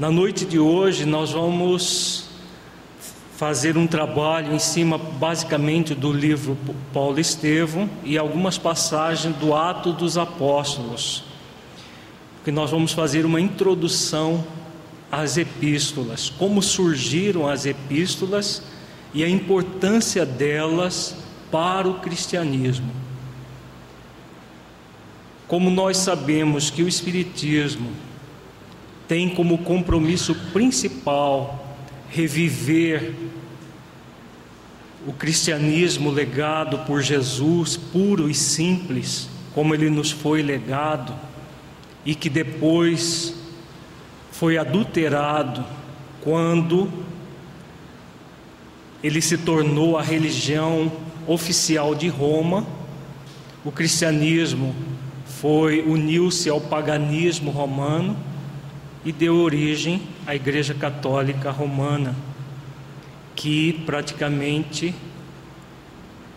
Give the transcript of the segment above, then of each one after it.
Na noite de hoje, nós vamos fazer um trabalho em cima, basicamente, do livro Paulo Estevão e algumas passagens do Ato dos Apóstolos, porque nós vamos fazer uma introdução às epístolas, como surgiram as epístolas e a importância delas para o cristianismo. Como nós sabemos que o Espiritismo tem como compromisso principal reviver o cristianismo legado por Jesus, puro e simples, como ele nos foi legado, e que depois foi adulterado quando ele se tornou a religião oficial de Roma. O cristianismo foi uniu-se ao paganismo romano e deu origem à Igreja Católica Romana, que praticamente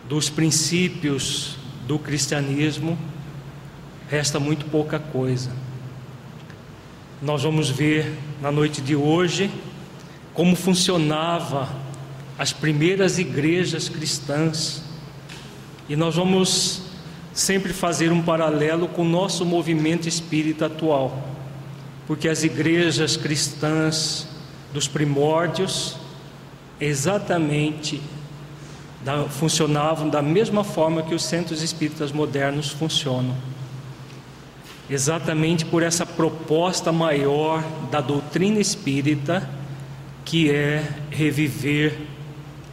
dos princípios do cristianismo resta muito pouca coisa. Nós vamos ver na noite de hoje como funcionava as primeiras igrejas cristãs. E nós vamos sempre fazer um paralelo com o nosso movimento espírita atual porque as igrejas cristãs dos primórdios exatamente da, funcionavam da mesma forma que os centros espíritas modernos funcionam. Exatamente por essa proposta maior da doutrina espírita, que é reviver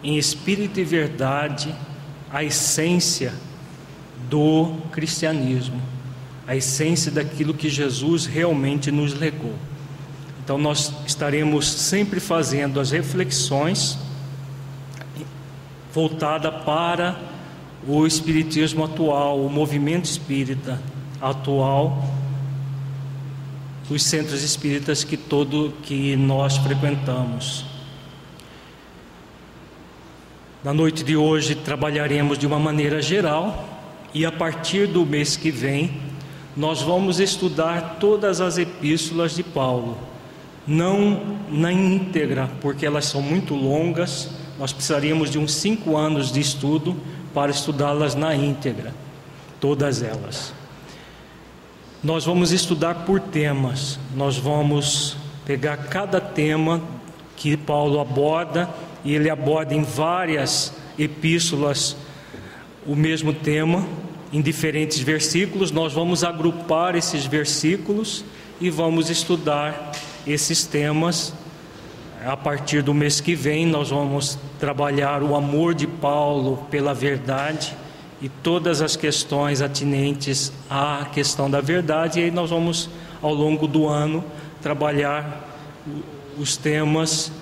em espírito e verdade a essência do cristianismo a essência daquilo que Jesus realmente nos legou. Então, nós estaremos sempre fazendo as reflexões voltada para o espiritismo atual, o movimento espírita atual, os centros espíritas que todo que nós frequentamos. Na noite de hoje trabalharemos de uma maneira geral e a partir do mês que vem nós vamos estudar todas as epístolas de Paulo, não na íntegra, porque elas são muito longas, nós precisaríamos de uns cinco anos de estudo para estudá-las na íntegra, todas elas. Nós vamos estudar por temas, nós vamos pegar cada tema que Paulo aborda, e ele aborda em várias epístolas o mesmo tema, em diferentes versículos, nós vamos agrupar esses versículos e vamos estudar esses temas. A partir do mês que vem, nós vamos trabalhar o amor de Paulo pela verdade e todas as questões atinentes à questão da verdade, e aí nós vamos, ao longo do ano, trabalhar os temas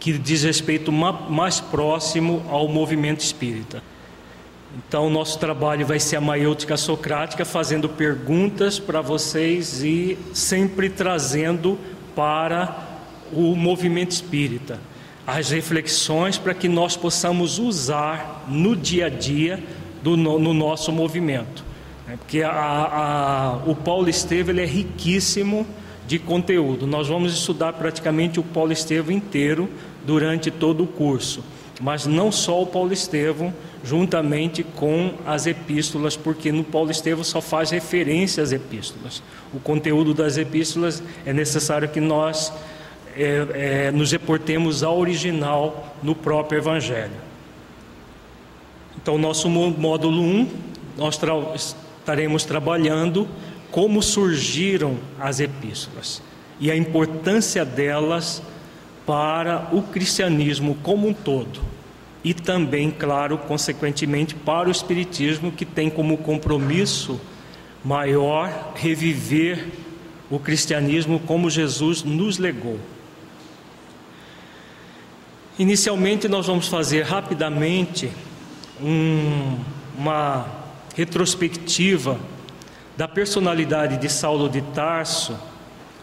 que diz respeito mais próximo ao movimento espírita. Então, nosso trabalho vai ser a maiêutica socrática, fazendo perguntas para vocês e sempre trazendo para o movimento espírita as reflexões para que nós possamos usar no dia a dia do, no, no nosso movimento. É, porque a, a, o Paulo Estevam ele é riquíssimo de conteúdo. Nós vamos estudar praticamente o Paulo Estevam inteiro durante todo o curso, mas não só o Paulo Estevam juntamente com as epístolas, porque no Paulo Estevam só faz referência às epístolas. O conteúdo das epístolas é necessário que nós é, é, nos reportemos ao original no próprio Evangelho. Então, nosso módulo 1, nós tra estaremos trabalhando como surgiram as epístolas e a importância delas para o cristianismo como um todo e também, claro, consequentemente, para o Espiritismo, que tem como compromisso maior reviver o cristianismo como Jesus nos legou. Inicialmente, nós vamos fazer rapidamente um, uma retrospectiva da personalidade de Saulo de Tarso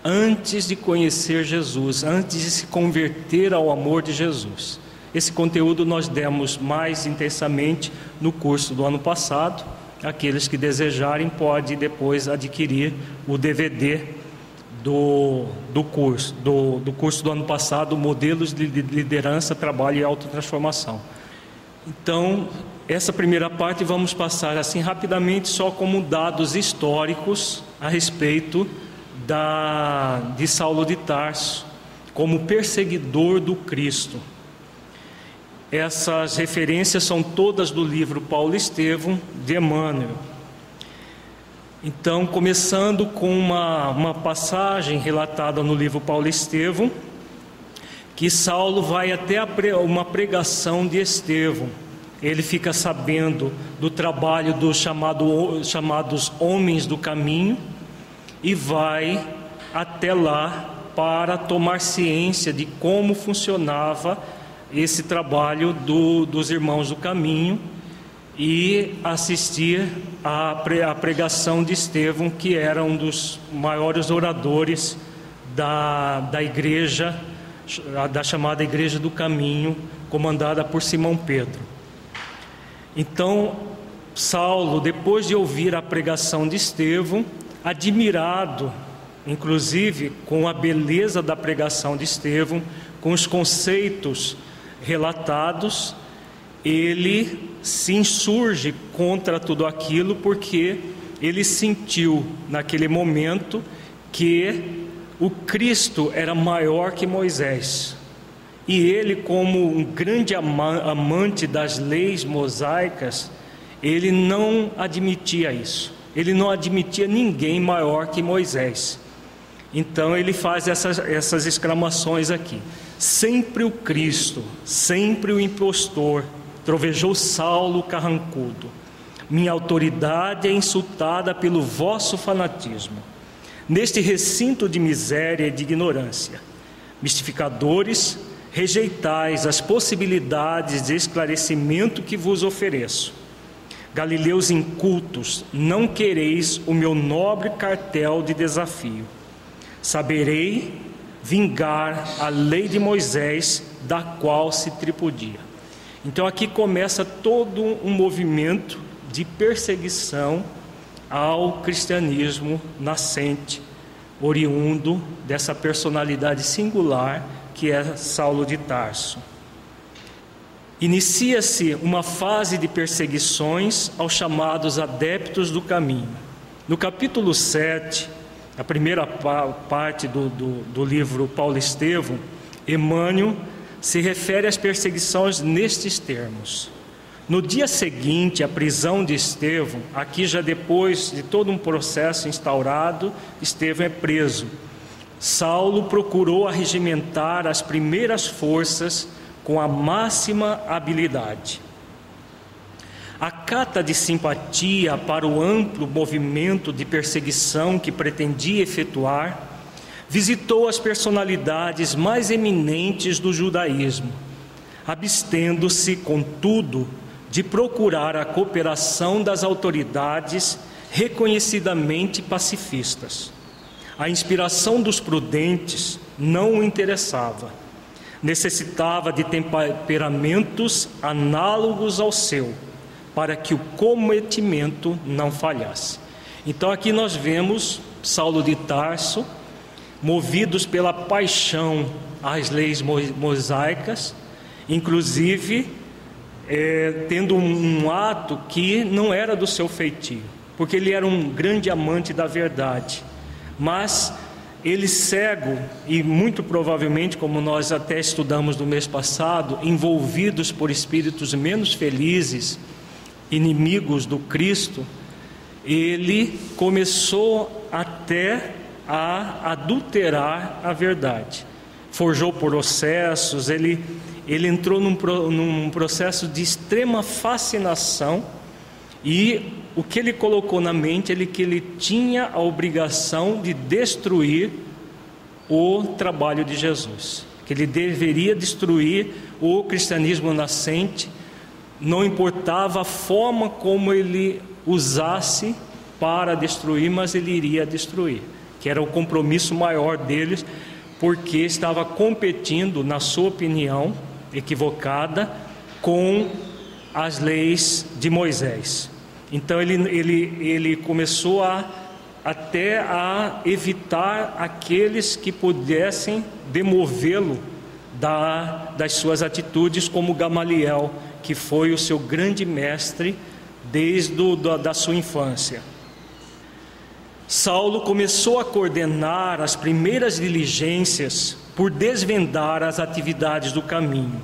antes de conhecer Jesus, antes de se converter ao amor de Jesus. Esse conteúdo nós demos mais intensamente no curso do ano passado. Aqueles que desejarem podem depois adquirir o DVD do, do curso, do, do curso do ano passado, Modelos de Liderança, Trabalho e Autotransformação. Então, essa primeira parte vamos passar assim rapidamente, só como dados históricos a respeito da, de Saulo de Tarso, como perseguidor do Cristo. Essas referências são todas do livro Paulo Estevão, de Emmanuel. Então, começando com uma, uma passagem relatada no livro Paulo Estevão, que Saulo vai até uma pregação de Estevão. Ele fica sabendo do trabalho dos chamado, chamados homens do caminho e vai até lá para tomar ciência de como funcionava esse trabalho do, dos irmãos do caminho e assistir à pregação de Estevão, que era um dos maiores oradores da, da igreja, da chamada Igreja do Caminho, comandada por Simão Pedro. Então, Saulo, depois de ouvir a pregação de Estevão, admirado, inclusive com a beleza da pregação de Estevão, com os conceitos relatados, ele se insurge contra tudo aquilo porque ele sentiu naquele momento que o Cristo era maior que Moisés. E ele, como um grande amante das leis mosaicas, ele não admitia isso. Ele não admitia ninguém maior que Moisés. Então ele faz essas, essas exclamações aqui. Sempre o Cristo, sempre o impostor, trovejou Saulo carrancudo. Minha autoridade é insultada pelo vosso fanatismo. Neste recinto de miséria e de ignorância, mistificadores, rejeitais as possibilidades de esclarecimento que vos ofereço. Galileus incultos, não quereis o meu nobre cartel de desafio. Saberei vingar a lei de Moisés, da qual se tripudia. Então aqui começa todo um movimento de perseguição ao cristianismo nascente, oriundo dessa personalidade singular que é Saulo de Tarso. Inicia-se uma fase de perseguições aos chamados adeptos do caminho. No capítulo 7, a primeira parte do, do, do livro Paulo Estevão, Emmanuel se refere às perseguições nestes termos. No dia seguinte à prisão de Estevão, aqui já depois de todo um processo instaurado, Estevão é preso. Saulo procurou arregimentar as primeiras forças com a máxima habilidade. A cata de simpatia para o amplo movimento de perseguição que pretendia efetuar, visitou as personalidades mais eminentes do judaísmo, abstendo-se, contudo, de procurar a cooperação das autoridades reconhecidamente pacifistas. A inspiração dos prudentes não o interessava. Necessitava de temperamentos análogos ao seu para que o cometimento não falhasse. Então aqui nós vemos Saulo de Tarso, movidos pela paixão às leis mosaicas, inclusive é, tendo um, um ato que não era do seu feitio, porque ele era um grande amante da verdade, mas ele cego e muito provavelmente, como nós até estudamos no mês passado, envolvidos por espíritos menos felizes, inimigos do Cristo, ele começou até a adulterar a verdade. Forjou processos, ele, ele entrou num, num processo de extrema fascinação e o que ele colocou na mente é que ele tinha a obrigação de destruir o trabalho de Jesus, que ele deveria destruir o cristianismo nascente não importava a forma como ele usasse para destruir, mas ele iria destruir, que era o compromisso maior deles, porque estava competindo, na sua opinião equivocada, com as leis de Moisés. Então ele, ele, ele começou a, até a evitar aqueles que pudessem demovê-lo da, das suas atitudes, como Gamaliel, que foi o seu grande mestre desde do, da, da sua infância. Saulo começou a coordenar as primeiras diligências por desvendar as atividades do caminho,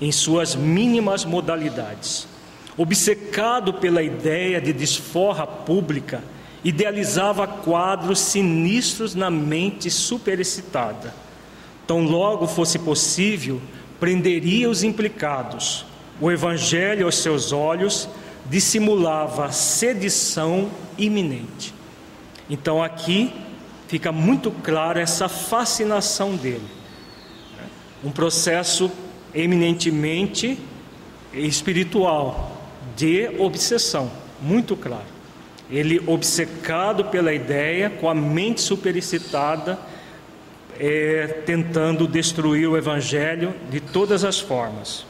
em suas mínimas modalidades. Obcecado pela ideia de desforra pública, idealizava quadros sinistros na mente superexcitada. Tão logo fosse possível, prenderia os implicados. O evangelho aos seus olhos dissimulava sedição iminente. Então aqui fica muito claro essa fascinação dele. Um processo eminentemente espiritual, de obsessão, muito claro. Ele obcecado pela ideia, com a mente superexcitada, é, tentando destruir o Evangelho de todas as formas.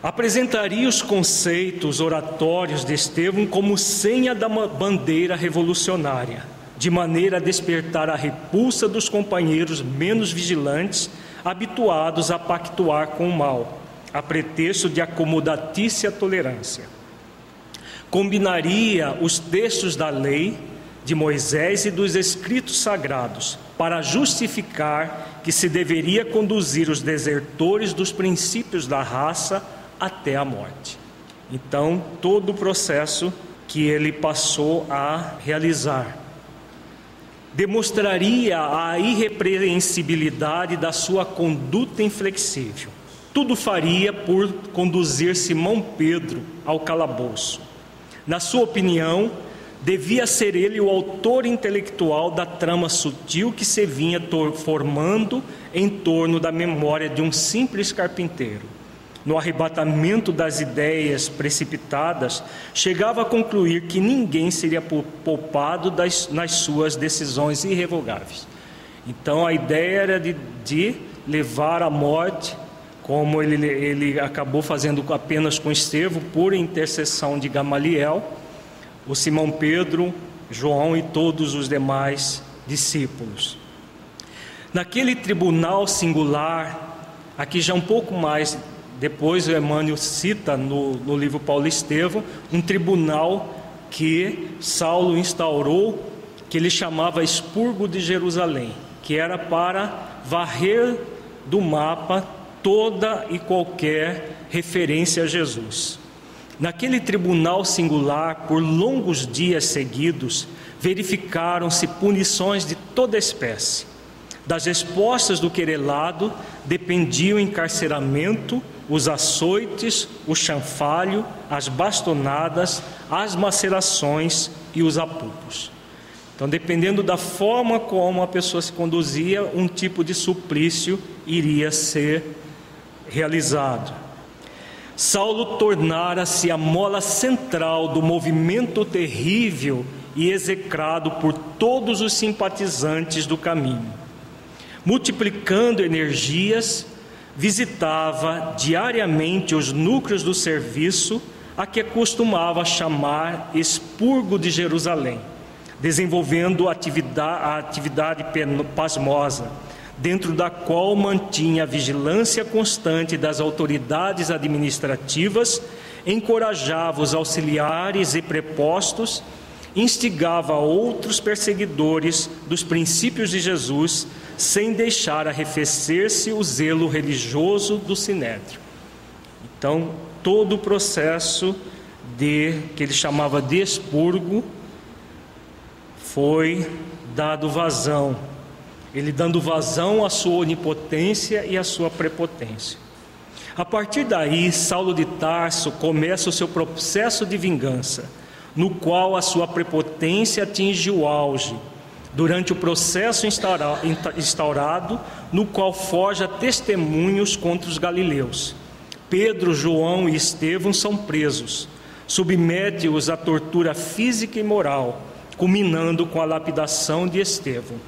Apresentaria os conceitos oratórios de Estevão como senha da bandeira revolucionária, de maneira a despertar a repulsa dos companheiros menos vigilantes, habituados a pactuar com o mal, a pretexto de acomodatícia tolerância. Combinaria os textos da lei de Moisés e dos escritos sagrados para justificar que se deveria conduzir os desertores dos princípios da raça até a morte. Então, todo o processo que ele passou a realizar demonstraria a irrepreensibilidade da sua conduta inflexível. Tudo faria por conduzir Simão Pedro ao calabouço. Na sua opinião, devia ser ele o autor intelectual da trama sutil que se vinha formando em torno da memória de um simples carpinteiro no arrebatamento das ideias precipitadas, chegava a concluir que ninguém seria poupado das, nas suas decisões irrevogáveis. Então a ideia era de, de levar à morte, como ele, ele acabou fazendo apenas com Estevão, por intercessão de Gamaliel, o Simão Pedro, João e todos os demais discípulos. Naquele tribunal singular, aqui já um pouco mais depois o Emmanuel cita no, no livro Paulo Estevão um tribunal que Saulo instaurou, que ele chamava Expurgo de Jerusalém, que era para varrer do mapa toda e qualquer referência a Jesus. Naquele tribunal singular, por longos dias seguidos, verificaram-se punições de toda espécie. Das respostas do querelado dependia o encarceramento os açoites, o chanfalho, as bastonadas, as macerações e os apupos. Então, dependendo da forma como a pessoa se conduzia, um tipo de suplício iria ser realizado. Saulo tornara-se a mola central do movimento terrível e execrado por todos os simpatizantes do caminho, multiplicando energias visitava diariamente os núcleos do serviço a que costumava chamar expurgo de Jerusalém, desenvolvendo atividade, a atividade pasmosa, dentro da qual mantinha a vigilância constante das autoridades administrativas, encorajava os auxiliares e prepostos, instigava outros perseguidores dos princípios de Jesus sem deixar arrefecer-se o zelo religioso do sinédrio. Então, todo o processo de que ele chamava de expurgo foi dado vazão. Ele dando vazão à sua onipotência e à sua prepotência. A partir daí, Saulo de Tarso começa o seu processo de vingança, no qual a sua prepotência atinge o auge durante o processo instaurado, no qual forja testemunhos contra os galileus. Pedro, João e Estevão são presos, submete-os à tortura física e moral, culminando com a lapidação de Estevão.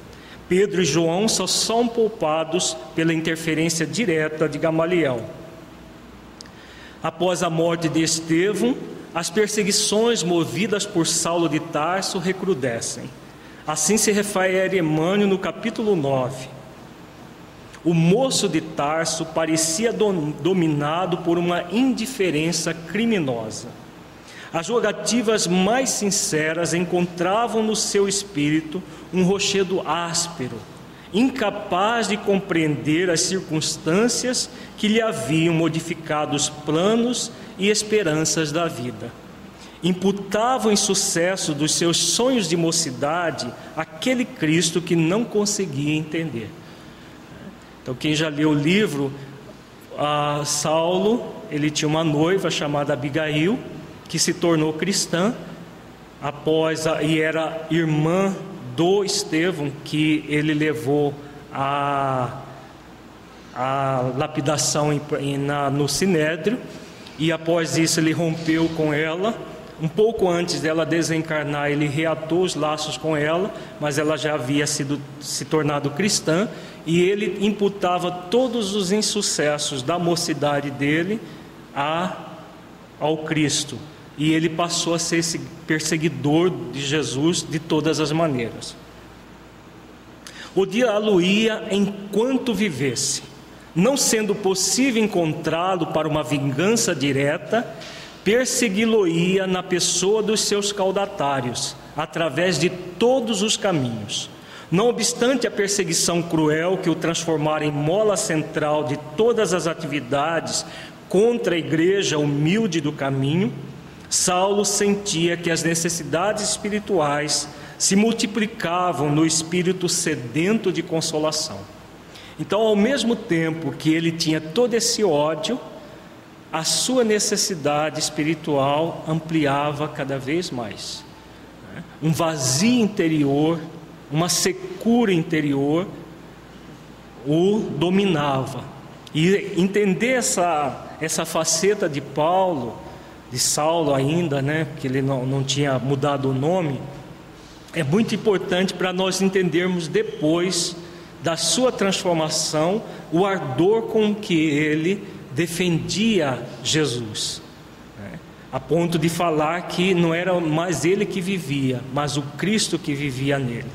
Pedro e João só são poupados pela interferência direta de Gamaliel. Após a morte de Estevão, as perseguições movidas por Saulo de Tarso recrudescem. Assim se refere Emmanuel no capítulo 9. O moço de Tarso parecia dominado por uma indiferença criminosa. As jogativas mais sinceras encontravam no seu espírito um rochedo áspero, incapaz de compreender as circunstâncias que lhe haviam modificado os planos e esperanças da vida. Imputava o insucesso dos seus sonhos de mocidade aquele Cristo que não conseguia entender. Então, quem já leu o livro, Saulo, ele tinha uma noiva chamada Abigail, que se tornou cristã após a, e era irmã do Estevão que ele levou a, a lapidação em, na, no Sinédrio e após isso ele rompeu com ela. Um pouco antes dela desencarnar, ele reatou os laços com ela, mas ela já havia sido se tornado cristã e ele imputava todos os insucessos da mocidade dele a, ao Cristo e ele passou a ser esse perseguidor de Jesus de todas as maneiras. Odiá-lo-ia enquanto vivesse, não sendo possível encontrá-lo para uma vingança direta, persegui-lo-ia na pessoa dos seus caudatários, através de todos os caminhos. Não obstante a perseguição cruel que o transformara em mola central de todas as atividades contra a igreja humilde do caminho, Saulo sentia que as necessidades espirituais se multiplicavam no espírito sedento de consolação. Então, ao mesmo tempo que ele tinha todo esse ódio, a sua necessidade espiritual ampliava cada vez mais. Né? Um vazio interior, uma secura interior o dominava. E entender essa, essa faceta de Paulo de Saulo ainda, né, que ele não, não tinha mudado o nome, é muito importante para nós entendermos depois da sua transformação o ardor com que ele defendia Jesus, né, a ponto de falar que não era mais ele que vivia, mas o Cristo que vivia nele.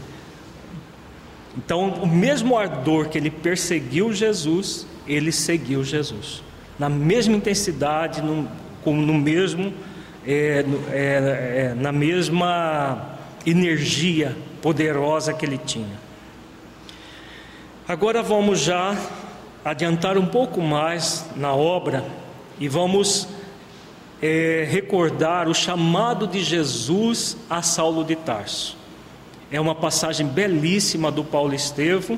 Então, o mesmo ardor que ele perseguiu Jesus, ele seguiu Jesus, na mesma intensidade, no, como no mesmo, é, é, é, na mesma energia poderosa que ele tinha. Agora vamos já adiantar um pouco mais na obra e vamos é, recordar o chamado de Jesus a Saulo de Tarso. É uma passagem belíssima do Paulo Estevam,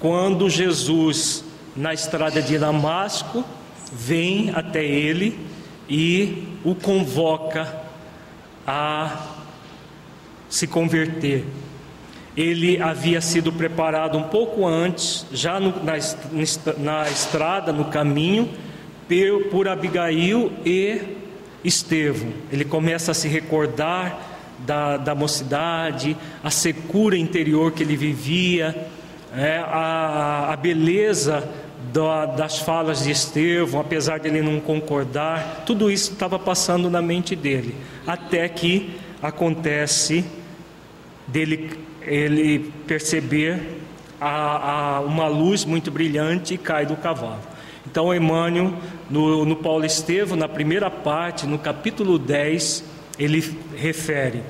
quando Jesus, na estrada de Damasco, vem até ele e o convoca a se converter. Ele havia sido preparado um pouco antes, já no, na, na estrada, no caminho, por, por Abigail e Estevão. Ele começa a se recordar da, da mocidade, a secura interior que ele vivia, é, a, a beleza das falas de Estevão, apesar de ele não concordar, tudo isso estava passando na mente dele, até que acontece dele ele perceber a, a, uma luz muito brilhante e cai do cavalo. Então, Emmanuel, no, no Paulo Estevão, na primeira parte, no capítulo 10, ele refere: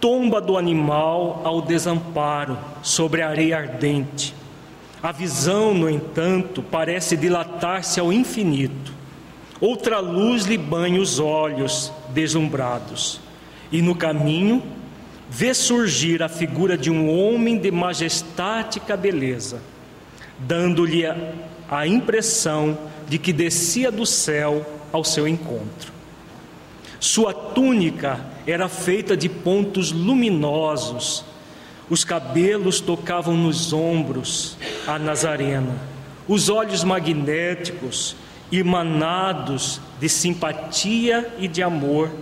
tomba do animal ao desamparo sobre a areia ardente a visão, no entanto, parece dilatar-se ao infinito. Outra luz lhe banha os olhos deslumbrados, e no caminho vê surgir a figura de um homem de majestática beleza, dando-lhe a, impressão de que descia do céu ao seu encontro. Sua túnica era feita de pontos luminosos os cabelos tocavam nos ombros a Nazarena, os olhos magnéticos, emanados de simpatia e de amor,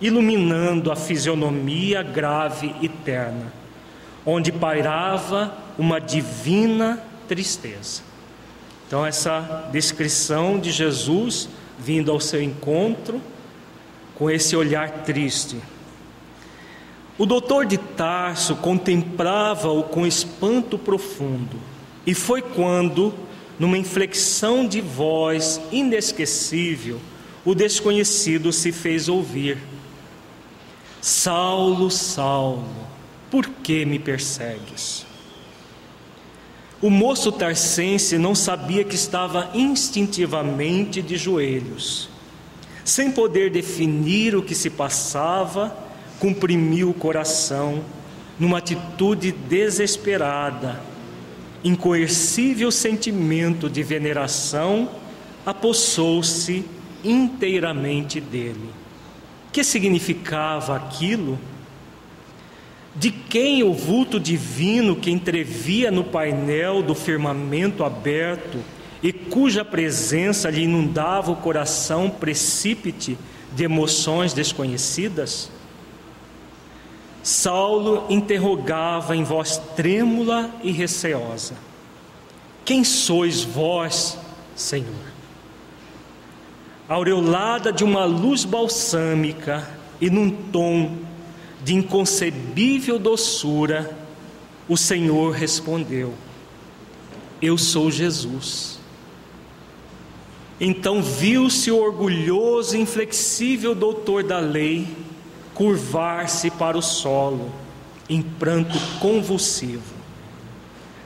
iluminando a fisionomia grave e terna, onde pairava uma divina tristeza. Então, essa descrição de Jesus vindo ao seu encontro, com esse olhar triste. O doutor de Tarso contemplava-o com espanto profundo, e foi quando, numa inflexão de voz inesquecível, o desconhecido se fez ouvir: Saulo, Saulo, por que me persegues? O moço tarcense não sabia que estava instintivamente de joelhos. Sem poder definir o que se passava, comprimiu o coração numa atitude desesperada. Incoercível sentimento de veneração apossou-se inteiramente dele. Que significava aquilo? De quem o vulto divino que entrevia no painel do firmamento aberto e cuja presença lhe inundava o coração precípite de emoções desconhecidas? Saulo interrogava em voz trêmula e receosa: Quem sois vós, Senhor? Aureolada de uma luz balsâmica e num tom de inconcebível doçura, o Senhor respondeu: Eu sou Jesus. Então viu-se o orgulhoso e inflexível doutor da lei curvar-se para o solo em pranto convulsivo.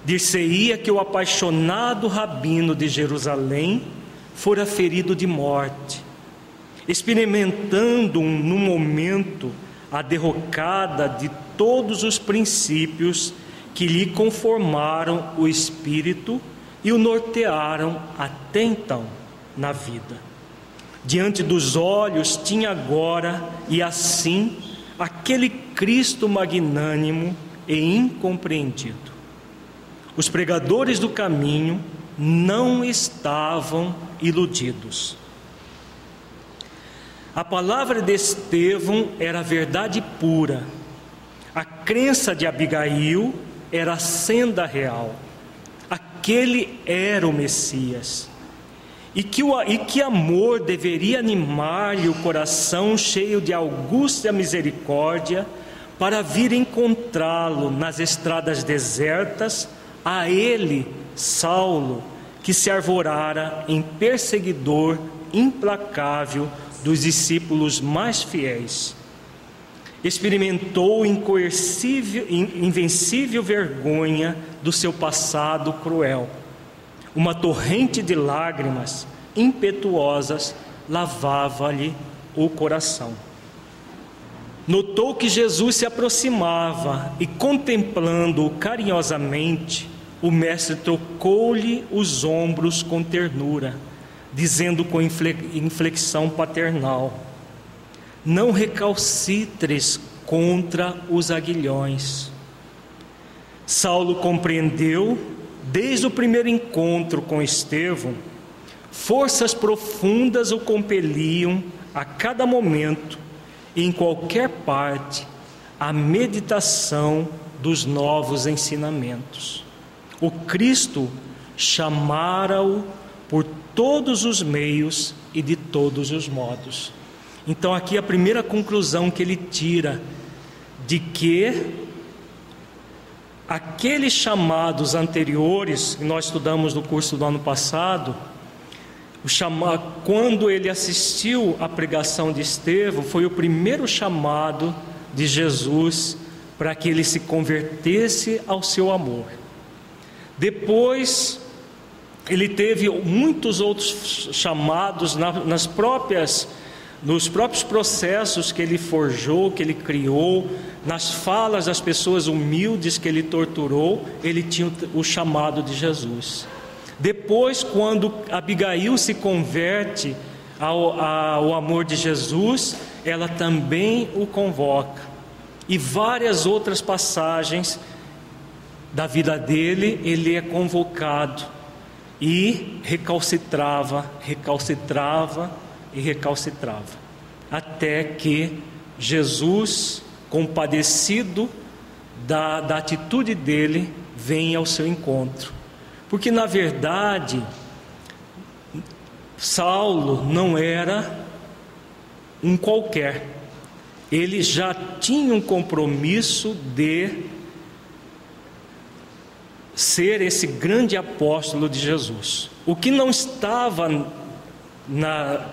Dir-se-ia que o apaixonado rabino de Jerusalém fora ferido de morte, experimentando no momento a derrocada de todos os princípios que lhe conformaram o espírito e o nortearam até então na vida. Diante dos olhos tinha agora e assim aquele Cristo magnânimo e incompreendido. Os pregadores do caminho não estavam iludidos. A palavra de Estevão era verdade pura. A crença de Abigail era a senda real. Aquele era o Messias. E que, o, e que amor deveria animar-lhe o coração cheio de augusta misericórdia para vir encontrá-lo nas estradas desertas, a ele, Saulo, que se arvorara em perseguidor implacável dos discípulos mais fiéis. Experimentou invencível vergonha do seu passado cruel. Uma torrente de lágrimas impetuosas lavava-lhe o coração. Notou que Jesus se aproximava e, contemplando-o carinhosamente, o Mestre trocou-lhe os ombros com ternura dizendo com inflexão paternal: Não recalcitres contra os aguilhões. Saulo compreendeu, desde o primeiro encontro com Estevão, forças profundas o compeliam a cada momento em qualquer parte a meditação dos novos ensinamentos. O Cristo chamara-o por todos os meios e de todos os modos. Então, aqui a primeira conclusão que ele tira de que aqueles chamados anteriores que nós estudamos no curso do ano passado, o quando ele assistiu à pregação de Estevão, foi o primeiro chamado de Jesus para que ele se convertesse ao seu amor. Depois, ele teve muitos outros chamados nas próprias nos próprios processos que ele forjou, que ele criou, nas falas das pessoas humildes que ele torturou, ele tinha o chamado de Jesus. Depois, quando Abigail se converte ao, ao amor de Jesus, ela também o convoca. E várias outras passagens da vida dele, ele é convocado e recalcitrava, recalcitrava e recalcitrava, até que Jesus, compadecido da, da atitude dele, vem ao seu encontro. Porque na verdade, Saulo não era um qualquer. Ele já tinha um compromisso de ser esse grande apóstolo de Jesus. O que não estava na,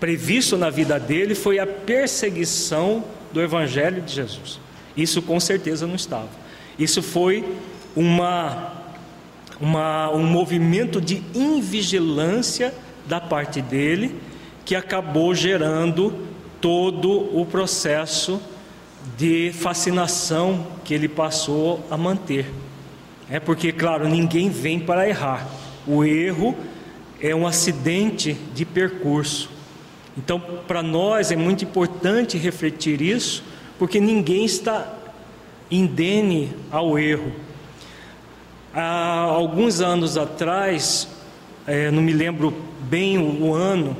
previsto na vida dele foi a perseguição do Evangelho de Jesus. Isso com certeza não estava. Isso foi uma, uma, um movimento de invigilância da parte dele que acabou gerando todo o processo de fascinação que ele passou a manter. É porque, claro, ninguém vem para errar. O erro é um acidente de percurso. Então, para nós é muito importante refletir isso, porque ninguém está indene ao erro. Há alguns anos atrás, é, não me lembro bem o, o ano,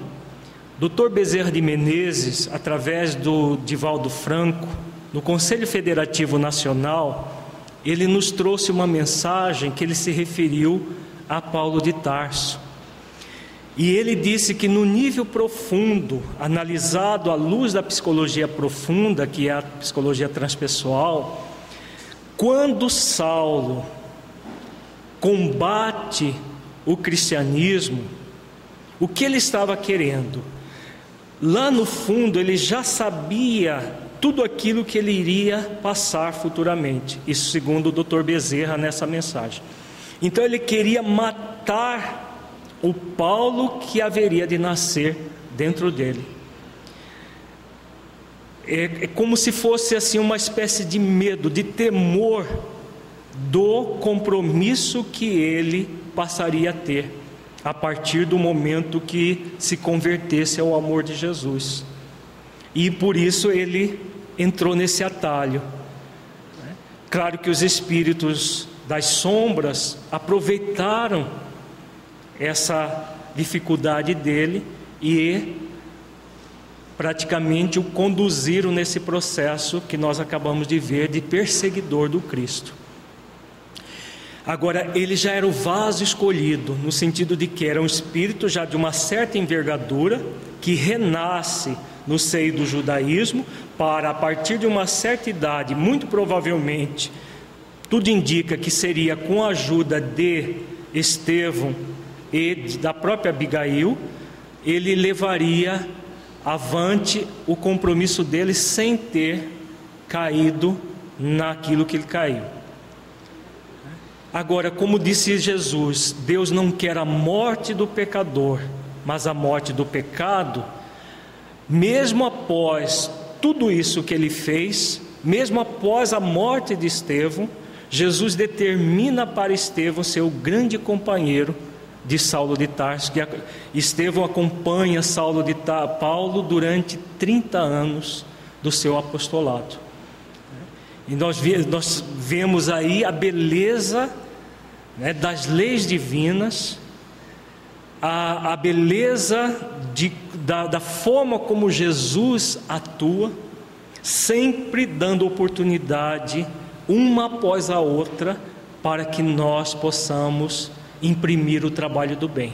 Dr. Bezerra de Menezes, através do Divaldo Franco, no Conselho Federativo Nacional, ele nos trouxe uma mensagem que ele se referiu a Paulo de Tarso. E ele disse que no nível profundo, analisado à luz da psicologia profunda, que é a psicologia transpessoal, quando Saulo combate o cristianismo, o que ele estava querendo? Lá no fundo, ele já sabia tudo aquilo que ele iria passar futuramente. Isso segundo o Dr. Bezerra nessa mensagem. Então ele queria matar o Paulo que haveria de nascer dentro dele. É, é como se fosse assim uma espécie de medo, de temor do compromisso que ele passaria a ter a partir do momento que se convertesse ao amor de Jesus. E por isso ele entrou nesse atalho. Claro que os espíritos das sombras aproveitaram essa dificuldade dele e praticamente o conduziram nesse processo que nós acabamos de ver de perseguidor do Cristo. Agora, ele já era o vaso escolhido, no sentido de que era um espírito já de uma certa envergadura, que renasce no seio do judaísmo, para a partir de uma certa idade, muito provavelmente, tudo indica que seria com a ajuda de Estevão e da própria Abigail, ele levaria avante o compromisso dele sem ter caído naquilo que ele caiu. Agora, como disse Jesus, Deus não quer a morte do pecador, mas a morte do pecado. Mesmo após tudo isso que ele fez, mesmo após a morte de Estevão, Jesus determina para Estevão ser o grande companheiro de Saulo de Tarso, Estevão acompanha Saulo de Paulo durante 30 anos do seu apostolado. E nós, nós vemos aí a beleza né, das leis divinas, a, a beleza de, da, da forma como Jesus atua, sempre dando oportunidade, uma após a outra, para que nós possamos imprimir o trabalho do bem.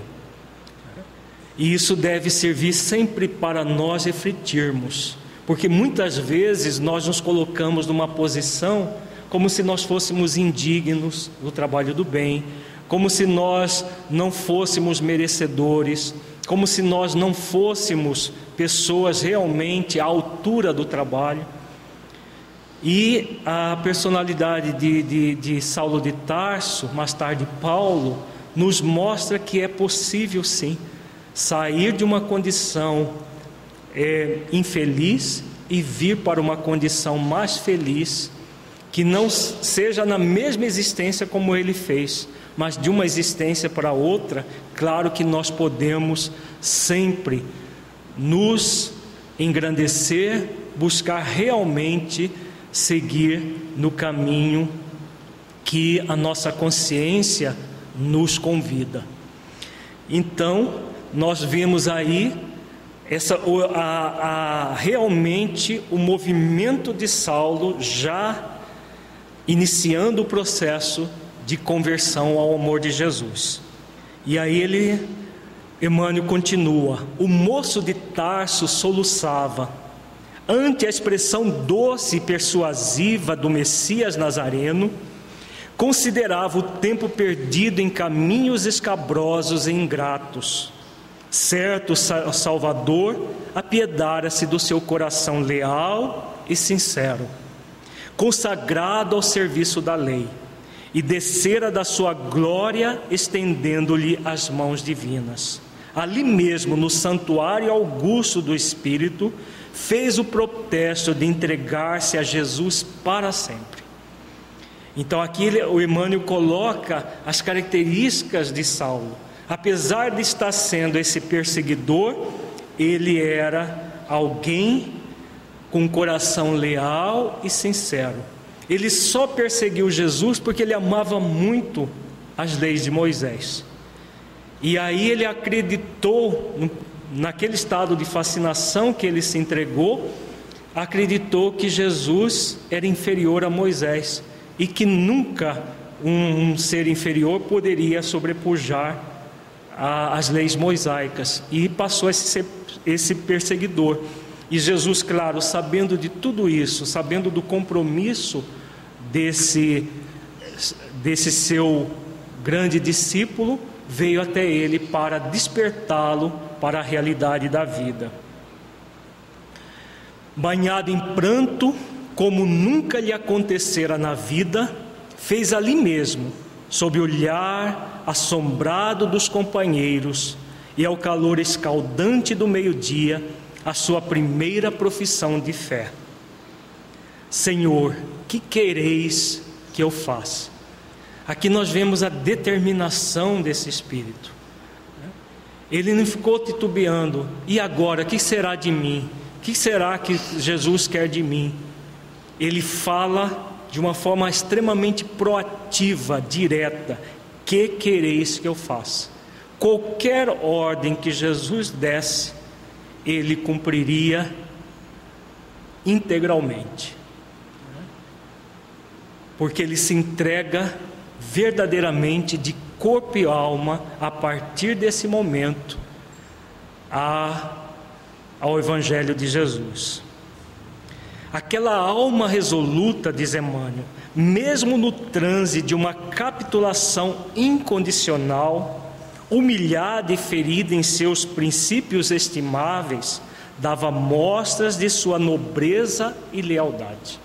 E isso deve servir sempre para nós refletirmos, porque muitas vezes nós nos colocamos numa posição como se nós fôssemos indignos do trabalho do bem, como se nós não fôssemos merecedores, como se nós não fôssemos pessoas realmente à altura do trabalho. E a personalidade de, de, de Saulo de Tarso, mais tarde Paulo, nos mostra que é possível sim sair de uma condição é, infeliz e vir para uma condição mais feliz, que não seja na mesma existência como ele fez, mas de uma existência para outra, claro que nós podemos sempre nos engrandecer, buscar realmente seguir no caminho que a nossa consciência nos convida. Então, nós vemos aí essa, a, a, realmente o movimento de Saulo já iniciando o processo de conversão ao amor de Jesus. E aí ele Emmanuel continua: o moço de Tarso soluçava ante a expressão doce e persuasiva do Messias Nazareno, considerava o tempo perdido em caminhos escabrosos e ingratos. Certo Salvador apiedara-se do seu coração leal e sincero, consagrado ao serviço da lei, e descera da sua glória, estendendo-lhe as mãos divinas. Ali mesmo, no santuário augusto do Espírito, fez o protesto de entregar-se a Jesus para sempre. Então aqui o Emmanuel coloca as características de Saulo. Apesar de estar sendo esse perseguidor, ele era alguém com um coração leal e sincero. Ele só perseguiu Jesus porque ele amava muito as leis de Moisés. E aí ele acreditou naquele estado de fascinação que ele se entregou, acreditou que Jesus era inferior a Moisés e que nunca um, um ser inferior poderia sobrepujar a, as leis mosaicas e passou a ser esse perseguidor. E Jesus, claro, sabendo de tudo isso, sabendo do compromisso desse, desse seu grande discípulo, veio até ele para despertá-lo para a realidade da vida. Banhado em pranto, como nunca lhe acontecera na vida, fez ali mesmo, sob o olhar assombrado dos companheiros e ao calor escaldante do meio-dia, a sua primeira profissão de fé. Senhor, que quereis que eu faça? Aqui nós vemos a determinação desse espírito. Ele não ficou titubeando. E agora, o que será de mim? O que será que Jesus quer de mim? Ele fala de uma forma extremamente proativa, direta: Que quereis que eu faça? Qualquer ordem que Jesus desse, ele cumpriria integralmente. Porque ele se entrega verdadeiramente de corpo e alma, a partir desse momento, a, ao Evangelho de Jesus. Aquela alma resoluta, diz Emmanuel, mesmo no transe de uma capitulação incondicional, humilhada e ferida em seus princípios estimáveis, dava mostras de sua nobreza e lealdade.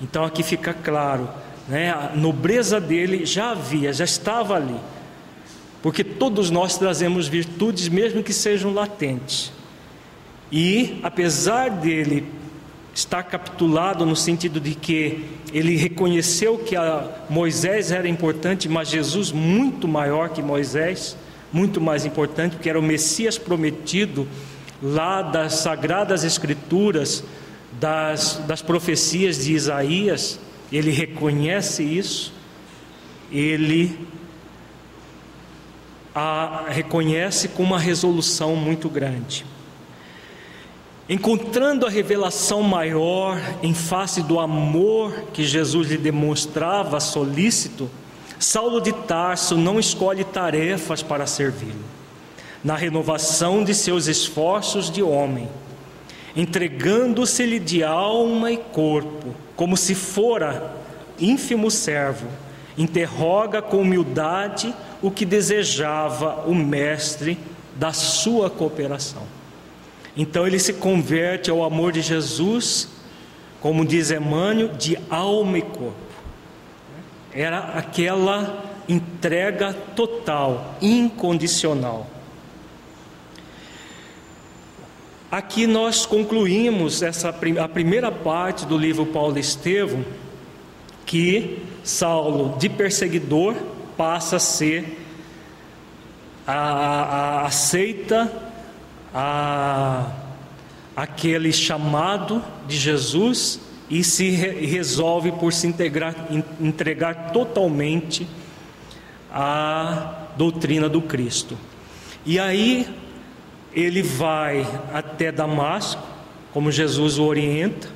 Então aqui fica claro né, a nobreza dele já havia, já estava ali. Porque todos nós trazemos virtudes, mesmo que sejam latentes. E, apesar dele estar capitulado no sentido de que ele reconheceu que Moisés era importante, mas Jesus muito maior que Moisés, muito mais importante, porque era o Messias prometido lá das sagradas Escrituras, das, das profecias de Isaías ele reconhece isso, ele a reconhece com uma resolução muito grande. Encontrando a revelação maior em face do amor que Jesus lhe demonstrava solícito, Saulo de Tarso não escolhe tarefas para servi-lo. Na renovação de seus esforços de homem, entregando-se-lhe de alma e corpo, como se fora ínfimo servo, interroga com humildade o que desejava o mestre da sua cooperação. Então ele se converte ao amor de Jesus, como diz Emmanuel, de alma e corpo. Era aquela entrega total, incondicional. Aqui nós concluímos essa, a primeira parte do livro Paulo Estevão, que Saulo, de perseguidor, passa a ser, a, a, aceita a, aquele chamado de Jesus e se re, resolve por se integrar, entregar totalmente à doutrina do Cristo. E aí ele vai até Damasco, como Jesus o orienta,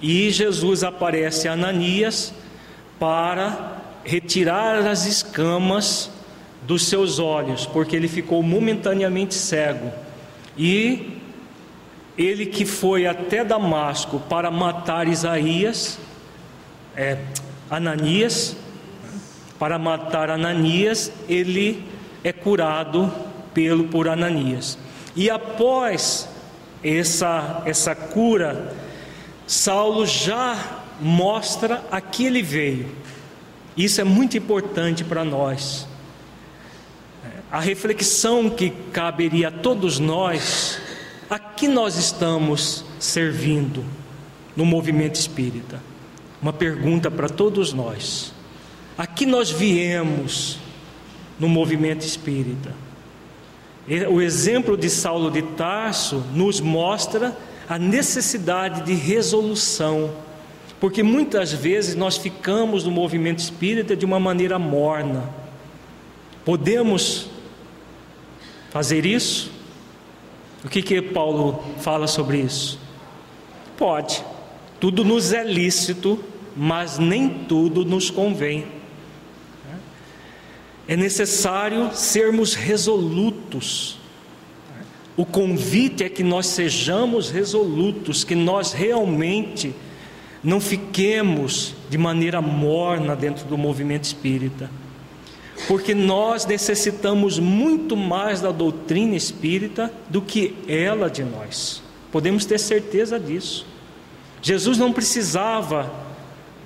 e Jesus aparece a Ananias para retirar as escamas dos seus olhos, porque ele ficou momentaneamente cego. E ele que foi até Damasco para matar Isaías, é, Ananias, para matar Ananias, ele é curado pelo por Ananias. E após essa essa cura, Saulo já mostra a que ele veio. Isso é muito importante para nós. A reflexão que caberia a todos nós, a que nós estamos servindo no movimento espírita? Uma pergunta para todos nós. A que nós viemos no movimento espírita? O exemplo de Saulo de Tarso nos mostra a necessidade de resolução, porque muitas vezes nós ficamos no movimento espírita de uma maneira morna. Podemos fazer isso? O que que Paulo fala sobre isso? Pode. Tudo nos é lícito, mas nem tudo nos convém. É necessário sermos resolutos. O convite é que nós sejamos resolutos, que nós realmente não fiquemos de maneira morna dentro do movimento espírita porque nós necessitamos muito mais da doutrina espírita do que ela de nós. Podemos ter certeza disso. Jesus não precisava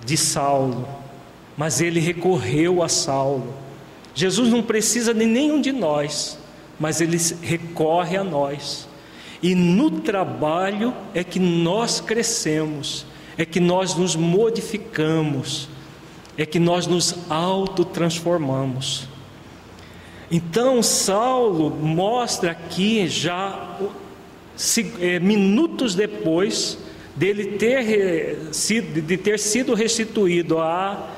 de Saulo, mas ele recorreu a Saulo. Jesus não precisa de nenhum de nós, mas ele recorre a nós. E no trabalho é que nós crescemos, é que nós nos modificamos, é que nós nos autotransformamos. Então, Saulo mostra aqui já é, minutos depois dele ter de ter sido restituído a,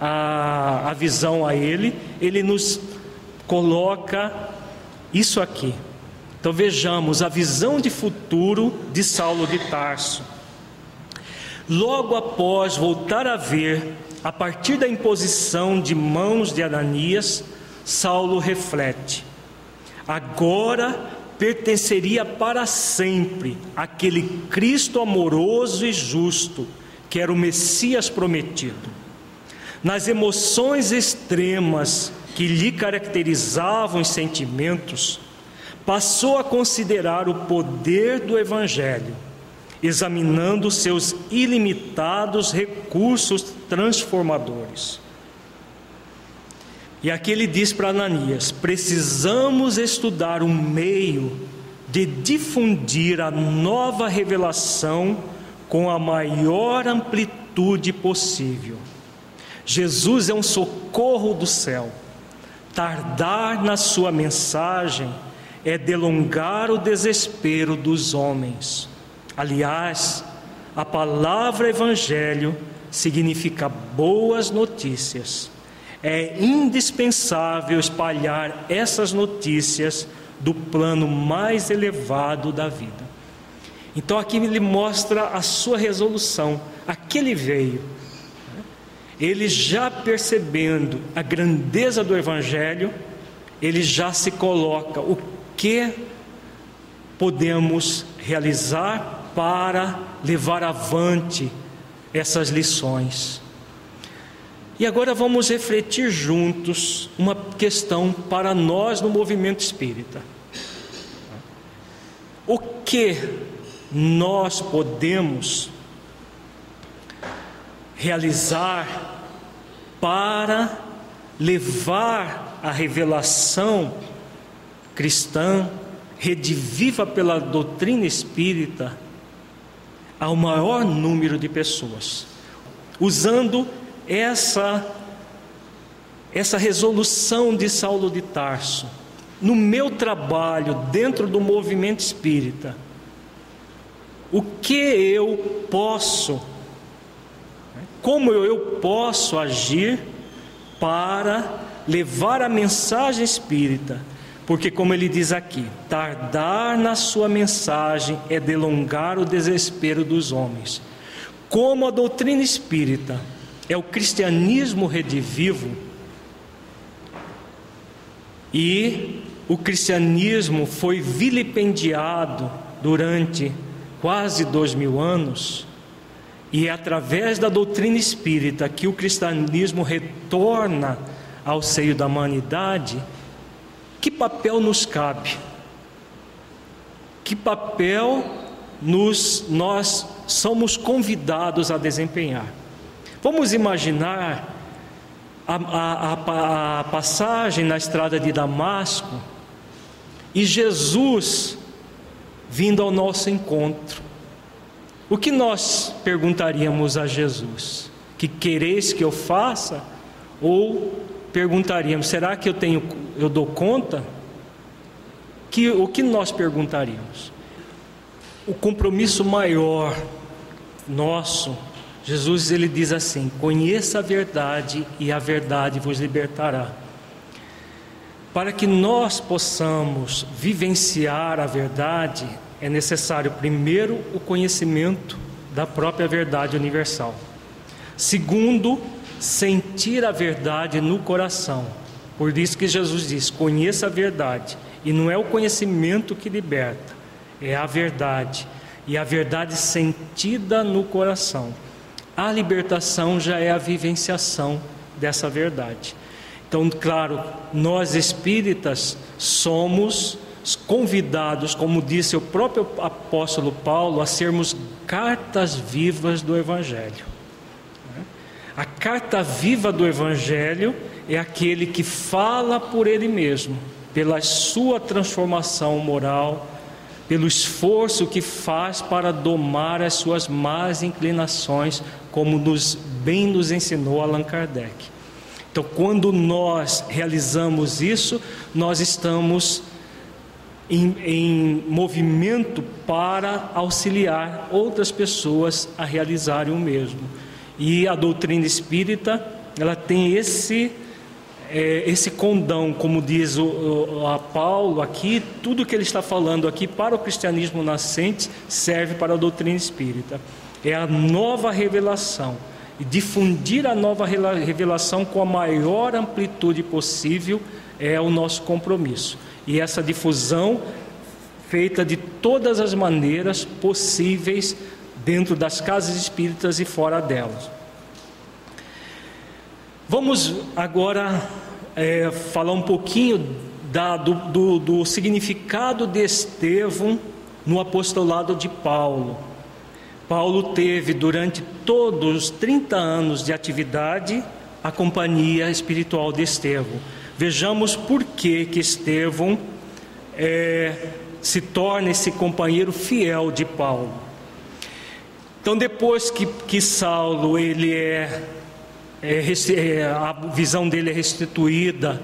a, a visão a ele, ele nos coloca isso aqui. Então vejamos a visão de futuro de Saulo de Tarso. Logo após voltar a ver a partir da imposição de mãos de Ananias, Saulo reflete: agora pertenceria para sempre aquele Cristo amoroso e justo, que era o Messias prometido. Nas emoções extremas que lhe caracterizavam os sentimentos, passou a considerar o poder do Evangelho examinando seus ilimitados recursos transformadores. E aqui ele diz para Ananias: precisamos estudar um meio de difundir a nova revelação com a maior amplitude possível. Jesus é um socorro do céu. Tardar na sua mensagem é delongar o desespero dos homens. Aliás, a palavra evangelho significa boas notícias. É indispensável espalhar essas notícias do plano mais elevado da vida. Então aqui ele mostra a sua resolução, aquele veio. Ele já percebendo a grandeza do evangelho, ele já se coloca o que podemos realizar para levar avante essas lições. E agora vamos refletir juntos uma questão para nós no movimento espírita. O que nós podemos realizar para levar a revelação cristã, rediviva pela doutrina espírita, ao maior número de pessoas, usando essa essa resolução de Saulo de Tarso. No meu trabalho dentro do movimento espírita, o que eu posso, como eu posso agir para levar a mensagem espírita porque, como ele diz aqui, tardar na sua mensagem é delongar o desespero dos homens. Como a doutrina espírita é o cristianismo redivivo, E o cristianismo foi vilipendiado durante quase dois mil anos, e é através da doutrina espírita que o cristianismo retorna ao seio da humanidade, que papel nos cabe? Que papel nos, nós somos convidados a desempenhar? Vamos imaginar a, a, a, a passagem na estrada de Damasco e Jesus vindo ao nosso encontro. O que nós perguntaríamos a Jesus? Que quereis que eu faça? Ou perguntaríamos: será que eu tenho, eu dou conta? Que, o que nós perguntaríamos? O compromisso maior nosso, Jesus ele diz assim: conheça a verdade e a verdade vos libertará. Para que nós possamos vivenciar a verdade, é necessário, primeiro, o conhecimento da própria verdade universal. Segundo, sentir a verdade no coração. Por isso que Jesus diz: conheça a verdade. E não é o conhecimento que liberta, é a verdade. E a verdade sentida no coração. A libertação já é a vivenciação dessa verdade. Então, claro, nós espíritas somos convidados, como disse o próprio apóstolo Paulo, a sermos cartas vivas do Evangelho. A carta viva do Evangelho é aquele que fala por ele mesmo, pela sua transformação moral, pelo esforço que faz para domar as suas más inclinações, como nos, bem nos ensinou Allan Kardec. Então, quando nós realizamos isso, nós estamos em, em movimento para auxiliar outras pessoas a realizarem o mesmo. E a doutrina espírita, ela tem esse é, esse condão, como diz o, o, a Paulo aqui, tudo que ele está falando aqui para o cristianismo nascente serve para a doutrina espírita. É a nova revelação. E difundir a nova revelação com a maior amplitude possível é o nosso compromisso. E essa difusão feita de todas as maneiras possíveis dentro das casas espíritas e fora delas. Vamos agora é, falar um pouquinho da, do, do, do significado de Estevão no apostolado de Paulo. Paulo teve durante todos os 30 anos de atividade a companhia espiritual de Estevão. Vejamos por que, que Estevão é, se torna esse companheiro fiel de Paulo. Então, depois que, que Saulo ele é, é, é, a visão dele é restituída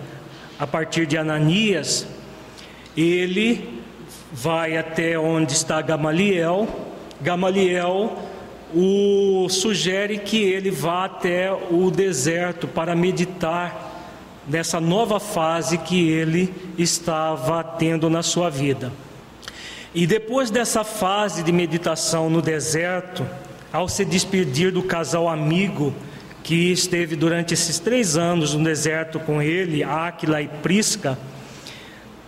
a partir de Ananias, ele vai até onde está Gamaliel. Gamaliel o sugere que ele vá até o deserto para meditar nessa nova fase que ele estava tendo na sua vida. E depois dessa fase de meditação no deserto, ao se despedir do casal amigo que esteve durante esses três anos no deserto com ele, Áquila e Prisca,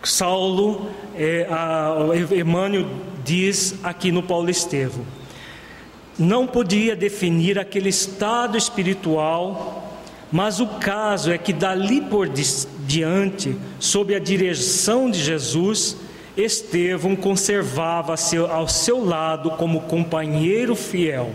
Saulo, é, a, Emmanuel diz aqui no Paulo Estevo, não podia definir aquele estado espiritual mas o caso é que dali por diante, sob a direção de Jesus, Estevão conservava ao seu lado como companheiro fiel.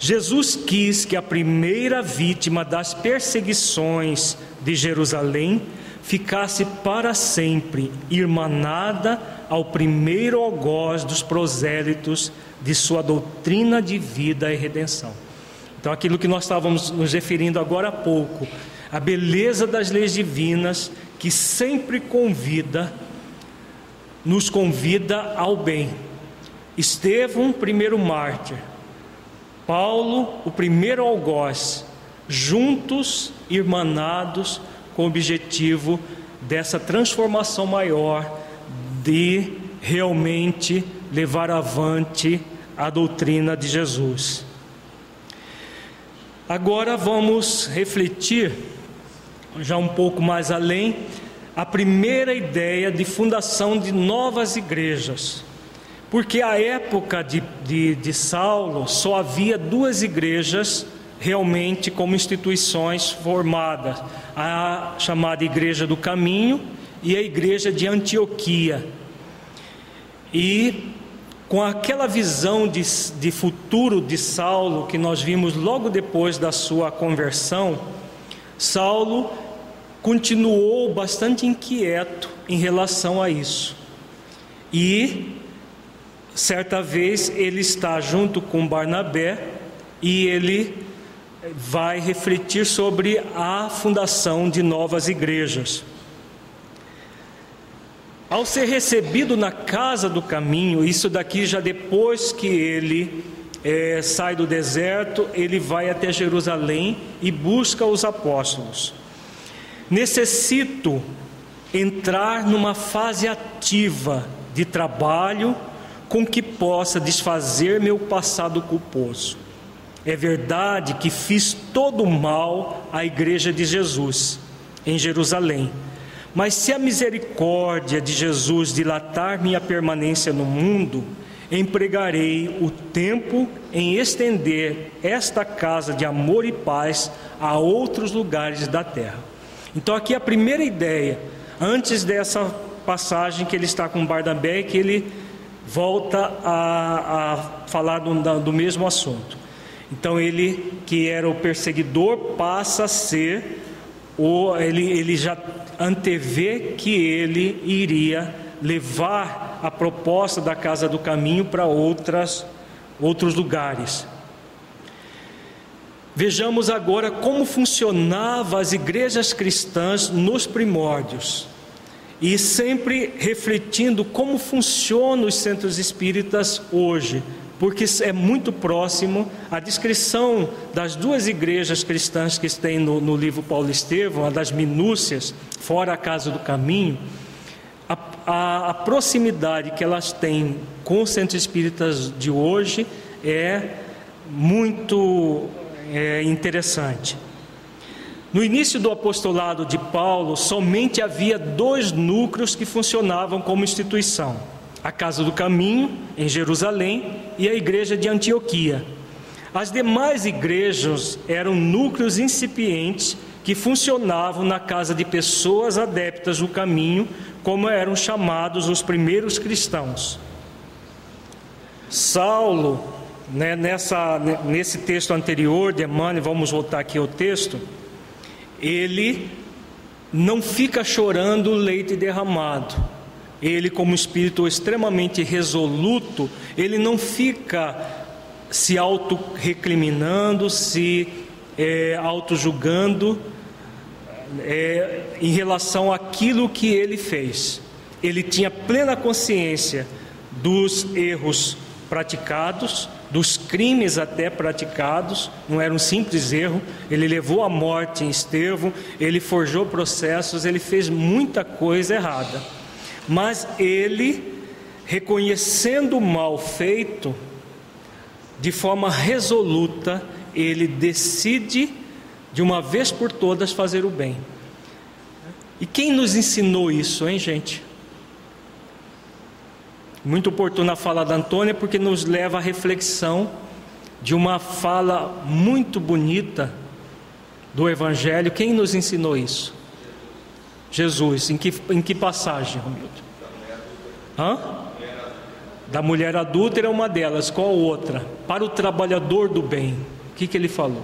Jesus quis que a primeira vítima das perseguições de Jerusalém ficasse para sempre irmanada ao primeiro algoz dos prosélitos de sua doutrina de vida e redenção. Então, aquilo que nós estávamos nos referindo agora há pouco, a beleza das leis divinas que sempre convida, nos convida ao bem. Estevão, primeiro mártir, Paulo, o primeiro algoz, juntos, irmanados, com o objetivo dessa transformação maior de realmente levar avante a doutrina de Jesus. Agora vamos refletir, já um pouco mais além, a primeira ideia de fundação de novas igrejas. Porque a época de, de, de Saulo só havia duas igrejas realmente como instituições formadas: a chamada Igreja do Caminho e a Igreja de Antioquia. E com aquela visão de, de futuro de Saulo que nós vimos logo depois da sua conversão, Saulo continuou bastante inquieto em relação a isso. E certa vez ele está junto com Barnabé e ele vai refletir sobre a fundação de novas igrejas. Ao ser recebido na casa do caminho, isso daqui já depois que ele é, sai do deserto, ele vai até Jerusalém e busca os apóstolos. Necessito entrar numa fase ativa de trabalho com que possa desfazer meu passado culposo. É verdade que fiz todo o mal à igreja de Jesus em Jerusalém. Mas se a misericórdia de Jesus dilatar minha permanência no mundo, empregarei o tempo em estender esta casa de amor e paz a outros lugares da terra. Então, aqui a primeira ideia, antes dessa passagem que ele está com Barnabé, que ele volta a, a falar do, do mesmo assunto. Então, ele que era o perseguidor passa a ser o, ele, ele já antevê que ele iria levar a proposta da casa do caminho para outras outros lugares. Vejamos agora como funcionavam as igrejas cristãs nos primórdios. E sempre refletindo como funcionam os centros espíritas hoje, porque é muito próximo a descrição das duas igrejas cristãs que tem no, no livro Paulo Estevão, a das minúcias, fora a casa do caminho, a, a, a proximidade que elas têm com os centros espíritas de hoje é muito é, interessante. No início do apostolado de Paulo, somente havia dois núcleos que funcionavam como instituição: a Casa do Caminho, em Jerusalém, e a Igreja de Antioquia. As demais igrejas eram núcleos incipientes que funcionavam na casa de pessoas adeptas do caminho, como eram chamados os primeiros cristãos. Saulo né, nessa, nesse texto anterior de Emmanuel, vamos voltar aqui ao texto, ele não fica chorando o leite derramado. Ele, como espírito extremamente resoluto, ele não fica se auto-recriminando, se é, auto-julgando é, em relação àquilo que ele fez. Ele tinha plena consciência dos erros praticados, dos crimes até praticados, não era um simples erro, ele levou à morte em Estevão, ele forjou processos, ele fez muita coisa errada. Mas ele, reconhecendo o mal feito, de forma resoluta, ele decide de uma vez por todas fazer o bem. E quem nos ensinou isso, hein, gente? Muito oportuna a fala da Antônia, porque nos leva à reflexão de uma fala muito bonita do Evangelho. Quem nos ensinou isso? Jesus. Em que, em que passagem, Romildo? Hã? Da mulher adúltera é uma delas. Qual outra? Para o trabalhador do bem. O que, que ele falou?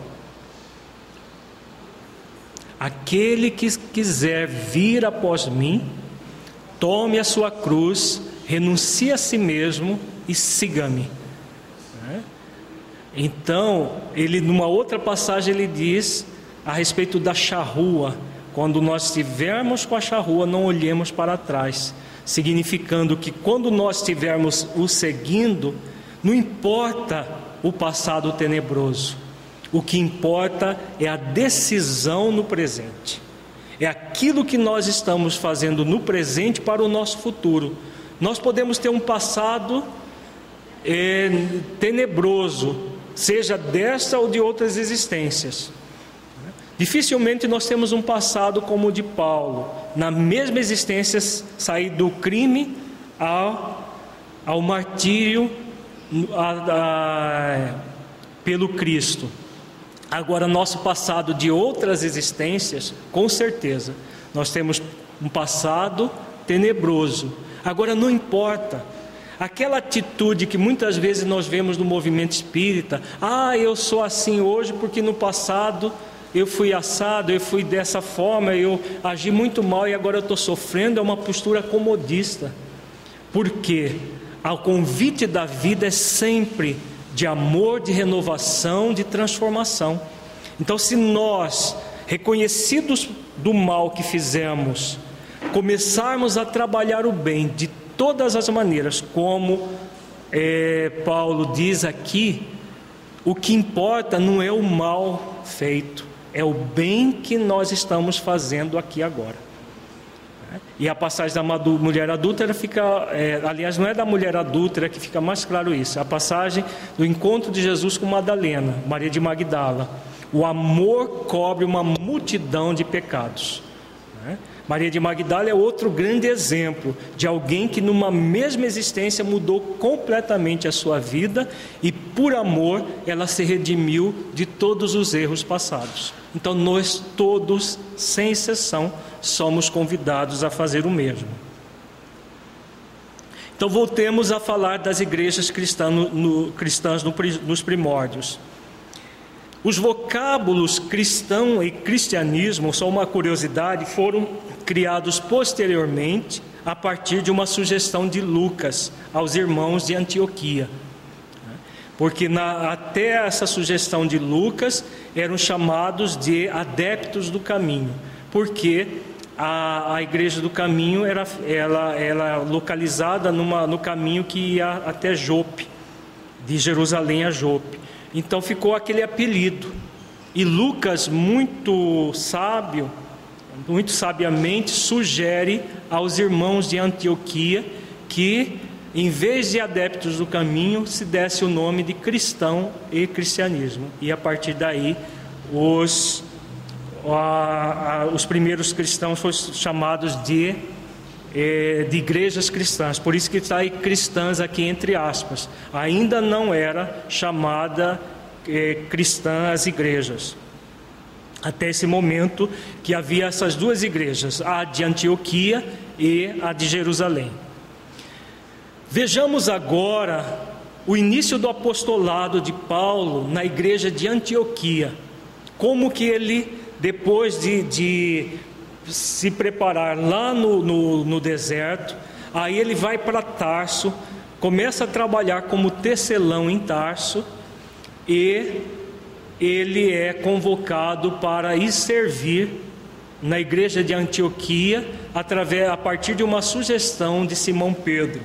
Aquele que quiser vir após mim, tome a sua cruz renuncie a si mesmo e siga-me. Né? Então, ele numa outra passagem ele diz a respeito da charrua, quando nós estivermos com a charrua, não olhemos para trás, significando que quando nós estivermos o seguindo, não importa o passado tenebroso, o que importa é a decisão no presente. É aquilo que nós estamos fazendo no presente para o nosso futuro nós podemos ter um passado é, tenebroso, seja dessa ou de outras existências. Dificilmente nós temos um passado como o de Paulo, na mesma existência, sair do crime ao, ao martírio a, a, pelo Cristo. Agora, nosso passado de outras existências, com certeza, nós temos um passado tenebroso. Agora, não importa, aquela atitude que muitas vezes nós vemos no movimento espírita, ah, eu sou assim hoje porque no passado eu fui assado, eu fui dessa forma, eu agi muito mal e agora eu estou sofrendo, é uma postura comodista. Porque o convite da vida é sempre de amor, de renovação, de transformação. Então, se nós, reconhecidos do mal que fizemos, começarmos a trabalhar o bem de todas as maneiras, como é, Paulo diz aqui, o que importa não é o mal feito, é o bem que nós estamos fazendo aqui agora. E a passagem da mulher adúltera fica, é, aliás, não é da mulher adúltera que fica mais claro isso, é a passagem do encontro de Jesus com Madalena, Maria de Magdala. O amor cobre uma multidão de pecados. Maria de Magdala é outro grande exemplo de alguém que, numa mesma existência, mudou completamente a sua vida e, por amor, ela se redimiu de todos os erros passados. Então, nós todos, sem exceção, somos convidados a fazer o mesmo. Então, voltemos a falar das igrejas cristãs, no, cristãs no, nos primórdios. Os vocábulos cristão e cristianismo, só uma curiosidade, foram criados posteriormente a partir de uma sugestão de Lucas aos irmãos de Antioquia. Porque na, até essa sugestão de Lucas eram chamados de adeptos do caminho, porque a, a igreja do caminho era ela, ela localizada numa, no caminho que ia até Jope, de Jerusalém a Jope. Então ficou aquele apelido. E Lucas, muito sábio, muito sabiamente, sugere aos irmãos de Antioquia que, em vez de adeptos do caminho, se desse o nome de cristão e cristianismo. E a partir daí, os, a, a, os primeiros cristãos foram chamados de é, de igrejas cristãs, por isso que está aí cristãs aqui entre aspas. Ainda não era chamada é, cristã as igrejas. Até esse momento que havia essas duas igrejas, a de Antioquia e a de Jerusalém. Vejamos agora o início do apostolado de Paulo na igreja de Antioquia. Como que ele, depois de, de se preparar lá no, no, no deserto, aí ele vai para Tarso, começa a trabalhar como tecelão em Tarso e ele é convocado para ir servir na igreja de Antioquia através a partir de uma sugestão de Simão Pedro.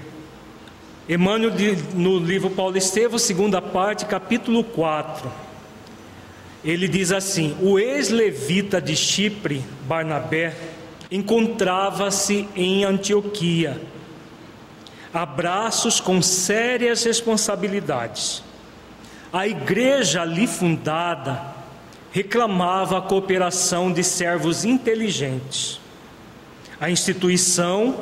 Emmanuel no livro Paulo Estevam, segunda parte, capítulo 4 ele diz assim: o ex-levita de Chipre, Barnabé, encontrava-se em Antioquia, abraços com sérias responsabilidades. A igreja ali fundada reclamava a cooperação de servos inteligentes. A instituição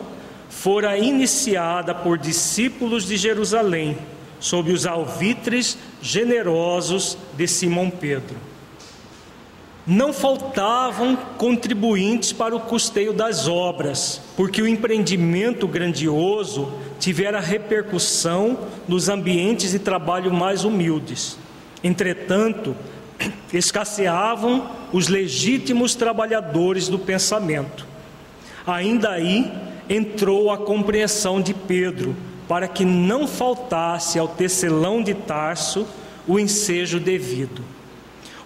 fora iniciada por discípulos de Jerusalém, sob os alvitres generosos de Simão Pedro não faltavam contribuintes para o custeio das obras, porque o empreendimento grandioso tivera repercussão nos ambientes de trabalho mais humildes. Entretanto, escasseavam os legítimos trabalhadores do pensamento. Ainda aí entrou a compreensão de Pedro, para que não faltasse ao tecelão de Tarso o ensejo devido.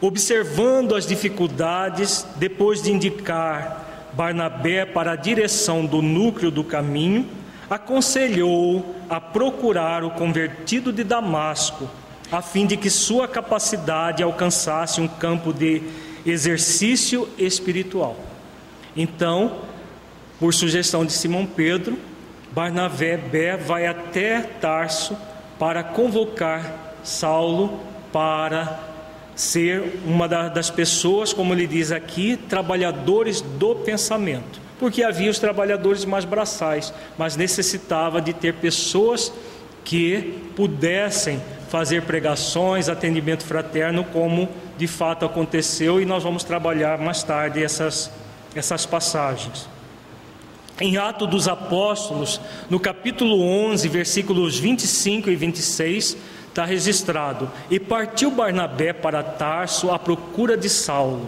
Observando as dificuldades, depois de indicar Barnabé para a direção do núcleo do caminho, aconselhou a procurar o convertido de Damasco, a fim de que sua capacidade alcançasse um campo de exercício espiritual. Então, por sugestão de Simão Pedro, Barnabé vai até Tarso para convocar Saulo para ser uma das pessoas, como ele diz aqui, trabalhadores do pensamento. Porque havia os trabalhadores mais braçais, mas necessitava de ter pessoas que pudessem fazer pregações, atendimento fraterno, como de fato aconteceu, e nós vamos trabalhar mais tarde essas, essas passagens. Em Atos dos Apóstolos, no capítulo 11, versículos 25 e 26, está registrado: E partiu Barnabé para Tarso à procura de Saulo.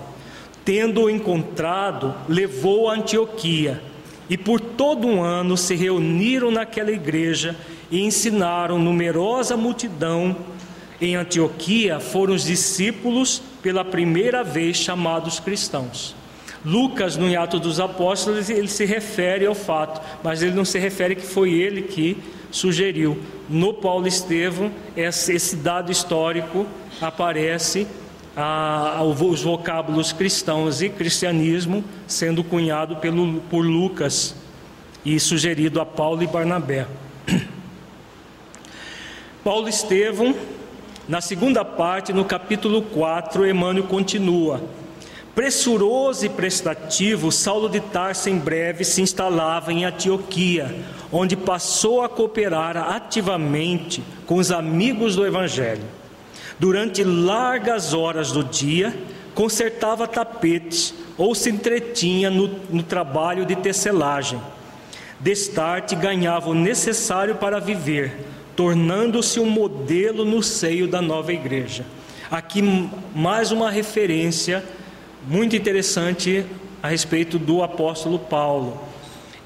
Tendo-o encontrado, levou a Antioquia. E por todo um ano se reuniram naquela igreja e ensinaram numerosa multidão. Em Antioquia foram os discípulos pela primeira vez chamados cristãos. Lucas, no Ato dos Apóstolos, ele se refere ao fato, mas ele não se refere que foi ele que sugeriu. No Paulo Estevão, esse dado histórico aparece os vocábulos cristãos e cristianismo sendo cunhado pelo, por Lucas e sugerido a Paulo e Barnabé. Paulo Estevão, na segunda parte, no capítulo 4, Emmanuel continua. Pressuroso e prestativo, Saulo de Tarso em breve se instalava em Antioquia, onde passou a cooperar ativamente com os amigos do Evangelho. Durante largas horas do dia, consertava tapetes ou se entretinha no, no trabalho de tecelagem. Destarte ganhava o necessário para viver, tornando-se um modelo no seio da nova igreja. Aqui mais uma referência muito interessante a respeito do apóstolo Paulo.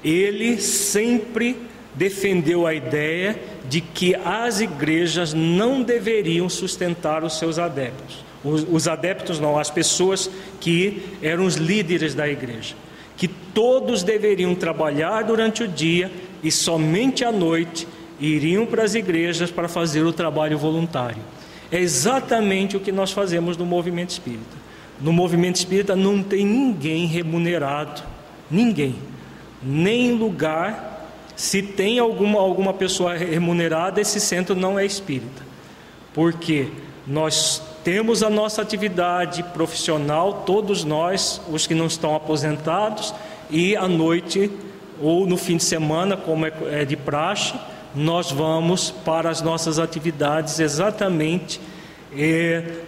Ele sempre defendeu a ideia de que as igrejas não deveriam sustentar os seus adeptos. Os, os adeptos não, as pessoas que eram os líderes da igreja. Que todos deveriam trabalhar durante o dia e somente à noite iriam para as igrejas para fazer o trabalho voluntário. É exatamente o que nós fazemos no movimento espírita. No movimento espírita não tem ninguém remunerado, ninguém, nem lugar. Se tem alguma, alguma pessoa remunerada, esse centro não é espírita, porque nós temos a nossa atividade profissional, todos nós, os que não estão aposentados, e à noite ou no fim de semana, como é, é de praxe, nós vamos para as nossas atividades exatamente é,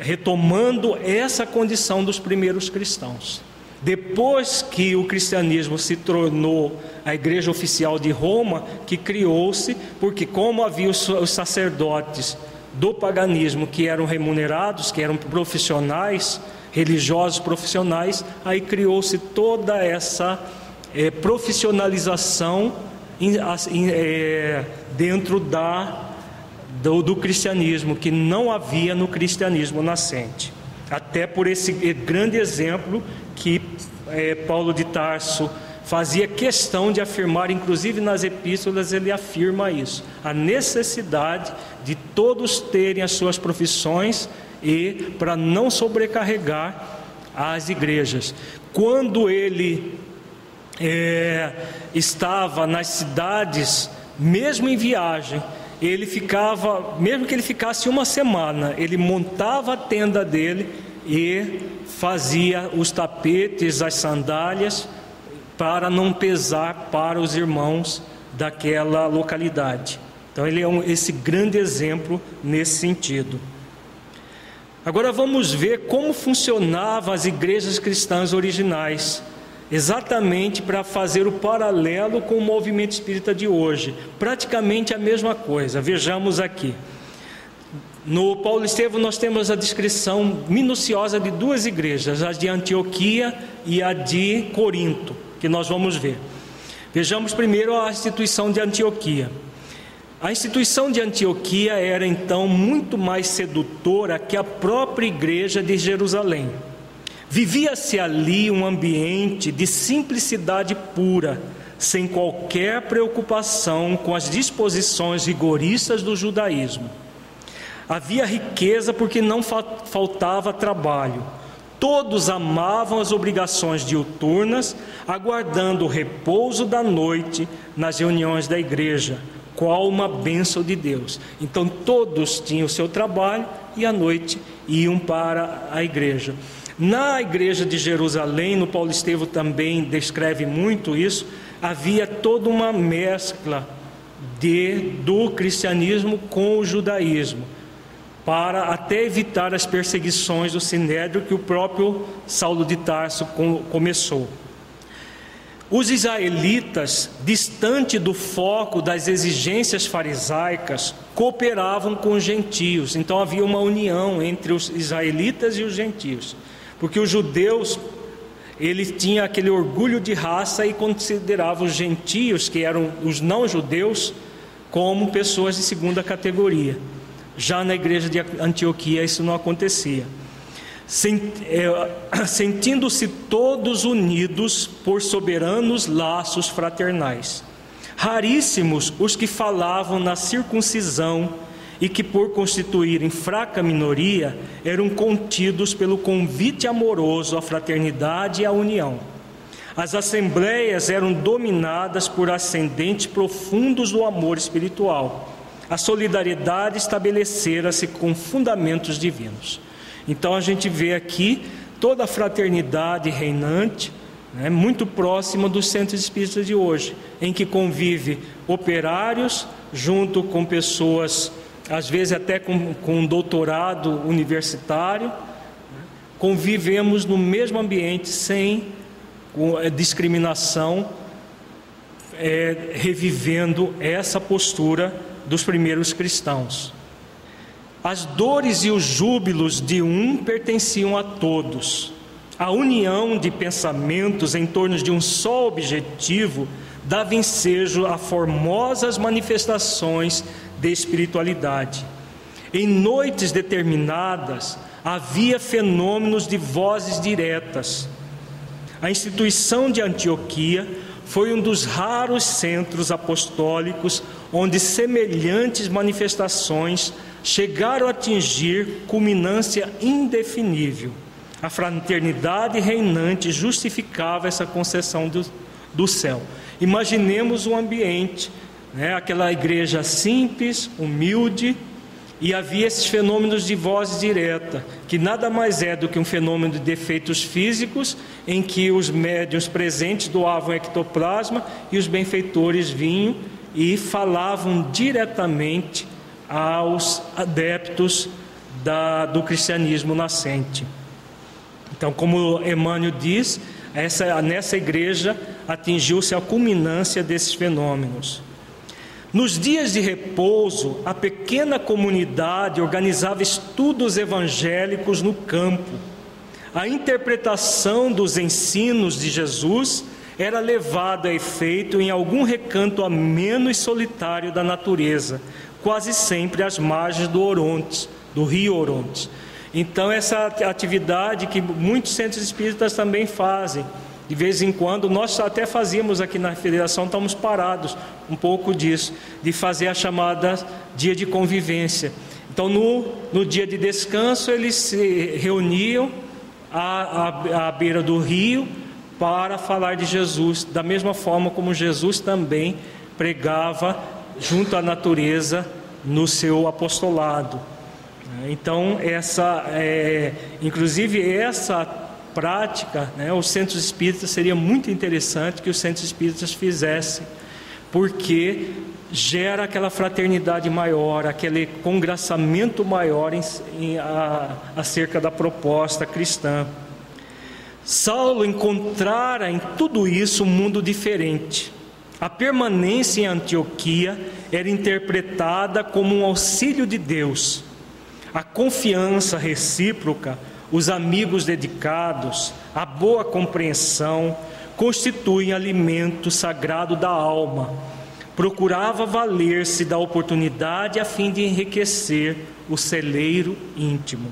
retomando essa condição dos primeiros cristãos. Depois que o cristianismo se tornou a igreja oficial de Roma, que criou-se, porque como havia os sacerdotes do paganismo que eram remunerados, que eram profissionais, religiosos profissionais, aí criou-se toda essa é, profissionalização em, em, é, dentro da do, do cristianismo que não havia no cristianismo nascente. Até por esse grande exemplo que é, Paulo de Tarso fazia questão de afirmar, inclusive nas epístolas ele afirma isso, a necessidade de todos terem as suas profissões e para não sobrecarregar as igrejas. Quando ele é, estava nas cidades, mesmo em viagem, ele ficava, mesmo que ele ficasse uma semana, ele montava a tenda dele e fazia os tapetes, as sandálias, para não pesar para os irmãos daquela localidade. Então, ele é um, esse grande exemplo nesse sentido. Agora vamos ver como funcionavam as igrejas cristãs originais exatamente para fazer o paralelo com o movimento espírita de hoje. Praticamente a mesma coisa. Vejamos aqui. No Paulo Estevam nós temos a descrição minuciosa de duas igrejas, a de Antioquia e a de Corinto, que nós vamos ver. Vejamos primeiro a instituição de Antioquia. A instituição de Antioquia era então muito mais sedutora que a própria igreja de Jerusalém. Vivia-se ali um ambiente de simplicidade pura, sem qualquer preocupação com as disposições rigoristas do judaísmo. Havia riqueza porque não faltava trabalho. Todos amavam as obrigações diuturnas, aguardando o repouso da noite nas reuniões da igreja, qual uma bênção de Deus. Então todos tinham o seu trabalho e à noite iam para a igreja. Na igreja de Jerusalém, no Paulo Estevo também descreve muito isso, havia toda uma mescla de, do cristianismo com o judaísmo, para até evitar as perseguições do sinédrio que o próprio Saulo de Tarso começou. Os israelitas, distante do foco das exigências farisaicas, cooperavam com os gentios. Então havia uma união entre os israelitas e os gentios, porque os judeus ele tinha aquele orgulho de raça e considerava os gentios, que eram os não judeus, como pessoas de segunda categoria. Já na igreja de Antioquia isso não acontecia. É, sentindo-se todos unidos por soberanos laços fraternais. Raríssimos os que falavam na circuncisão e que, por constituírem fraca minoria, eram contidos pelo convite amoroso à fraternidade e à união. As assembleias eram dominadas por ascendentes profundos do amor espiritual. A solidariedade estabelecera-se com fundamentos divinos. Então a gente vê aqui toda a fraternidade reinante, né, muito próxima dos centros espíritas de hoje, em que convive operários junto com pessoas, às vezes até com, com um doutorado universitário, né, convivemos no mesmo ambiente sem é, discriminação, é, revivendo essa postura dos primeiros cristãos. As dores e os júbilos de um pertenciam a todos. A união de pensamentos em torno de um só objetivo dava ensejo a formosas manifestações de espiritualidade. Em noites determinadas, havia fenômenos de vozes diretas. A instituição de Antioquia foi um dos raros centros apostólicos onde semelhantes manifestações chegaram a atingir culminância indefinível. A fraternidade reinante justificava essa concessão do, do céu. Imaginemos o ambiente, né? aquela igreja simples, humilde, e havia esses fenômenos de voz direta, que nada mais é do que um fenômeno de defeitos físicos, em que os médios presentes doavam ectoplasma e os benfeitores vinham e falavam diretamente aos adeptos da, do cristianismo nascente. Então, como Emmanuel diz, essa, nessa igreja atingiu-se a culminância desses fenômenos. Nos dias de repouso, a pequena comunidade organizava estudos evangélicos no campo. A interpretação dos ensinos de Jesus era levada a efeito em algum recanto ameno e solitário da natureza, quase sempre às margens do Orontes, do rio Orontes. Então, essa atividade que muitos centros espíritas também fazem, de vez em quando, nós até fazíamos aqui na federação, estamos parados um pouco disso, de fazer a chamada dia de convivência. Então, no, no dia de descanso, eles se reuniam à, à, à beira do rio para falar de Jesus, da mesma forma como Jesus também pregava junto à natureza no seu apostolado. Então, essa, é, inclusive essa prática, né, os centros espíritas seria muito interessante que os centros espíritas fizessem, porque gera aquela fraternidade maior, aquele congraçamento maior em, em, a, acerca da proposta cristã. Saulo encontrara em tudo isso um mundo diferente. A permanência em Antioquia era interpretada como um auxílio de Deus. A confiança recíproca, os amigos dedicados, a boa compreensão constituem alimento sagrado da alma. Procurava valer-se da oportunidade a fim de enriquecer o celeiro íntimo.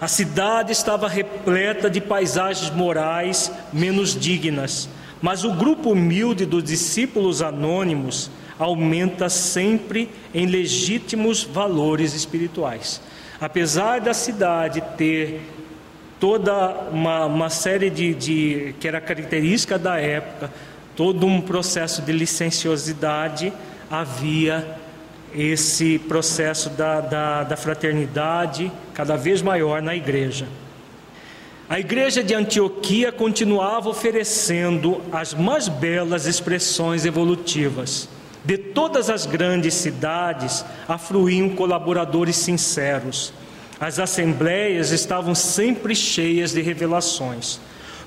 A cidade estava repleta de paisagens morais menos dignas mas o grupo humilde dos discípulos anônimos aumenta sempre em legítimos valores espirituais. Apesar da cidade ter toda uma, uma série de, de, que era característica da época, todo um processo de licenciosidade, havia esse processo da, da, da fraternidade cada vez maior na igreja. A igreja de Antioquia continuava oferecendo as mais belas expressões evolutivas. De todas as grandes cidades afluíam colaboradores sinceros. As assembleias estavam sempre cheias de revelações.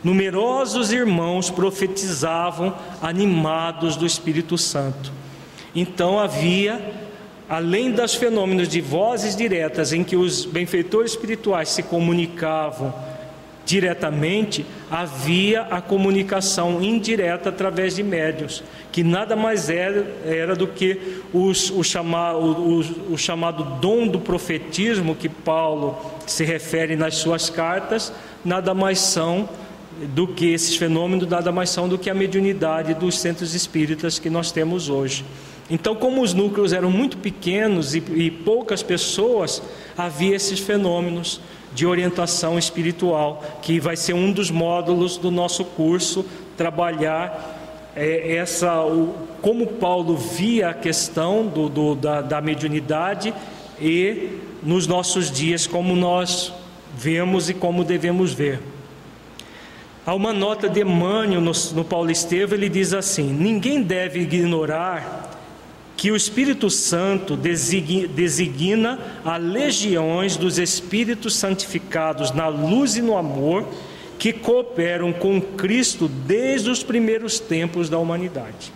Numerosos irmãos profetizavam animados do Espírito Santo. Então havia, além dos fenômenos de vozes diretas em que os benfeitores espirituais se comunicavam diretamente, havia a comunicação indireta através de médios, que nada mais era, era do que os, o, o, o, o chamado dom do profetismo, que Paulo se refere nas suas cartas, nada mais são do que esses fenômenos, nada mais são do que a mediunidade dos centros espíritas que nós temos hoje. Então, como os núcleos eram muito pequenos e, e poucas pessoas, havia esses fenômenos de orientação espiritual, que vai ser um dos módulos do nosso curso, trabalhar é, essa, o, como Paulo via a questão do, do, da, da mediunidade e nos nossos dias, como nós vemos e como devemos ver. Há uma nota de Emmanuel no, no Paulo Estevam, ele diz assim: Ninguém deve ignorar que o Espírito Santo designa a legiões dos Espíritos santificados na luz e no amor que cooperam com Cristo desde os primeiros tempos da humanidade.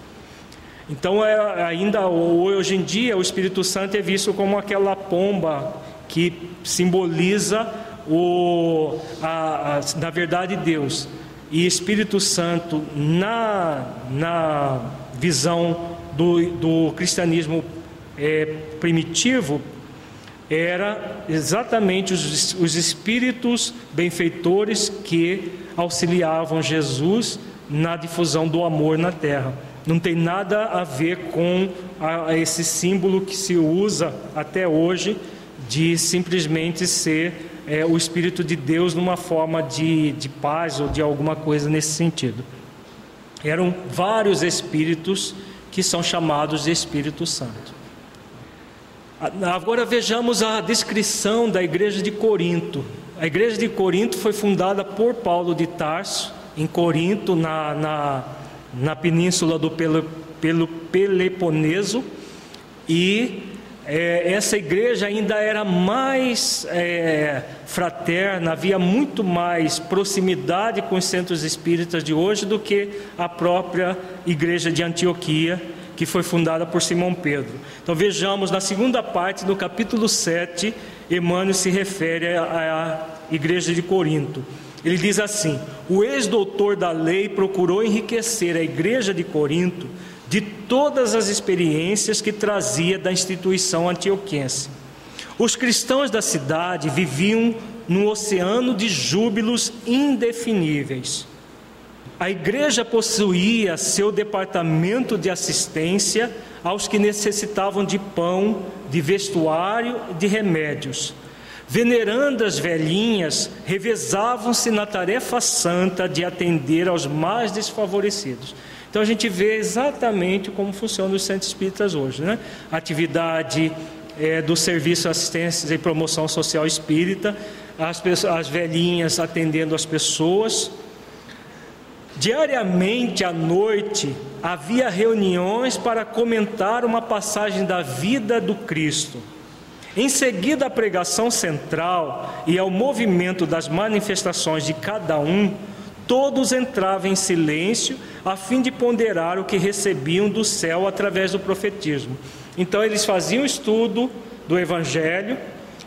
Então, é, ainda hoje em dia, o Espírito Santo é visto como aquela pomba que simboliza o, a, a, na verdade Deus. E Espírito Santo, na, na visão do, do cristianismo é, primitivo era exatamente os, os espíritos benfeitores que auxiliavam Jesus na difusão do amor na terra. Não tem nada a ver com a, a esse símbolo que se usa até hoje de simplesmente ser é, o Espírito de Deus numa forma de, de paz ou de alguma coisa nesse sentido. Eram vários espíritos que são chamados de Espírito Santo. Agora vejamos a descrição da igreja de Corinto. A igreja de Corinto foi fundada por Paulo de Tarso, em Corinto, na, na, na península do Pel, Pel, Peloponeso, e é, essa igreja ainda era mais é, fraterna, havia muito mais proximidade com os centros espíritas de hoje do que a própria igreja de Antioquia, que foi fundada por Simão Pedro. Então vejamos na segunda parte do capítulo 7, Emmanuel se refere à igreja de Corinto. Ele diz assim: O ex-doutor da lei procurou enriquecer a igreja de Corinto de todas as experiências que trazia da instituição antioquense. Os cristãos da cidade viviam num oceano de júbilos indefiníveis. A igreja possuía seu departamento de assistência aos que necessitavam de pão, de vestuário, de remédios. Venerandas velhinhas revezavam-se na tarefa santa de atender aos mais desfavorecidos. Então a gente vê exatamente como funciona os centros espíritas hoje, né? Atividade é, do serviço assistência e promoção social espírita, as, as velhinhas atendendo as pessoas. Diariamente à noite havia reuniões para comentar uma passagem da vida do Cristo. Em seguida, à pregação central e ao movimento das manifestações de cada um, todos entravam em silêncio a fim de ponderar o que recebiam do céu através do profetismo. Então eles faziam estudo do evangelho,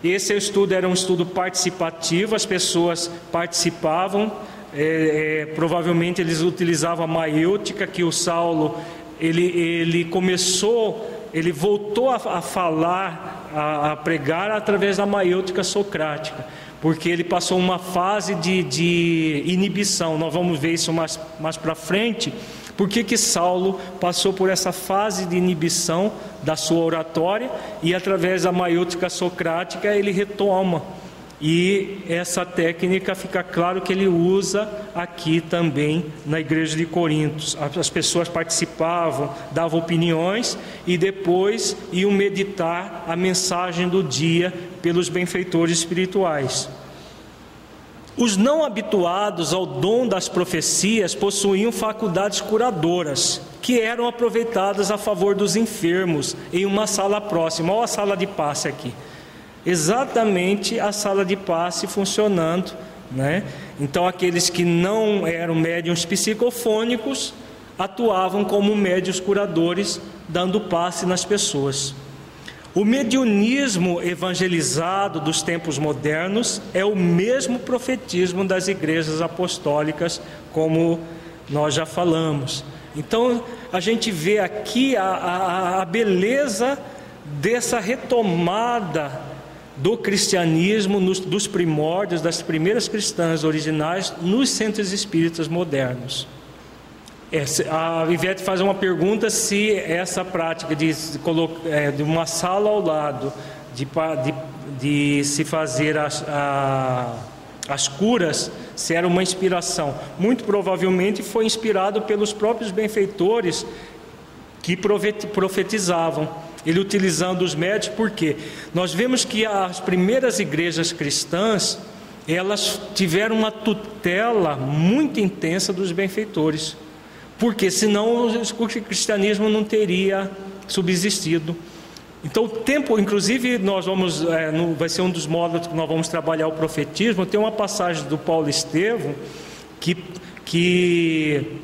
esse estudo era um estudo participativo, as pessoas participavam, é, é, provavelmente eles utilizavam a maiêutica que o Saulo ele, ele começou, ele voltou a, a falar, a, a pregar através da maiêutica socrática porque ele passou uma fase de, de inibição. Nós vamos ver isso mais, mais para frente. Por que, que Saulo passou por essa fase de inibição da sua oratória e através da maiútica socrática ele retoma. E essa técnica fica claro que ele usa aqui também na igreja de Corinto. As pessoas participavam, davam opiniões e depois iam meditar a mensagem do dia pelos benfeitores espirituais. Os não habituados ao dom das profecias possuíam faculdades curadoras, que eram aproveitadas a favor dos enfermos em uma sala próxima, olha a sala de passe aqui exatamente a sala de passe funcionando, né? Então aqueles que não eram médiums psicofônicos atuavam como médios curadores, dando passe nas pessoas. O mediunismo evangelizado dos tempos modernos é o mesmo profetismo das igrejas apostólicas, como nós já falamos. Então a gente vê aqui a, a, a beleza dessa retomada do cristianismo, nos, dos primórdios, das primeiras cristãs originais, nos centros espíritas modernos. A Ivete faz uma pergunta se essa prática de, é, de uma sala ao lado, de, de, de se fazer as, a, as curas, se era uma inspiração. Muito provavelmente foi inspirado pelos próprios benfeitores que profetizavam ele utilizando os médios, porque nós vemos que as primeiras igrejas cristãs, elas tiveram uma tutela muito intensa dos benfeitores, porque senão o cristianismo não teria subsistido. Então, o tempo, inclusive, nós vamos, é, no, vai ser um dos módulos que nós vamos trabalhar o profetismo. Tem uma passagem do Paulo Estevam que, que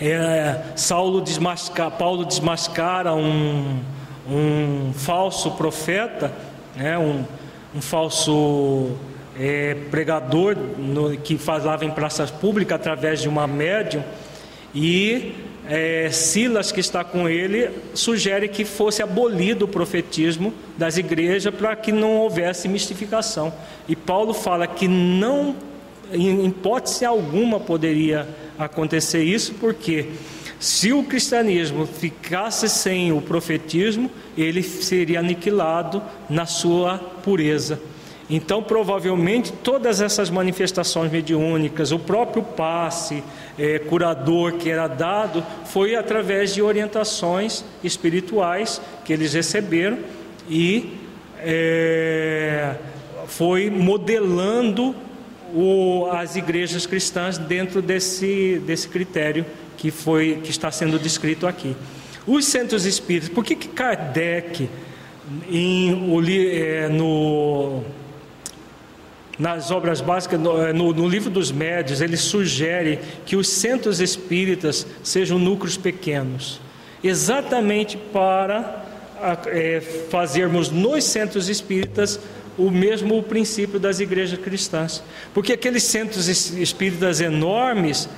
é, Saulo desmasca, Paulo desmascara um, um falso profeta, né, um, um falso é, pregador no, que falava em praças públicas através de uma médium, e é, Silas, que está com ele, sugere que fosse abolido o profetismo das igrejas para que não houvesse mistificação. E Paulo fala que não, em hipótese alguma, poderia acontecer isso, porque se o cristianismo ficasse sem o profetismo, ele seria aniquilado na sua pureza. Então, provavelmente, todas essas manifestações mediúnicas, o próprio passe é, curador que era dado, foi através de orientações espirituais que eles receberam e é, foi modelando o, as igrejas cristãs dentro desse, desse critério que foi que está sendo descrito aqui. Os centros espíritas, por que, que Kardec em, é, no, nas obras básicas, é, no, no, livro dos médios, ele sugere que os centros espíritas sejam núcleos pequenos, exatamente para é, fazermos nos centros espíritas o mesmo princípio das igrejas cristãs, porque aqueles centros espíritas enormes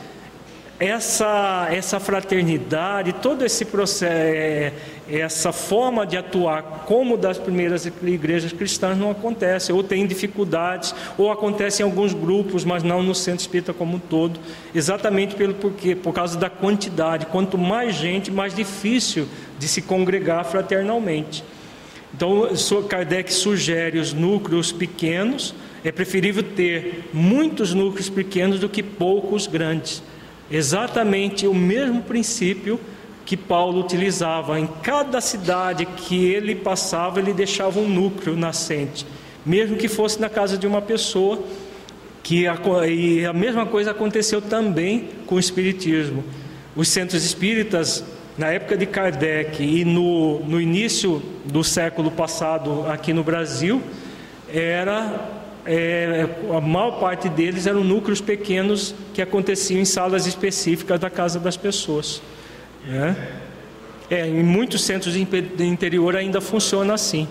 essa, essa fraternidade, todo esse processo, é, essa forma de atuar como das primeiras igrejas cristãs não acontece, ou tem dificuldades, ou acontece em alguns grupos, mas não no centro espírita como um todo, exatamente pelo porquê, por causa da quantidade. Quanto mais gente, mais difícil de se congregar fraternalmente. Então, Kardec sugere os núcleos pequenos, é preferível ter muitos núcleos pequenos do que poucos grandes exatamente o mesmo princípio que Paulo utilizava. Em cada cidade que ele passava, ele deixava um núcleo nascente, mesmo que fosse na casa de uma pessoa. Que a, e a mesma coisa aconteceu também com o Espiritismo. Os centros espíritas, na época de Kardec e no, no início do século passado aqui no Brasil, era é, a maior parte deles eram núcleos pequenos que aconteciam em salas específicas da casa das pessoas. Né? É, em muitos centros de interior ainda funciona assim.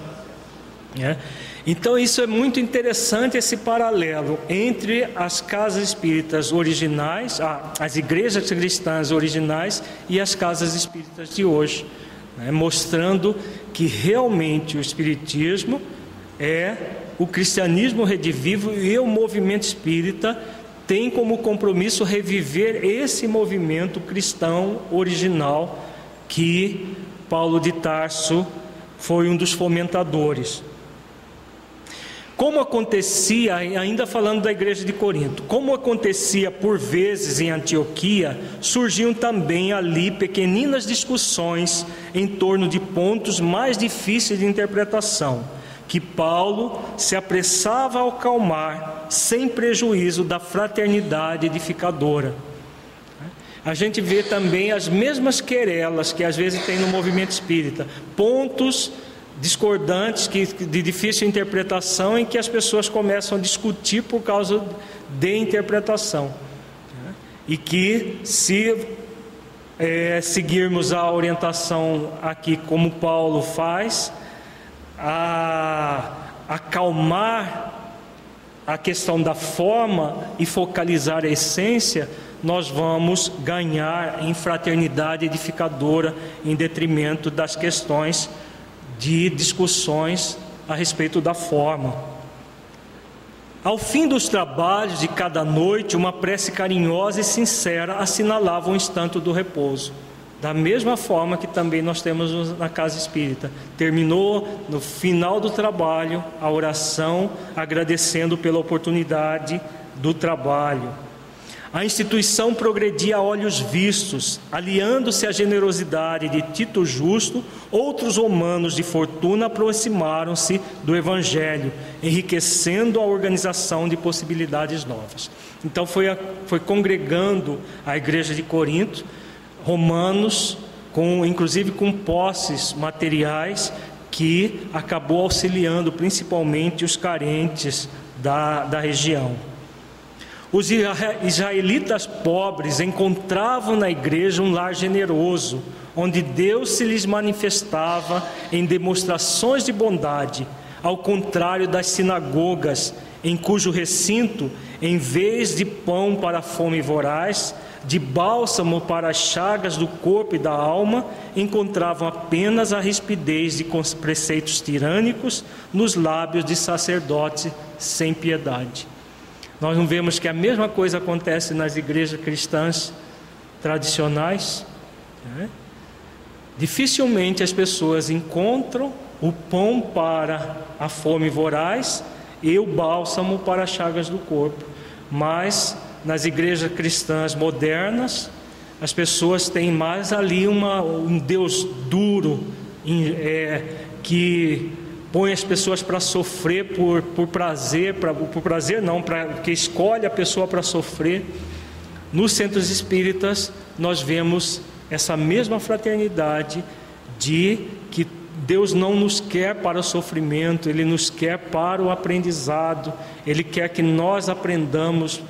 Né? Então isso é muito interessante esse paralelo entre as casas espíritas originais, as igrejas cristãs originais e as casas espíritas de hoje, né? mostrando que realmente o espiritismo é o cristianismo redivivo e o movimento espírita têm como compromisso reviver esse movimento cristão original que Paulo de Tarso foi um dos fomentadores. como acontecia, ainda falando da igreja de Corinto, como acontecia por vezes em Antioquia, surgiam também ali pequeninas discussões em torno de pontos mais difíceis de interpretação, que Paulo se apressava a acalmar, sem prejuízo da fraternidade edificadora. A gente vê também as mesmas querelas que às vezes tem no movimento espírita, pontos discordantes, que, de difícil interpretação, em que as pessoas começam a discutir por causa de interpretação. Né? E que, se é, seguirmos a orientação aqui, como Paulo faz, a acalmar a questão da forma e focalizar a essência, nós vamos ganhar em fraternidade edificadora em detrimento das questões de discussões a respeito da forma. Ao fim dos trabalhos de cada noite, uma prece carinhosa e sincera assinalava um instante do repouso. Da mesma forma que também nós temos na casa espírita. Terminou no final do trabalho a oração, agradecendo pela oportunidade do trabalho. A instituição progredia a olhos vistos, aliando-se à generosidade de Tito Justo, outros romanos de fortuna aproximaram-se do Evangelho, enriquecendo a organização de possibilidades novas. Então foi, a, foi congregando a igreja de Corinto, romanos, com, inclusive com posses materiais, que acabou auxiliando principalmente os carentes da, da região. Os israelitas pobres encontravam na igreja um lar generoso, onde Deus se lhes manifestava em demonstrações de bondade, ao contrário das sinagogas, em cujo recinto, em vez de pão para a fome voraz, de bálsamo para as chagas do corpo e da alma, encontravam apenas a rispidez de preceitos tirânicos nos lábios de sacerdotes sem piedade. Nós não vemos que a mesma coisa acontece nas igrejas cristãs tradicionais. Né? Dificilmente as pessoas encontram o pão para a fome voraz e o bálsamo para as chagas do corpo. Mas nas igrejas cristãs modernas, as pessoas têm mais ali uma, um Deus duro, é, que põe as pessoas para sofrer por, por prazer, pra, por prazer não, pra, que escolhe a pessoa para sofrer. Nos centros espíritas, nós vemos essa mesma fraternidade de que Deus não nos quer para o sofrimento, Ele nos quer para o aprendizado, Ele quer que nós aprendamos,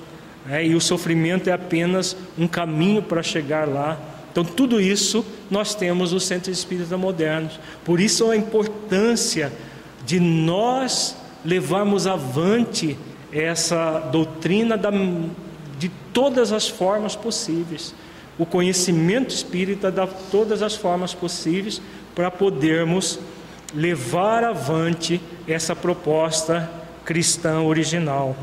né, e o sofrimento é apenas um caminho para chegar lá. Então, tudo isso nós temos nos centros espíritas modernos, por isso a importância de nós levarmos avante essa doutrina da, de todas as formas possíveis, o conhecimento espírita de todas as formas possíveis, para podermos levar avante essa proposta cristã original.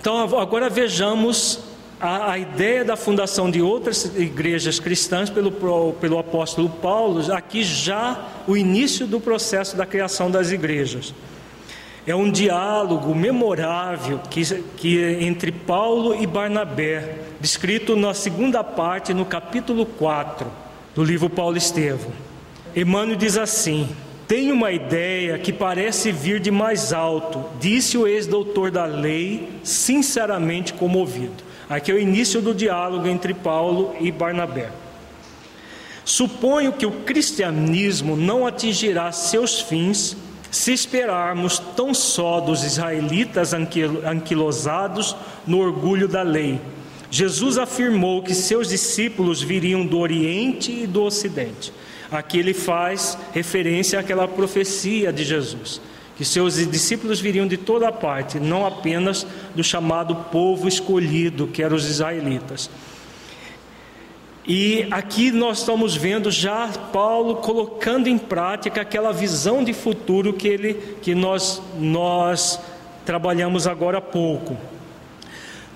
Então, agora vejamos a, a, ideia da fundação de outras igrejas cristãs pelo, pelo apóstolo Paulo, aqui já o início do processo da criação das igrejas. É um diálogo memorável que, que entre Paulo e Barnabé, descrito na segunda parte, no capítulo 4 do livro Paulo Estevão. Emmanuel diz assim: Tenho uma ideia que parece vir de mais alto, disse o ex-doutor da lei, sinceramente comovido. Aqui é o início do diálogo entre Paulo e Barnabé. Suponho que o cristianismo não atingirá seus fins se esperarmos tão só dos israelitas anquilosados no orgulho da lei. Jesus afirmou que seus discípulos viriam do Oriente e do Ocidente. Aqui ele faz referência àquela profecia de Jesus que seus discípulos viriam de toda parte, não apenas do chamado povo escolhido, que eram os israelitas. E aqui nós estamos vendo já Paulo colocando em prática aquela visão de futuro que ele que nós nós trabalhamos agora há pouco.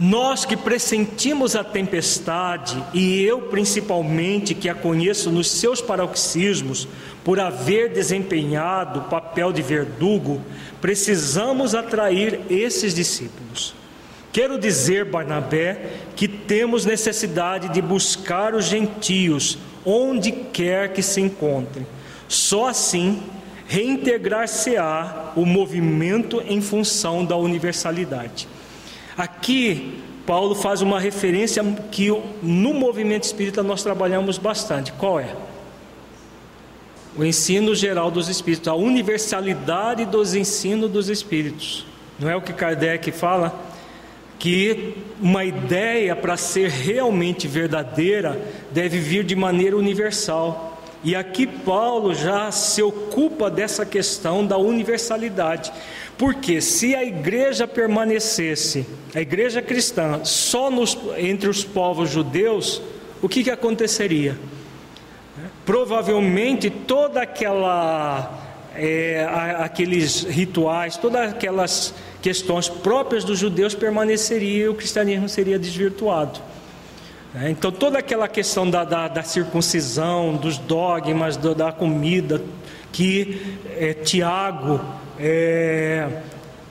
Nós que pressentimos a tempestade, e eu principalmente, que a conheço nos seus paroxismos, por haver desempenhado o papel de verdugo, precisamos atrair esses discípulos. Quero dizer, Barnabé, que temos necessidade de buscar os gentios onde quer que se encontrem. Só assim reintegrar-se-á o movimento em função da universalidade. Aqui, Paulo faz uma referência que no movimento espírita nós trabalhamos bastante. Qual é? O ensino geral dos espíritos, a universalidade dos ensinos dos espíritos. Não é o que Kardec fala? Que uma ideia para ser realmente verdadeira deve vir de maneira universal. E aqui Paulo já se ocupa dessa questão da universalidade. Porque se a igreja permanecesse, a igreja cristã, só nos, entre os povos judeus, o que, que aconteceria? Provavelmente toda aquela é, aqueles rituais, todas aquelas questões próprias dos judeus permaneceriam e o cristianismo seria desvirtuado. É, então toda aquela questão da, da, da circuncisão, dos dogmas, do, da comida, que é, Tiago é,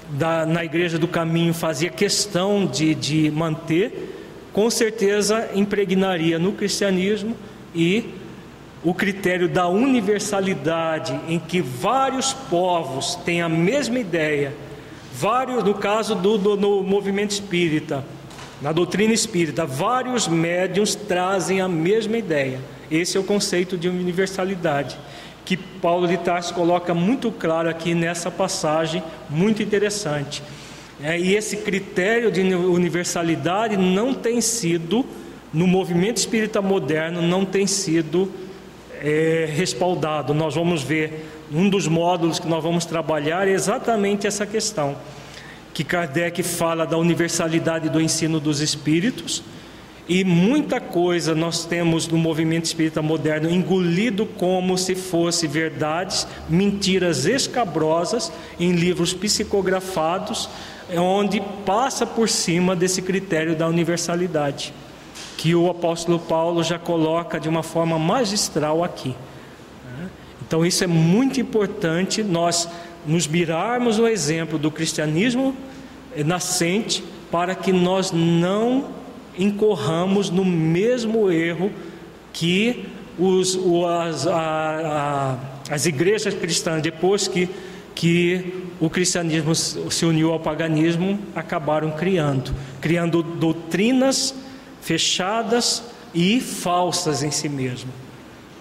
da, na igreja do caminho fazia questão de, de manter, com certeza impregnaria no cristianismo e o critério da universalidade, em que vários povos têm a mesma ideia, vários, no caso do, do no movimento espírita, na doutrina espírita, vários médiums trazem a mesma ideia. Esse é o conceito de universalidade que Paulo de Tarso coloca muito claro aqui nessa passagem, muito interessante. É, e esse critério de universalidade não tem sido, no movimento espírita moderno, não tem sido é, respaldado. Nós vamos ver, um dos módulos que nós vamos trabalhar é exatamente essa questão, que Kardec fala da universalidade do ensino dos espíritos e muita coisa nós temos no movimento espírita moderno engolido como se fosse verdades, mentiras escabrosas em livros psicografados, onde passa por cima desse critério da universalidade, que o apóstolo Paulo já coloca de uma forma magistral aqui. Então, isso é muito importante nós nos mirarmos no exemplo do cristianismo nascente para que nós não incorramos no mesmo erro que os, as, a, a, as igrejas cristãs, depois que, que o cristianismo se uniu ao paganismo, acabaram criando criando doutrinas fechadas e falsas em si mesmo.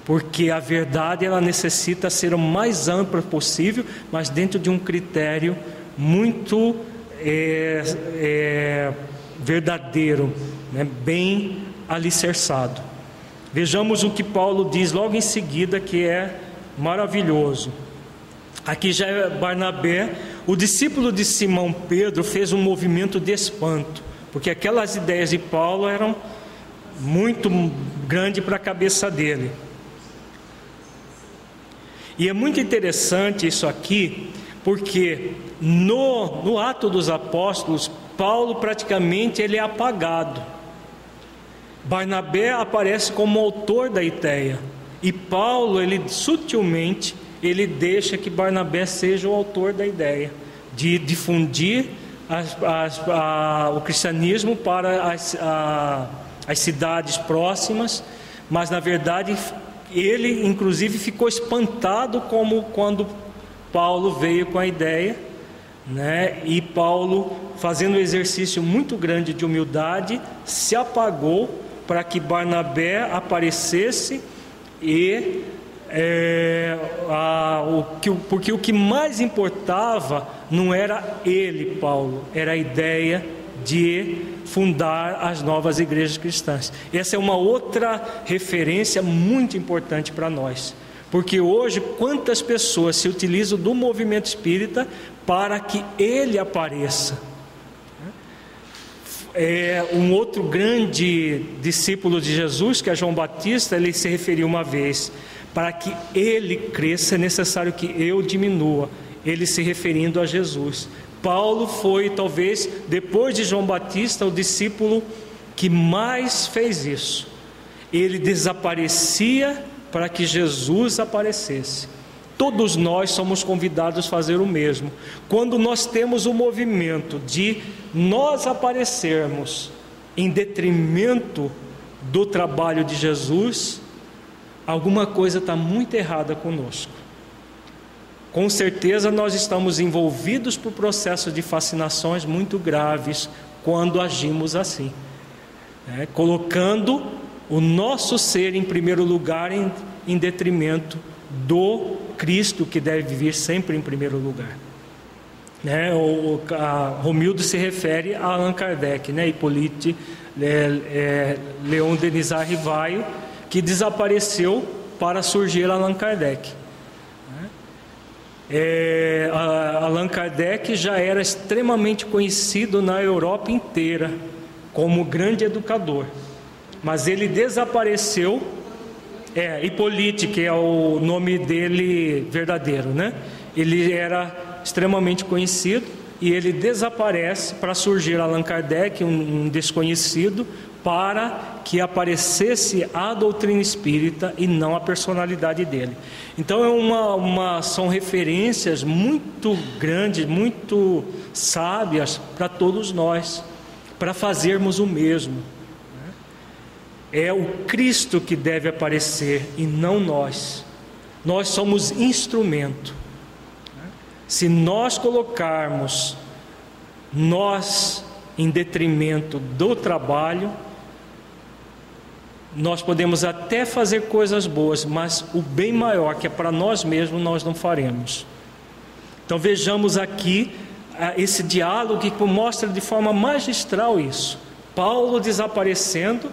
Porque a verdade ela necessita ser o mais ampla possível, mas dentro de um critério muito é, é, verdadeiro, né, bem alicerçado. Vejamos o que Paulo diz logo em seguida, que é maravilhoso. Aqui já é Barnabé, o discípulo de Simão Pedro fez um movimento de espanto, porque aquelas ideias de Paulo eram muito grande para a cabeça dele. E é muito interessante isso aqui, porque no, no ato dos apóstolos, Paulo praticamente ele é apagado. Barnabé aparece como autor da ideia e Paulo ele sutilmente ele deixa que Barnabé seja o autor da ideia de difundir as, as, a, o cristianismo para as, a, as cidades próximas, mas na verdade ele inclusive ficou espantado como quando Paulo veio com a ideia né? E Paulo, fazendo um exercício muito grande de humildade, se apagou para que Barnabé aparecesse e é, a, o que, porque o que mais importava não era ele, Paulo, era a ideia de fundar as novas igrejas cristãs. Essa é uma outra referência muito importante para nós. Porque hoje, quantas pessoas se utilizam do movimento espírita para que ele apareça? É, um outro grande discípulo de Jesus, que é João Batista, ele se referiu uma vez: para que ele cresça é necessário que eu diminua. Ele se referindo a Jesus, Paulo foi, talvez, depois de João Batista, o discípulo que mais fez isso. Ele desaparecia para que Jesus aparecesse. Todos nós somos convidados a fazer o mesmo. Quando nós temos o movimento de nós aparecermos em detrimento do trabalho de Jesus, alguma coisa está muito errada conosco. Com certeza nós estamos envolvidos por processos de fascinações muito graves quando agimos assim, né? colocando o nosso ser em primeiro lugar em, em detrimento do Cristo que deve vir sempre em primeiro lugar. Né? O, Romildo se refere a Allan Kardec, né? Hippolyte é, é, Leon Denis Rivaio, que desapareceu para surgir Allan Kardec. É, Allan Kardec já era extremamente conhecido na Europa inteira como grande educador, mas ele desapareceu. É, Hippolyte, que é o nome dele verdadeiro, né? Ele era extremamente conhecido e ele desaparece para surgir Allan Kardec, um, um desconhecido, para que aparecesse a doutrina espírita e não a personalidade dele. Então é uma, uma, são referências muito grandes, muito sábias para todos nós, para fazermos o mesmo. É o Cristo que deve aparecer e não nós. Nós somos instrumento. Se nós colocarmos nós em detrimento do trabalho, nós podemos até fazer coisas boas, mas o bem maior, que é para nós mesmos, nós não faremos. Então vejamos aqui ah, esse diálogo que mostra de forma magistral isso. Paulo desaparecendo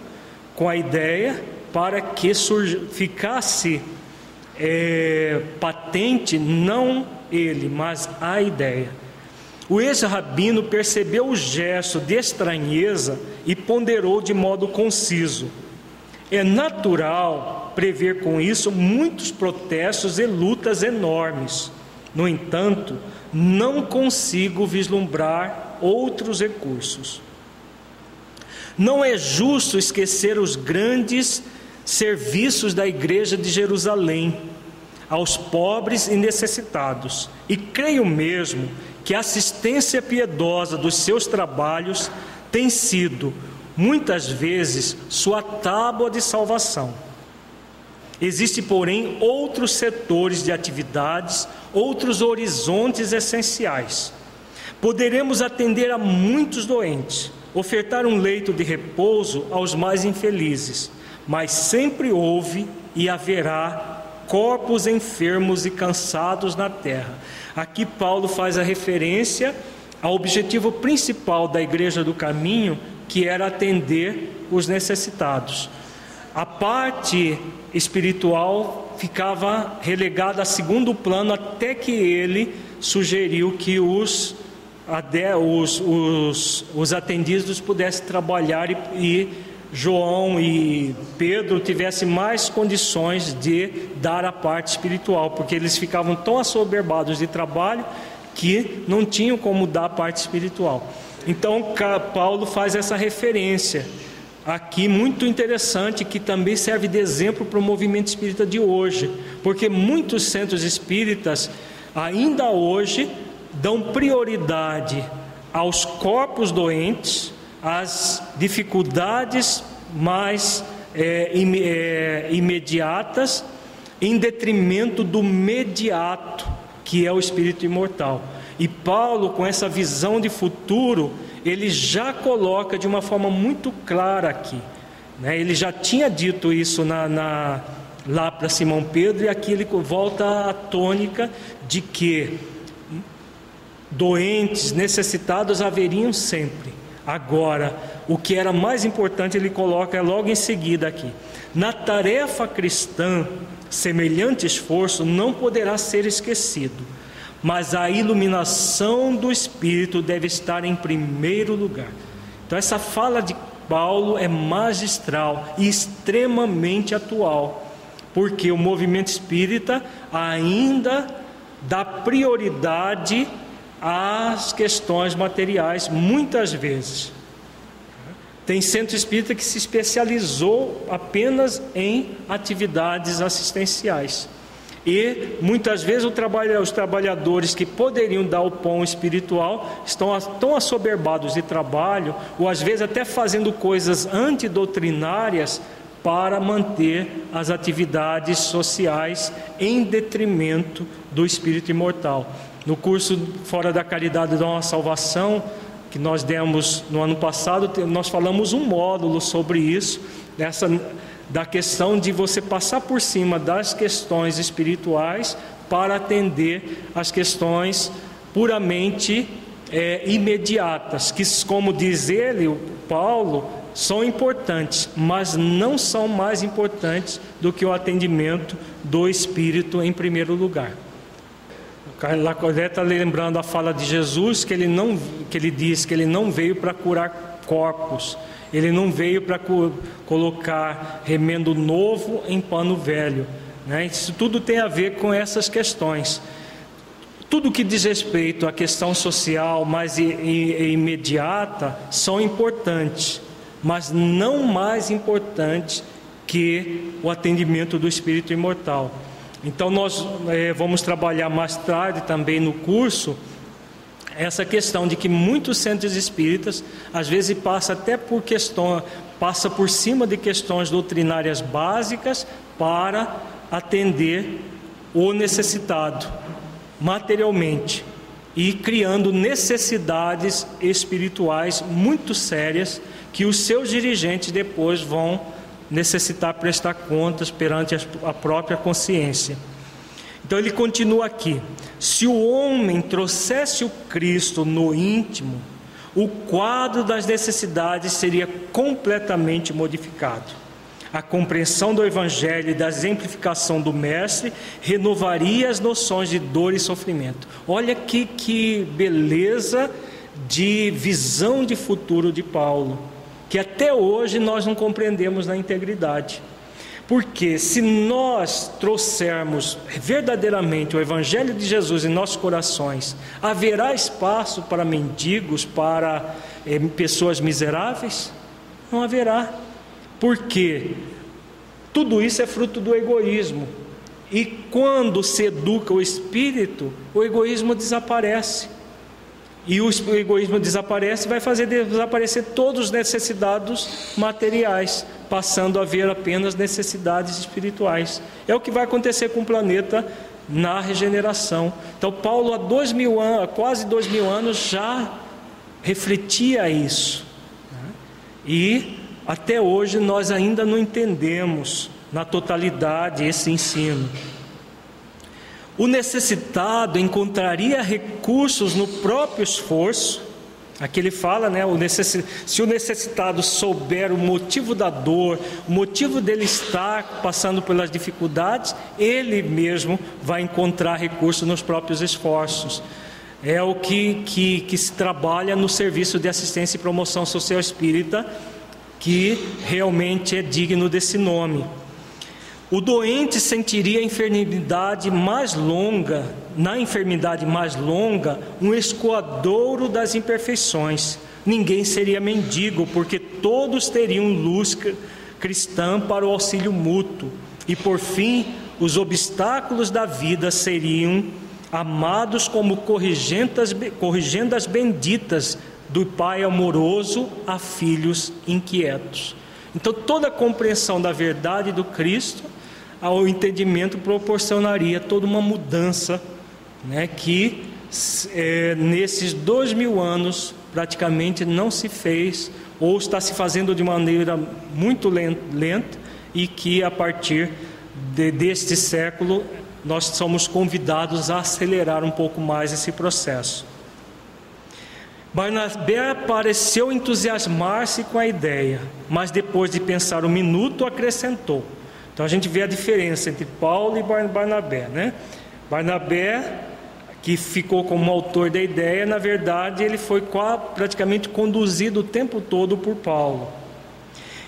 com a ideia para que ficasse é, patente não ele, mas a ideia. O ex-rabino percebeu o gesto de estranheza e ponderou de modo conciso é natural prever com isso muitos protestos e lutas enormes. No entanto, não consigo vislumbrar outros recursos. Não é justo esquecer os grandes serviços da Igreja de Jerusalém aos pobres e necessitados, e creio mesmo que a assistência piedosa dos seus trabalhos tem sido muitas vezes sua tábua de salvação. Existem, porém, outros setores de atividades, outros horizontes essenciais. Poderemos atender a muitos doentes, ofertar um leito de repouso aos mais infelizes, mas sempre houve e haverá corpos enfermos e cansados na terra. Aqui Paulo faz a referência ao objetivo principal da Igreja do Caminho, que era atender os necessitados. A parte espiritual ficava relegada a segundo plano até que ele sugeriu que os, os, os, os atendidos pudessem trabalhar e, e João e Pedro tivessem mais condições de dar a parte espiritual, porque eles ficavam tão assoberbados de trabalho que não tinham como dar a parte espiritual. Então, Paulo faz essa referência aqui muito interessante que também serve de exemplo para o movimento espírita de hoje, porque muitos centros espíritas ainda hoje dão prioridade aos corpos doentes, às dificuldades mais é, é, imediatas, em detrimento do mediato, que é o espírito imortal. E Paulo, com essa visão de futuro, ele já coloca de uma forma muito clara aqui. Né? Ele já tinha dito isso na, na lá para Simão Pedro, e aqui ele volta à tônica de que doentes, necessitados haveriam sempre. Agora, o que era mais importante, ele coloca logo em seguida aqui. Na tarefa cristã, semelhante esforço não poderá ser esquecido mas a iluminação do Espírito deve estar em primeiro lugar. Então, essa fala de Paulo é magistral e extremamente atual, porque o movimento espírita ainda dá prioridade às questões materiais, muitas vezes. Tem centro espírita que se especializou apenas em atividades assistenciais. E muitas vezes os trabalhadores que poderiam dar o pão espiritual estão tão assoberbados de trabalho, ou às vezes até fazendo coisas antidoutrinárias para manter as atividades sociais em detrimento do espírito imortal. No curso Fora da Caridade da uma Salvação, que nós demos no ano passado, nós falamos um módulo sobre isso, dessa, da questão de você passar por cima das questões espirituais para atender as questões puramente é, imediatas, que, como diz ele, o Paulo, são importantes, mas não são mais importantes do que o atendimento do Espírito em primeiro lugar. Lacoré está lembrando a fala de Jesus que ele não que ele diz que ele não veio para curar corpos, ele não veio para colocar remendo novo em pano velho. Né? Isso tudo tem a ver com essas questões. Tudo que diz respeito à questão social mais imediata são importantes, mas não mais importantes que o atendimento do espírito imortal. Então, nós é, vamos trabalhar mais tarde também no curso essa questão de que muitos centros espíritas às vezes passa até por questão passa por cima de questões doutrinárias básicas para atender o necessitado materialmente e criando necessidades espirituais muito sérias que os seus dirigentes depois vão necessitar prestar contas perante a própria consciência. Então ele continua aqui: se o homem trouxesse o Cristo no íntimo, o quadro das necessidades seria completamente modificado. A compreensão do Evangelho e da exemplificação do Mestre renovaria as noções de dor e sofrimento. Olha que, que beleza de visão de futuro de Paulo que até hoje nós não compreendemos na integridade. Porque se nós trouxermos verdadeiramente o Evangelho de Jesus em nossos corações, haverá espaço para mendigos, para eh, pessoas miseráveis? Não haverá. Porque tudo isso é fruto do egoísmo. E quando se educa o espírito, o egoísmo desaparece e o egoísmo desaparece, vai fazer desaparecer todos os necessitados materiais, passando a ver apenas necessidades espirituais. É o que vai acontecer com o planeta na regeneração. Então, Paulo, há dois mil anos, quase dois mil anos, já refletia isso. Né? E até hoje nós ainda não entendemos na totalidade esse ensino. O necessitado encontraria recursos no próprio esforço. Aqui ele fala, né? O necess... Se o necessitado souber o motivo da dor, o motivo dele estar passando pelas dificuldades, ele mesmo vai encontrar recursos nos próprios esforços. É o que, que, que se trabalha no serviço de assistência e promoção social espírita, que realmente é digno desse nome. O doente sentiria a enfermidade mais longa, na enfermidade mais longa, um escoadouro das imperfeições. Ninguém seria mendigo, porque todos teriam luz cristã para o auxílio mútuo. E por fim, os obstáculos da vida seriam amados como corrigendas, corrigendas benditas do Pai amoroso a filhos inquietos. Então, toda a compreensão da verdade do Cristo ao entendimento proporcionaria toda uma mudança né, que é, nesses dois mil anos praticamente não se fez ou está se fazendo de maneira muito lenta e que a partir de, deste século nós somos convidados a acelerar um pouco mais esse processo. Barnabé pareceu entusiasmar-se com a ideia, mas depois de pensar um minuto acrescentou: então a gente vê a diferença entre Paulo e Barnabé, né? Barnabé, que ficou como autor da ideia, na verdade ele foi praticamente conduzido o tempo todo por Paulo.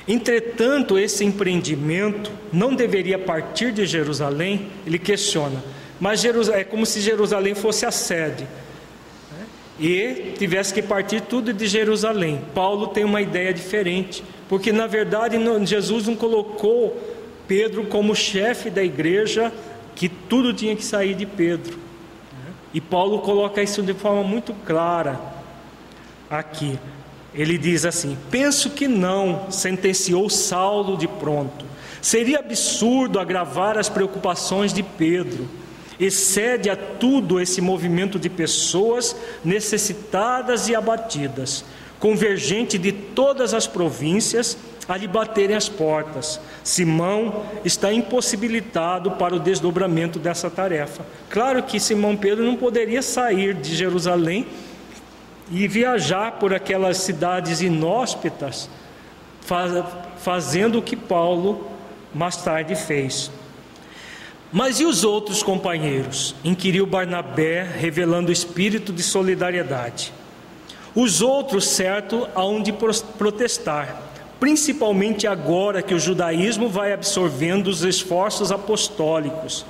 Entretanto, esse empreendimento não deveria partir de Jerusalém, ele questiona, mas é como se Jerusalém fosse a sede. Né? e tivesse que partir tudo de Jerusalém. Paulo tem uma ideia diferente, porque na verdade Jesus não colocou Pedro como chefe da igreja, que tudo tinha que sair de Pedro. E Paulo coloca isso de forma muito clara aqui. Ele diz assim: Penso que não, sentenciou Saulo de pronto. Seria absurdo agravar as preocupações de Pedro. Excede a tudo esse movimento de pessoas necessitadas e abatidas, convergente de todas as províncias a lhe baterem as portas. Simão está impossibilitado para o desdobramento dessa tarefa. Claro que Simão Pedro não poderia sair de Jerusalém e viajar por aquelas cidades inóspitas, faz, fazendo o que Paulo mais tarde fez. Mas e os outros companheiros? inquiriu Barnabé, revelando espírito de solidariedade. Os outros, certo, hão de protestar principalmente agora que o judaísmo vai absorvendo os esforços apostólicos.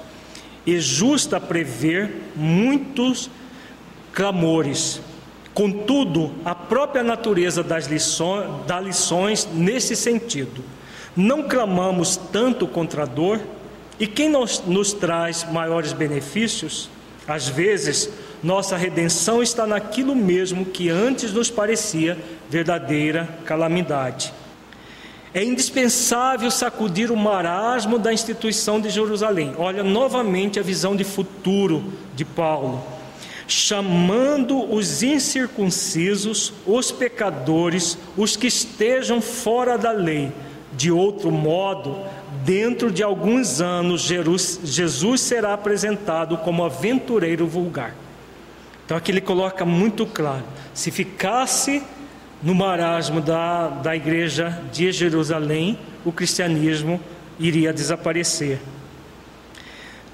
E justa prever muitos clamores. Contudo, a própria natureza das lições, dá lições nesse sentido. Não clamamos tanto contra a dor, e quem nos, nos traz maiores benefícios? Às vezes, nossa redenção está naquilo mesmo que antes nos parecia verdadeira calamidade. É indispensável sacudir o marasmo da instituição de Jerusalém. Olha novamente a visão de futuro de Paulo. Chamando os incircuncisos, os pecadores, os que estejam fora da lei. De outro modo, dentro de alguns anos, Jesus será apresentado como aventureiro vulgar. Então aqui ele coloca muito claro: se ficasse no marasmo da, da igreja de Jerusalém, o cristianismo iria desaparecer.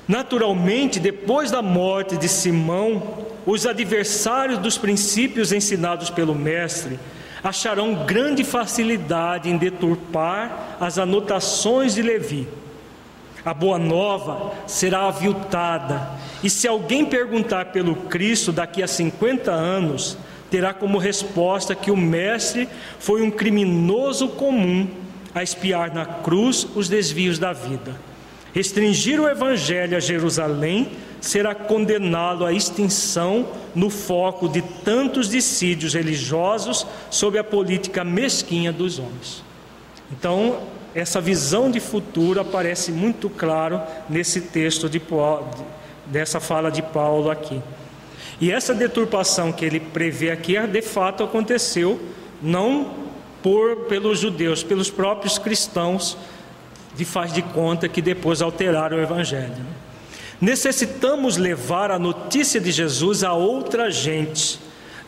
Naturalmente, depois da morte de Simão, os adversários dos princípios ensinados pelo Mestre acharão grande facilidade em deturpar as anotações de Levi. A boa nova será aviltada, e se alguém perguntar pelo Cristo daqui a 50 anos, terá como resposta que o Mestre foi um criminoso comum a espiar na cruz os desvios da vida. Restringir o Evangelho a Jerusalém será condená-lo à extinção no foco de tantos dissídios religiosos sob a política mesquinha dos homens. Então, essa visão de futuro aparece muito claro nesse texto de, dessa fala de Paulo aqui. E essa deturpação que ele prevê aqui, de fato aconteceu, não por pelos judeus, pelos próprios cristãos, de faz de conta que depois alteraram o evangelho. Né? Necessitamos levar a notícia de Jesus a outra gente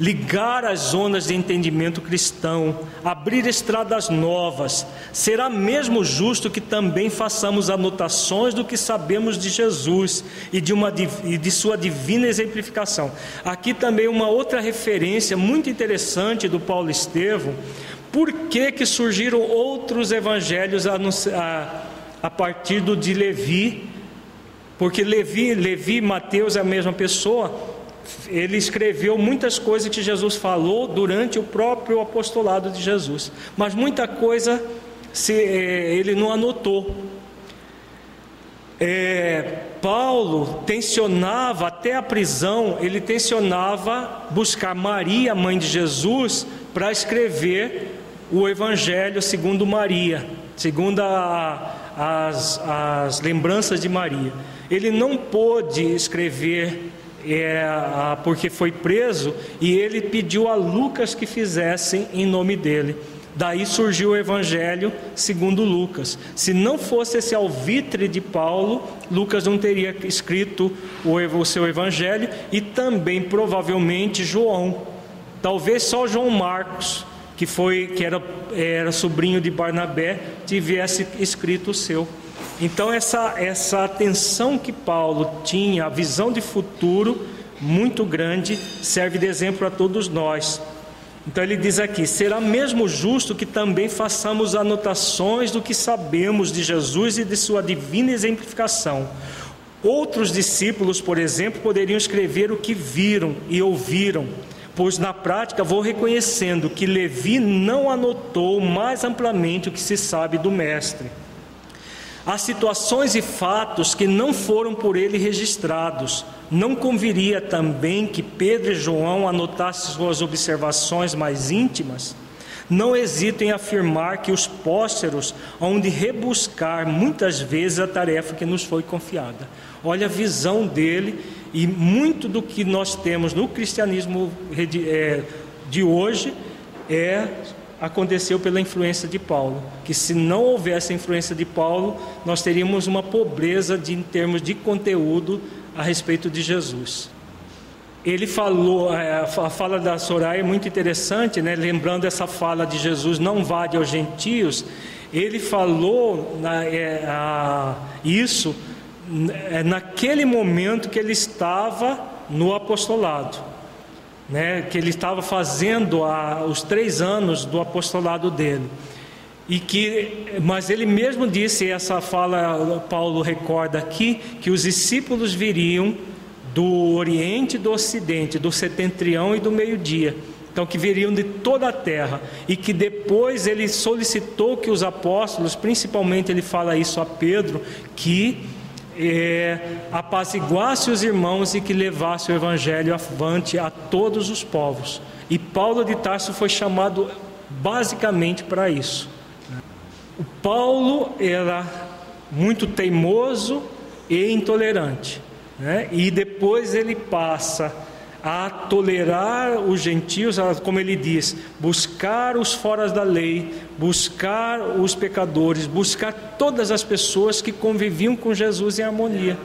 ligar as zonas de entendimento cristão, abrir estradas novas. Será mesmo justo que também façamos anotações do que sabemos de Jesus e de, uma, e de sua divina exemplificação. Aqui também uma outra referência muito interessante do Paulo Estevão. Por que, que surgiram outros evangelhos a, a, a partir do de Levi? Porque Levi, Levi e Mateus é a mesma pessoa ele escreveu muitas coisas que Jesus falou durante o próprio apostolado de Jesus, mas muita coisa se, é, ele não anotou. É, Paulo tensionava até a prisão, ele tensionava buscar Maria, mãe de Jesus, para escrever o Evangelho segundo Maria, segundo a, as, as lembranças de Maria. Ele não pôde escrever é, porque foi preso e ele pediu a Lucas que fizessem em nome dele. Daí surgiu o Evangelho segundo Lucas. Se não fosse esse alvitre de Paulo, Lucas não teria escrito o seu Evangelho e também provavelmente João. Talvez só João Marcos, que foi que era, era sobrinho de Barnabé, tivesse escrito o seu. Então, essa, essa atenção que Paulo tinha, a visão de futuro muito grande, serve de exemplo a todos nós. Então, ele diz aqui: será mesmo justo que também façamos anotações do que sabemos de Jesus e de sua divina exemplificação. Outros discípulos, por exemplo, poderiam escrever o que viram e ouviram pois na prática vou reconhecendo que Levi não anotou mais amplamente o que se sabe do Mestre. Há situações e fatos que não foram por ele registrados. Não conviria também que Pedro e João anotassem suas observações mais íntimas? Não hesito em afirmar que os pósteros onde rebuscar muitas vezes a tarefa que nos foi confiada. Olha a visão dele e muito do que nós temos no cristianismo é, de hoje é aconteceu pela influência de Paulo. Que se não houvesse a influência de Paulo, nós teríamos uma pobreza de, em termos de conteúdo a respeito de Jesus. Ele falou, é, a fala da Soraya é muito interessante, né? lembrando essa fala de Jesus, não vade aos gentios. Ele falou é, a, isso é, naquele momento que ele estava no apostolado, né, que ele estava fazendo a, os três anos do apostolado dele. E que, mas ele mesmo disse, essa fala Paulo recorda aqui, que os discípulos viriam do Oriente e do Ocidente, do setentrião e do meio-dia. Então, que viriam de toda a terra, e que depois ele solicitou que os apóstolos, principalmente ele fala isso a Pedro, que é, apaziguasse os irmãos e que levasse o evangelho avante a todos os povos. E Paulo de Tarso foi chamado basicamente para isso. O Paulo era muito teimoso e intolerante, né? e depois ele passa a tolerar os gentios, como ele diz, buscar os foras da lei, buscar os pecadores, buscar todas as pessoas que conviviam com Jesus em harmonia.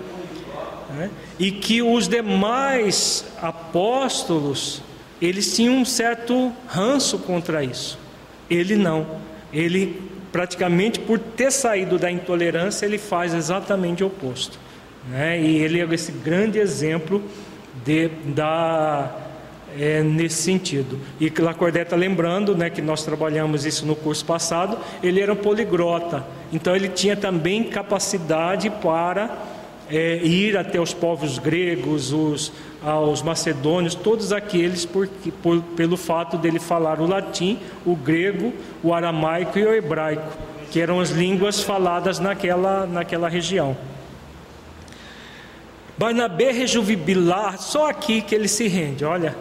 Né? E que os demais apóstolos, eles tinham um certo ranço contra isso. Ele não. Ele, praticamente por ter saído da intolerância, ele faz exatamente o oposto. Né? E ele é esse grande exemplo de, da, é, nesse sentido. E Lacordaire está lembrando né, que nós trabalhamos isso no curso passado, ele era um poligrota, então ele tinha também capacidade para é, ir até os povos gregos, os, aos macedônios, todos aqueles por, por, pelo fato dele falar o latim, o grego, o aramaico e o hebraico, que eram as línguas faladas naquela, naquela região. Barnabé rejubilar, só aqui que ele se rende, olha,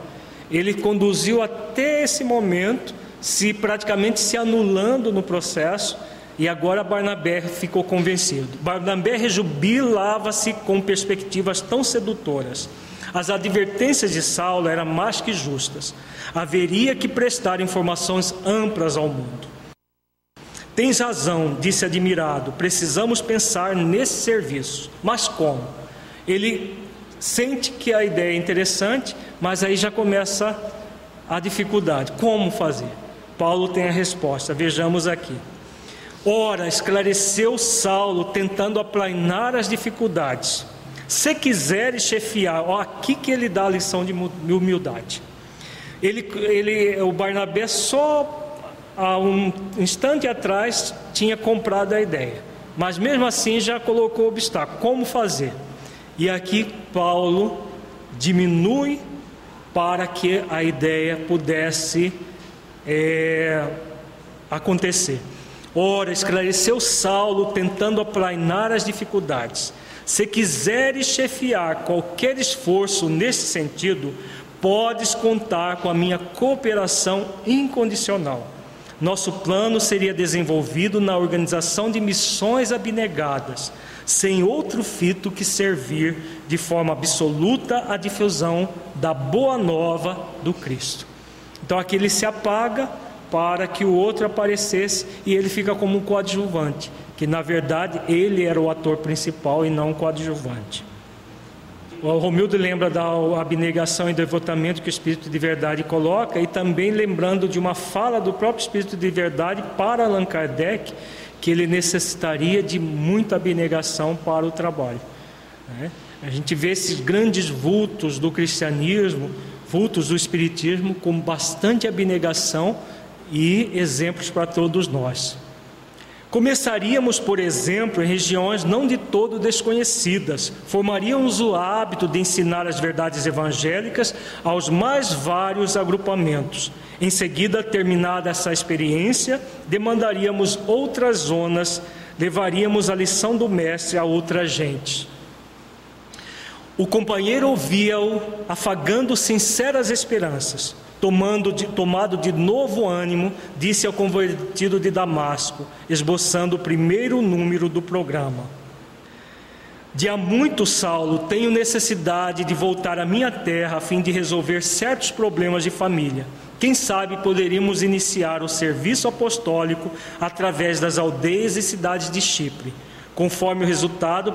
ele conduziu até esse momento, se praticamente se anulando no processo, e agora Barnabé ficou convencido. Barnabé rejubilava-se com perspectivas tão sedutoras. As advertências de Saulo eram mais que justas. Haveria que prestar informações amplas ao mundo. Tens razão, disse admirado, precisamos pensar nesse serviço. Mas como? Ele sente que a ideia é interessante, mas aí já começa a dificuldade. Como fazer? Paulo tem a resposta, vejamos aqui. Ora, esclareceu Saulo, tentando aplanar as dificuldades. Se quiseres chefiar, ó, aqui que ele dá a lição de humildade. Ele, ele, o Barnabé só há um instante atrás tinha comprado a ideia, mas mesmo assim já colocou obstáculo. Como fazer? E aqui Paulo diminui para que a ideia pudesse é, acontecer. Ora, esclareceu Saulo tentando aplanar as dificuldades. Se quiseres chefiar qualquer esforço nesse sentido, podes contar com a minha cooperação incondicional. Nosso plano seria desenvolvido na organização de missões abnegadas sem outro fito que servir de forma absoluta a difusão da boa nova do Cristo. Então aqui ele se apaga para que o outro aparecesse e ele fica como um coadjuvante, que na verdade ele era o ator principal e não o coadjuvante. O Romildo lembra da abnegação e devotamento que o Espírito de Verdade coloca e também lembrando de uma fala do próprio Espírito de Verdade para Allan Kardec, que ele necessitaria de muita abnegação para o trabalho. Né? A gente vê esses grandes vultos do cristianismo, vultos do espiritismo, com bastante abnegação e exemplos para todos nós. Começaríamos, por exemplo, em regiões não de todo desconhecidas. Formaríamos o hábito de ensinar as verdades evangélicas aos mais vários agrupamentos. Em seguida, terminada essa experiência, demandaríamos outras zonas, levaríamos a lição do Mestre a outra gente. O companheiro ouvia-o, afagando sinceras esperanças. Tomando de, tomado de novo ânimo, disse ao convertido de Damasco, esboçando o primeiro número do programa: De há muito, Saulo, tenho necessidade de voltar à minha terra a fim de resolver certos problemas de família. Quem sabe poderíamos iniciar o serviço apostólico através das aldeias e cidades de Chipre. Conforme o resultado,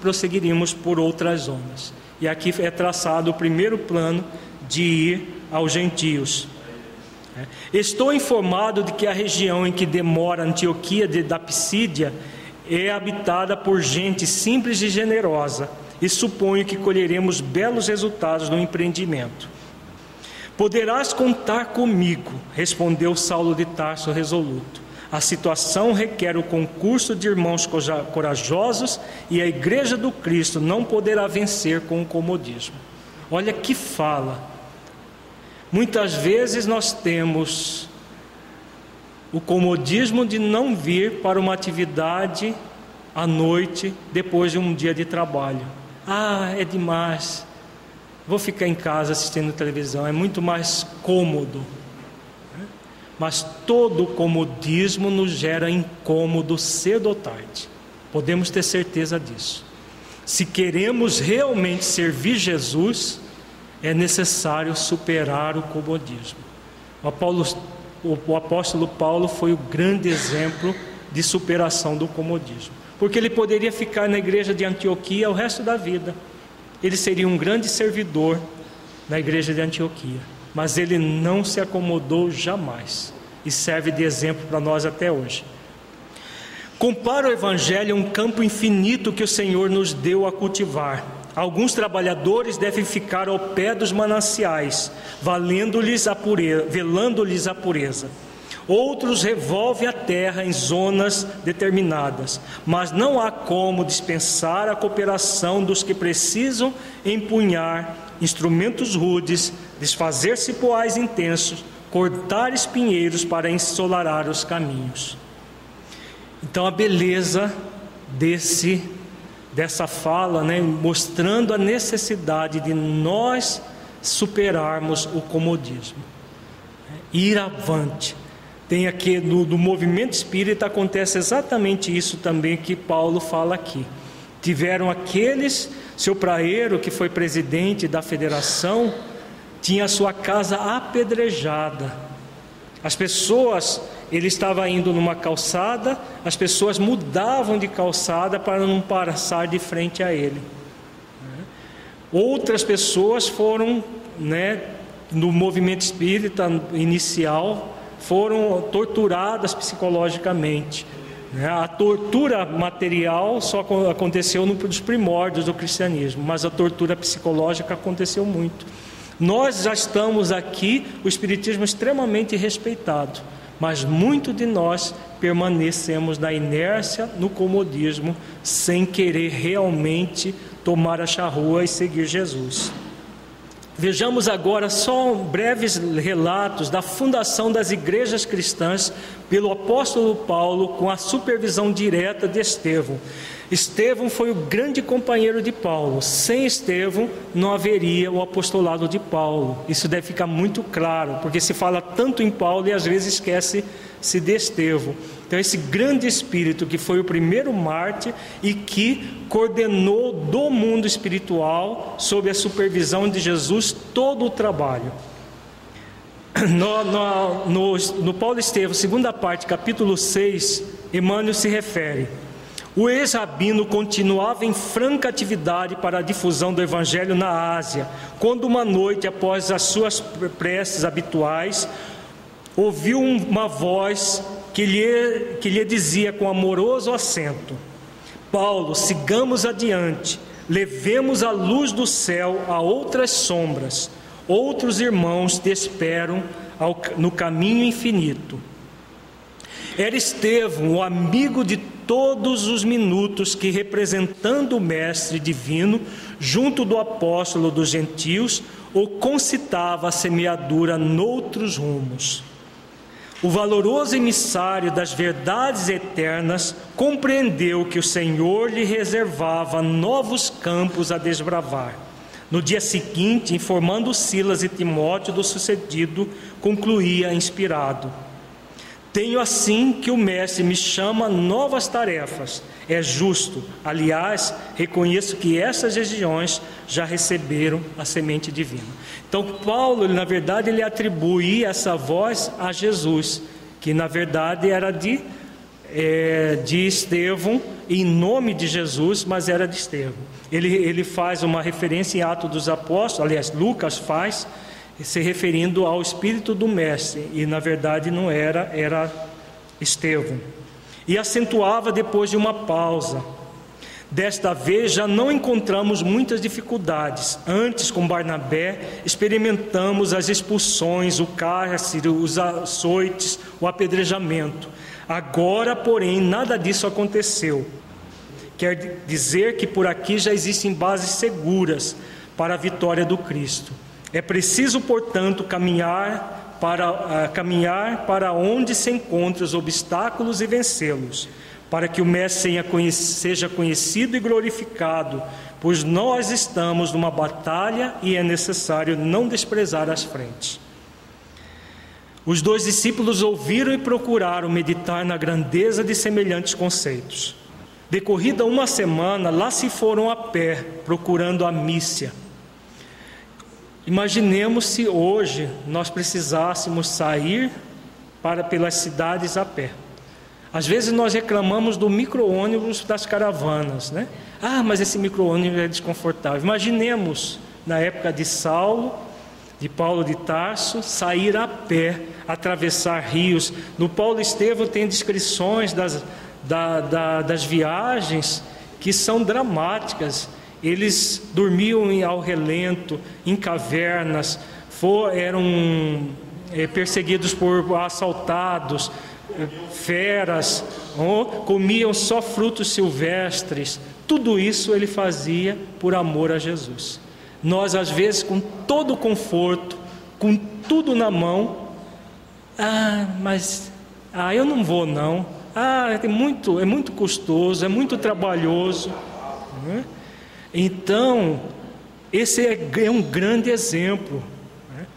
prosseguiríamos por outras zonas. E aqui é traçado o primeiro plano de ir aos gentios. É. Estou informado de que a região em que demora Antioquia de, da Pisídia é habitada por gente simples e generosa, e suponho que colheremos belos resultados no empreendimento. Poderás contar comigo, respondeu Saulo de Tarso resoluto. A situação requer o concurso de irmãos corajosos e a Igreja do Cristo não poderá vencer com o comodismo. Olha que fala Muitas vezes nós temos o comodismo de não vir para uma atividade à noite depois de um dia de trabalho. Ah, é demais. Vou ficar em casa assistindo televisão, é muito mais cômodo. Mas todo comodismo nos gera incômodo cedo ou tarde. Podemos ter certeza disso. Se queremos realmente servir Jesus, é necessário superar o comodismo. O, Apolo, o apóstolo Paulo foi o grande exemplo de superação do comodismo, porque ele poderia ficar na igreja de Antioquia o resto da vida. Ele seria um grande servidor na igreja de Antioquia, mas ele não se acomodou jamais e serve de exemplo para nós até hoje. Compara o evangelho a um campo infinito que o Senhor nos deu a cultivar Alguns trabalhadores devem ficar ao pé dos mananciais, valendo-lhes a pureza, velando-lhes a pureza. Outros revolvem a terra em zonas determinadas, mas não há como dispensar a cooperação dos que precisam empunhar instrumentos rudes, desfazer cipoais intensos, cortar espinheiros para ensolarar os caminhos. Então a beleza desse dessa fala, né, mostrando a necessidade de nós superarmos o comodismo, né, ir avante. Tem aqui no, no movimento espírita acontece exatamente isso também que Paulo fala aqui. Tiveram aqueles, seu praeiro, que foi presidente da federação, tinha sua casa apedrejada. As pessoas ele estava indo numa calçada, as pessoas mudavam de calçada para não passar de frente a ele. Outras pessoas foram, né, no movimento espírita inicial, foram torturadas psicologicamente. Né. A tortura material só aconteceu nos primórdios do cristianismo, mas a tortura psicológica aconteceu muito. Nós já estamos aqui, o Espiritismo é extremamente respeitado mas muito de nós permanecemos na inércia, no comodismo, sem querer realmente tomar a charrua e seguir Jesus. Vejamos agora só breves relatos da fundação das igrejas cristãs pelo apóstolo Paulo com a supervisão direta de Estevão. Estevão foi o grande companheiro de Paulo. Sem Estevão não haveria o apostolado de Paulo. Isso deve ficar muito claro, porque se fala tanto em Paulo e às vezes esquece-se de Estevão. Então, esse grande espírito que foi o primeiro Marte e que coordenou do mundo espiritual, sob a supervisão de Jesus, todo o trabalho. No, no, no, no Paulo Estevão, segunda parte, capítulo 6, Emmanuel se refere. O ex-rabino continuava em franca atividade para a difusão do evangelho na Ásia, quando uma noite após as suas preces habituais, ouviu uma voz que lhe, que lhe dizia com amoroso acento: Paulo, sigamos adiante, levemos a luz do céu a outras sombras, outros irmãos te esperam ao, no caminho infinito. Era Estevão, o amigo de todos os minutos que, representando o Mestre Divino, junto do apóstolo dos gentios, o concitava a semeadura noutros rumos. O valoroso emissário das verdades eternas compreendeu que o Senhor lhe reservava novos campos a desbravar. No dia seguinte, informando Silas e Timóteo do sucedido, concluía inspirado: Tenho assim que o Mestre me chama novas tarefas. É justo. Aliás, reconheço que essas regiões já receberam a semente divina. Então, Paulo, na verdade, ele atribui essa voz a Jesus, que na verdade era de, é, de Estevão, em nome de Jesus, mas era de Estevão. Ele, ele faz uma referência em Atos dos Apóstolos, aliás, Lucas faz, se referindo ao Espírito do Mestre, e na verdade não era, era Estevão. E acentuava depois de uma pausa. Desta vez já não encontramos muitas dificuldades. Antes, com Barnabé, experimentamos as expulsões, o cárcere, os açoites, o apedrejamento. Agora, porém, nada disso aconteceu. Quer dizer que por aqui já existem bases seguras para a vitória do Cristo. É preciso, portanto, caminhar para uh, caminhar para onde se encontram os obstáculos e vencê-los para que o Mestre seja conhecido e glorificado, pois nós estamos numa batalha e é necessário não desprezar as frentes. Os dois discípulos ouviram e procuraram meditar na grandeza de semelhantes conceitos. Decorrida uma semana, lá se foram a pé, procurando a Mícia. Imaginemos se hoje nós precisássemos sair para pelas cidades a pé. Às vezes nós reclamamos do micro-ônibus das caravanas, né? Ah, mas esse micro-ônibus é desconfortável. Imaginemos, na época de Saulo, de Paulo de Tarso, sair a pé, atravessar rios. No Paulo Estevão tem descrições das, da, da, das viagens que são dramáticas. Eles dormiam ao relento, em cavernas, eram é, perseguidos por assaltados, feras, comiam só frutos silvestres. Tudo isso ele fazia por amor a Jesus. Nós, às vezes, com todo o conforto, com tudo na mão, ah, mas ah, eu não vou não. Ah, é muito, é muito custoso, é muito trabalhoso. Né? Então, esse é, é um grande exemplo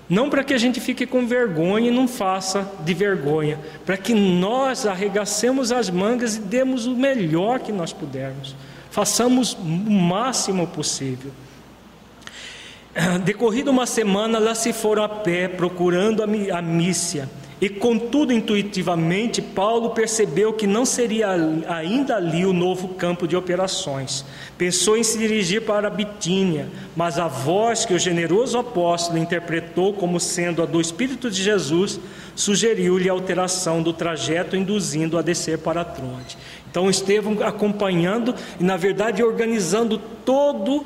não para que a gente fique com vergonha e não faça de vergonha, para que nós arregacemos as mangas e demos o melhor que nós pudermos, façamos o máximo possível. Decorrida uma semana, lá se foram a pé procurando a Mícia e contudo, intuitivamente, Paulo percebeu que não seria ainda ali o novo campo de operações. Pensou em se dirigir para Bitínia, mas a voz que o generoso apóstolo interpretou como sendo a do Espírito de Jesus sugeriu-lhe a alteração do trajeto, induzindo a descer para a Tronde. Então, Estevão acompanhando e, na verdade, organizando todo o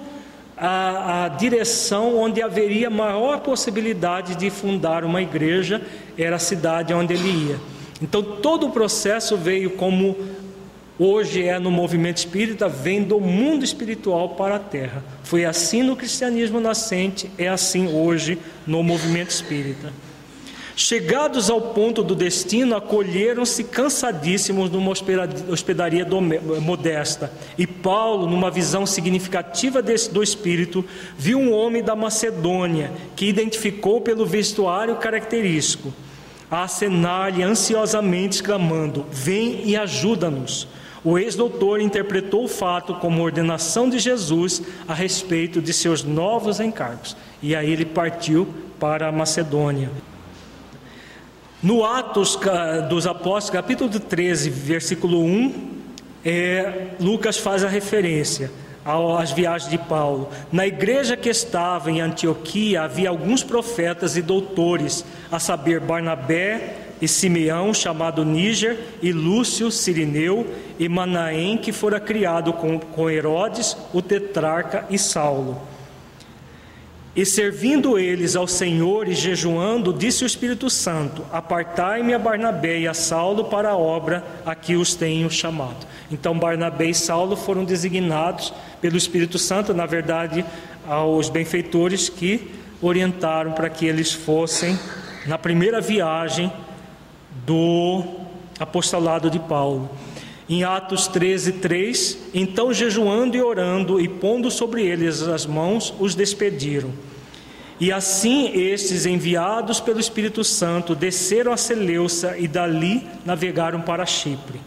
a, a, direção onde haveria maior possibilidade de fundar uma igreja era a cidade onde ele ia. Então todo o processo veio como hoje é no movimento espírita, vem do mundo espiritual para a terra. Foi assim no cristianismo nascente, é assim hoje no movimento espírita. Chegados ao ponto do destino, acolheram-se cansadíssimos numa hospedaria modesta. E Paulo, numa visão significativa desse, do Espírito, viu um homem da Macedônia que identificou pelo vestuário característico, a acenar-lhe ansiosamente, exclamando: Vem e ajuda-nos. O ex-doutor interpretou o fato como ordenação de Jesus a respeito de seus novos encargos. E aí ele partiu para a Macedônia. No Atos dos Apóstolos, capítulo 13, versículo 1, é, Lucas faz a referência às viagens de Paulo. Na igreja que estava em Antioquia havia alguns profetas e doutores, a saber, Barnabé e Simeão, chamado Níger, e Lúcio, Sirineu, e Manaém, que fora criado com, com Herodes, o tetrarca, e Saulo. E servindo eles ao Senhor e jejuando, disse o Espírito Santo: Apartai-me a Barnabé e a Saulo para a obra a que os tenho chamado. Então, Barnabé e Saulo foram designados pelo Espírito Santo, na verdade, aos benfeitores que orientaram para que eles fossem na primeira viagem do apostolado de Paulo. Em Atos 13, 3, então jejuando e orando e pondo sobre eles as mãos, os despediram. E assim estes, enviados pelo Espírito Santo, desceram a Seleuça e dali navegaram para Chipre.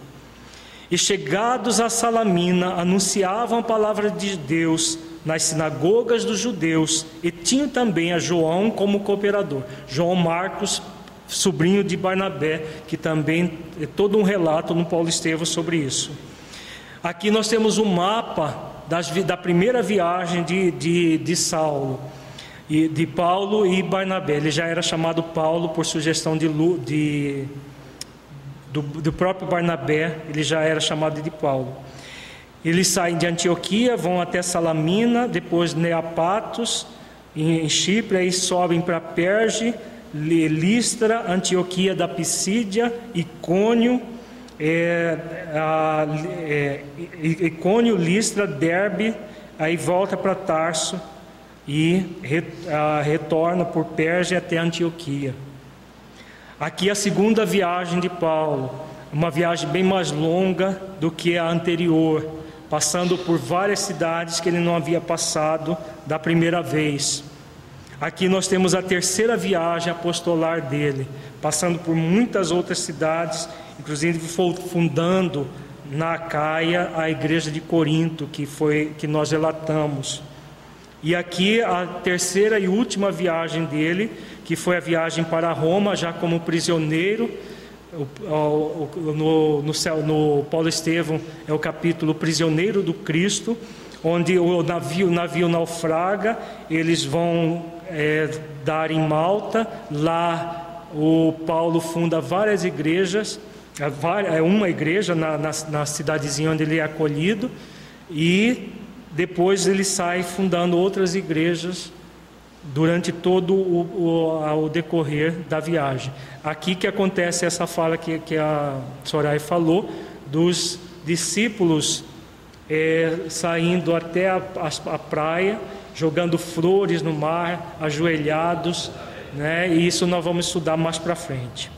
E chegados a Salamina, anunciavam a palavra de Deus nas sinagogas dos judeus e tinham também a João como cooperador. João Marcos sobrinho de Barnabé, que também é todo um relato no Paulo Estevão sobre isso. Aqui nós temos um mapa das, da primeira viagem de, de, de Saulo, e, de Paulo e Barnabé. Ele já era chamado Paulo por sugestão de, de do, do próprio Barnabé, ele já era chamado de Paulo. Eles saem de Antioquia, vão até Salamina, depois Neapatos, em Chipre, aí sobem para Perge, Listra, Antioquia da Pisídia, Icônio, é, a, é, Icônio, Listra, Derbe, aí volta para Tarso e a, retorna por Pérgia até Antioquia. Aqui a segunda viagem de Paulo, uma viagem bem mais longa do que a anterior, passando por várias cidades que ele não havia passado da primeira vez. Aqui nós temos a terceira viagem apostolar dele, passando por muitas outras cidades, inclusive fundando na Caia a igreja de Corinto, que foi que nós relatamos. E aqui a terceira e última viagem dele, que foi a viagem para Roma, já como prisioneiro. No, no, no Paulo Estevão é o capítulo Prisioneiro do Cristo, onde o navio, o navio naufraga, eles vão é, dar em Malta. Lá o Paulo funda várias igrejas, é, uma igreja na, na, na cidadezinha onde ele é acolhido, e depois ele sai fundando outras igrejas durante todo o, o, o, decorrer da viagem. Aqui que acontece essa fala que, que a Soraya falou, dos discípulos é, saindo até a, a, a praia jogando flores no mar, ajoelhados, né? E isso nós vamos estudar mais para frente.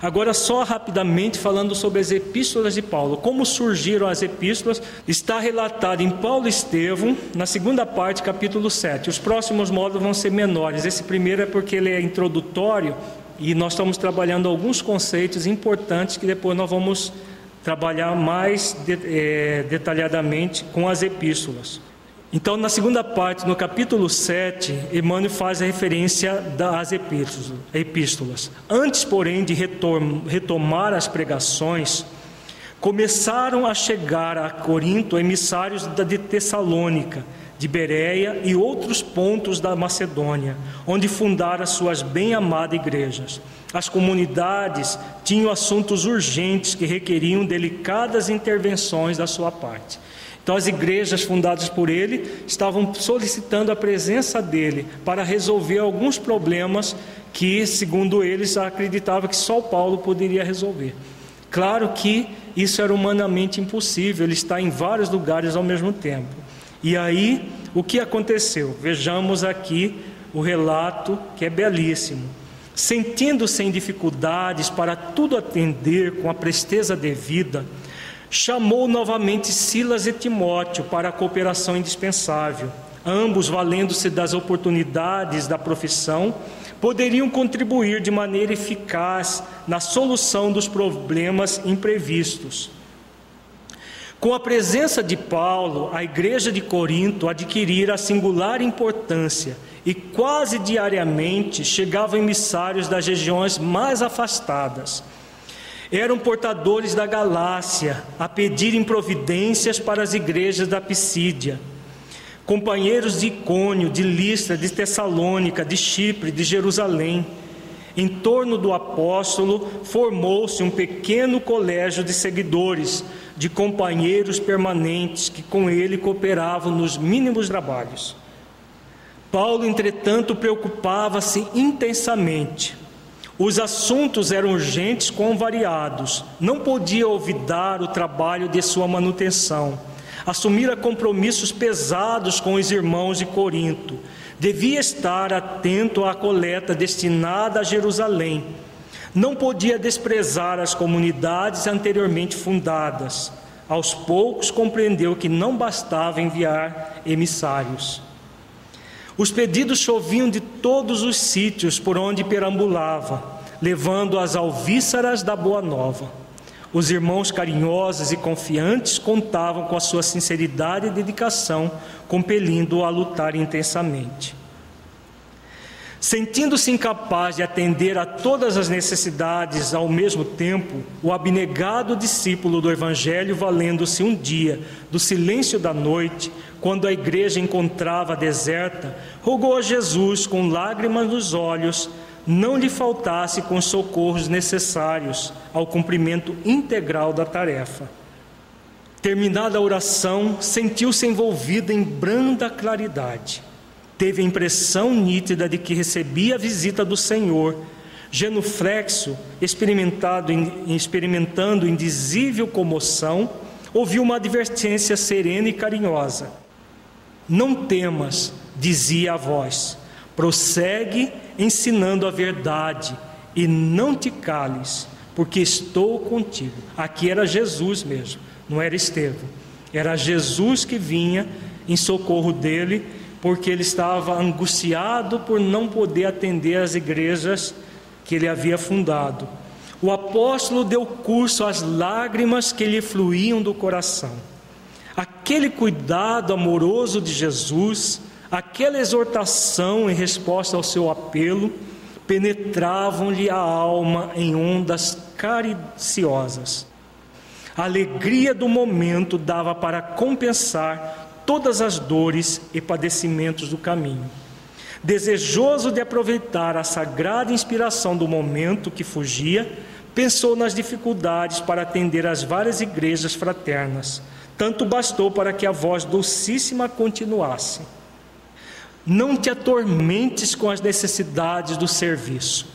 Agora, só rapidamente falando sobre as epístolas de Paulo. Como surgiram as epístolas, está relatado em Paulo Estevão, na segunda parte, capítulo 7. Os próximos módulos vão ser menores. Esse primeiro é porque ele é introdutório e nós estamos trabalhando alguns conceitos importantes que depois nós vamos trabalhar mais é, detalhadamente com as epístolas. Então, na segunda parte, no capítulo 7, Emmanuel faz a referência das epístolas. Antes, porém, de retomar as pregações, começaram a chegar a Corinto emissários de Tessalônica, de Bereia e outros pontos da Macedônia, onde fundaram as suas bem-amadas igrejas. As comunidades tinham assuntos urgentes que requeriam delicadas intervenções da sua parte. Então, as igrejas fundadas por ele estavam solicitando a presença dele para resolver alguns problemas que, segundo eles, acreditava que só Paulo poderia resolver. Claro que isso era humanamente impossível, ele está em vários lugares ao mesmo tempo. E aí, o que aconteceu? Vejamos aqui o relato que é belíssimo. Sentindo-se em dificuldades para tudo atender com a presteza devida, chamou novamente Silas e Timóteo para a cooperação indispensável. Ambos, valendo-se das oportunidades da profissão, poderiam contribuir de maneira eficaz na solução dos problemas imprevistos. Com a presença de Paulo, a igreja de Corinto adquirira singular importância e quase diariamente chegavam emissários das regiões mais afastadas eram portadores da Galácia a pedirem providências para as igrejas da Pisídia. Companheiros de Icônio, de Listra, de Tessalônica, de Chipre, de Jerusalém. Em torno do apóstolo formou-se um pequeno colégio de seguidores, de companheiros permanentes que com ele cooperavam nos mínimos trabalhos. Paulo, entretanto, preocupava-se intensamente. Os assuntos eram urgentes com variados. Não podia olvidar o trabalho de sua manutenção. Assumira compromissos pesados com os irmãos de Corinto. Devia estar atento à coleta destinada a Jerusalém. Não podia desprezar as comunidades anteriormente fundadas. Aos poucos compreendeu que não bastava enviar emissários. Os pedidos choviam de todos os sítios por onde perambulava, levando as alvíceras da Boa Nova. Os irmãos carinhosos e confiantes contavam com a sua sinceridade e dedicação, compelindo-o a lutar intensamente. Sentindo-se incapaz de atender a todas as necessidades ao mesmo tempo, o abnegado discípulo do Evangelho, valendo-se um dia do silêncio da noite, quando a igreja encontrava deserta, rogou a Jesus com lágrimas nos olhos, não lhe faltasse com os socorros necessários ao cumprimento integral da tarefa. Terminada a oração, sentiu-se envolvido em branda claridade teve a impressão nítida de que recebia a visita do Senhor. Genuflexo, experimentando indizível comoção, ouviu uma advertência serena e carinhosa. Não temas, dizia a voz, prossegue ensinando a verdade e não te cales, porque estou contigo. Aqui era Jesus mesmo, não era Estevão. Era Jesus que vinha em socorro dele porque ele estava angustiado por não poder atender as igrejas que ele havia fundado. O apóstolo deu curso às lágrimas que lhe fluíam do coração. Aquele cuidado amoroso de Jesus, aquela exortação em resposta ao seu apelo, penetravam-lhe a alma em ondas cariciosas. A alegria do momento dava para compensar todas as dores e padecimentos do caminho. Desejoso de aproveitar a sagrada inspiração do momento que fugia, pensou nas dificuldades para atender às várias igrejas fraternas. Tanto bastou para que a voz docíssima continuasse. Não te atormentes com as necessidades do serviço.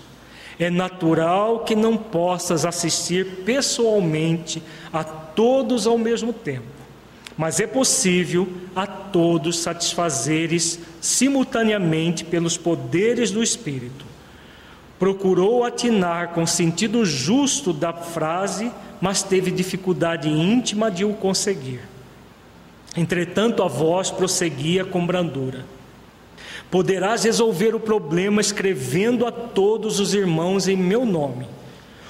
É natural que não possas assistir pessoalmente a todos ao mesmo tempo mas é possível a todos satisfazeres simultaneamente pelos poderes do Espírito. Procurou atinar com o sentido justo da frase, mas teve dificuldade íntima de o conseguir. Entretanto, a voz prosseguia com brandura. Poderás resolver o problema escrevendo a todos os irmãos em meu nome.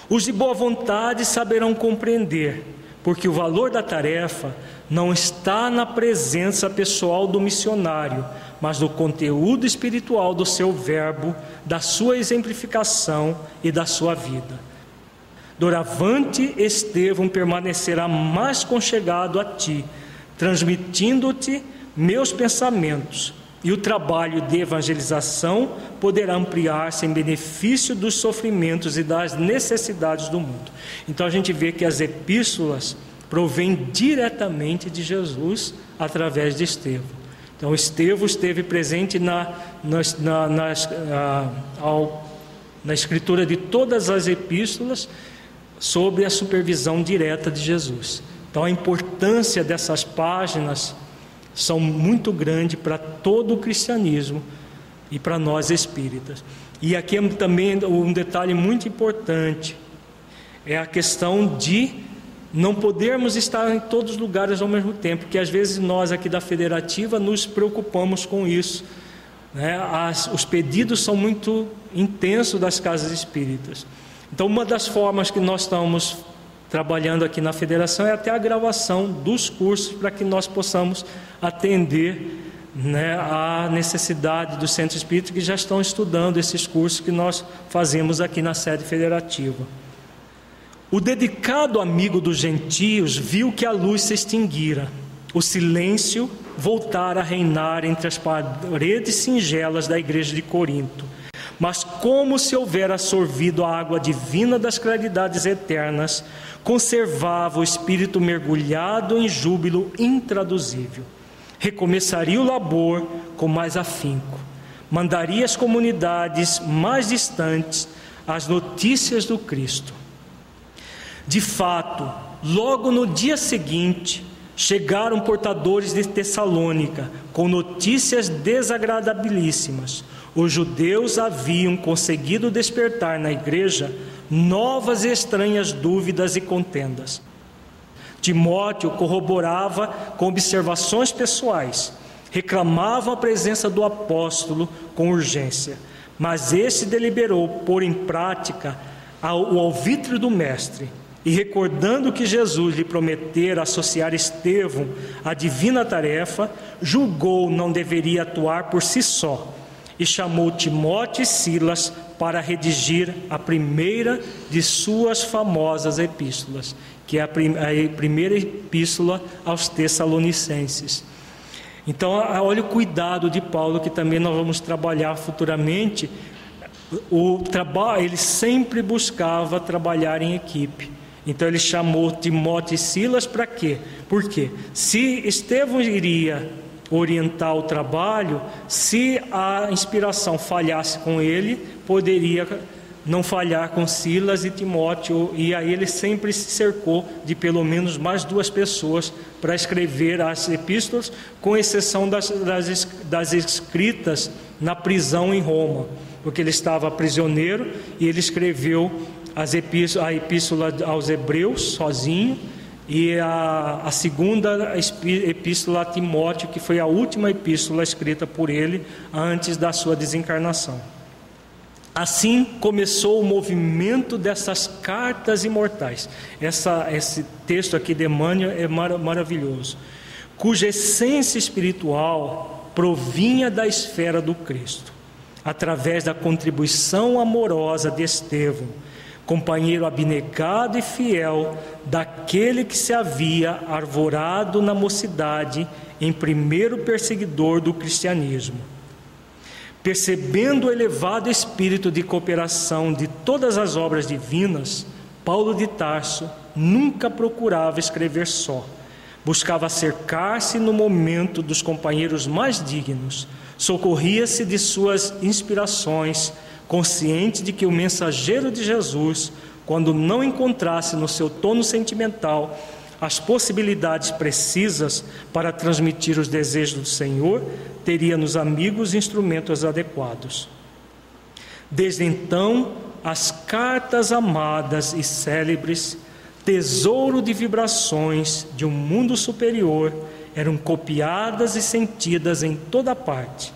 Os de boa vontade saberão compreender, porque o valor da tarefa não está na presença pessoal do missionário, mas no conteúdo espiritual do seu verbo, da sua exemplificação e da sua vida. Doravante, Estevão permanecerá mais conchegado a ti, transmitindo-te meus pensamentos, e o trabalho de evangelização poderá ampliar-se em benefício dos sofrimentos e das necessidades do mundo. Então a gente vê que as epístolas provém diretamente de Jesus através de Estevão. Então, Estevão esteve presente na, na, na, ao, na escritura de todas as epístolas sobre a supervisão direta de Jesus. Então, a importância dessas páginas são muito grande para todo o cristianismo e para nós espíritas. E aqui é também um detalhe muito importante é a questão de não podermos estar em todos os lugares ao mesmo tempo, que às vezes nós aqui da federativa nos preocupamos com isso. Né? As, os pedidos são muito intensos das casas espíritas. Então, uma das formas que nós estamos trabalhando aqui na federação é até a gravação dos cursos para que nós possamos atender né, a necessidade do centro espírita que já estão estudando esses cursos que nós fazemos aqui na sede federativa. O dedicado amigo dos gentios viu que a luz se extinguira, o silêncio voltara a reinar entre as paredes singelas da igreja de Corinto. Mas, como se houvera sorvido a água divina das claridades eternas, conservava o espírito mergulhado em júbilo intraduzível. Recomeçaria o labor com mais afinco. mandaria às comunidades mais distantes as notícias do Cristo. De fato, logo no dia seguinte, chegaram portadores de Tessalônica com notícias desagradabilíssimas. Os judeus haviam conseguido despertar na igreja novas e estranhas dúvidas e contendas. Timóteo corroborava com observações pessoais, reclamava a presença do apóstolo com urgência, mas este deliberou pôr em prática o alvitre do mestre e recordando que Jesus lhe prometera associar Estevão à divina tarefa, julgou não deveria atuar por si só e chamou Timóteo e Silas para redigir a primeira de suas famosas epístolas, que é a, primeira epístola aos Tessalonicenses. Então, olha o cuidado de Paulo, que também nós vamos trabalhar futuramente. O trabalho, ele sempre buscava trabalhar em equipe. Então ele chamou Timóteo e Silas para quê? Porque se Estevão iria orientar o trabalho, se a inspiração falhasse com ele, poderia não falhar com Silas e Timóteo, e aí ele sempre se cercou de pelo menos mais duas pessoas para escrever as epístolas, com exceção das, das, das escritas na prisão em Roma, porque ele estava prisioneiro e ele escreveu as epístola, a epístola aos Hebreus sozinho e a, a segunda epístola a Timóteo, que foi a última epístola escrita por ele antes da sua desencarnação. Assim começou o movimento dessas cartas imortais. Essa, esse texto aqui de Emmanuel é mar, maravilhoso, cuja essência espiritual provinha da esfera do Cristo, através da contribuição amorosa de Estevão companheiro abnegado e fiel daquele que se havia arvorado na mocidade em primeiro perseguidor do cristianismo. Percebendo o elevado espírito de cooperação de todas as obras divinas, Paulo de Tarso nunca procurava escrever só. Buscava cercar-se no momento dos companheiros mais dignos, socorria-se de suas inspirações consciente de que o mensageiro de Jesus, quando não encontrasse no seu tono sentimental as possibilidades precisas para transmitir os desejos do Senhor, teria nos amigos instrumentos adequados. Desde então, as cartas amadas e célebres, tesouro de vibrações de um mundo superior, eram copiadas e sentidas em toda parte.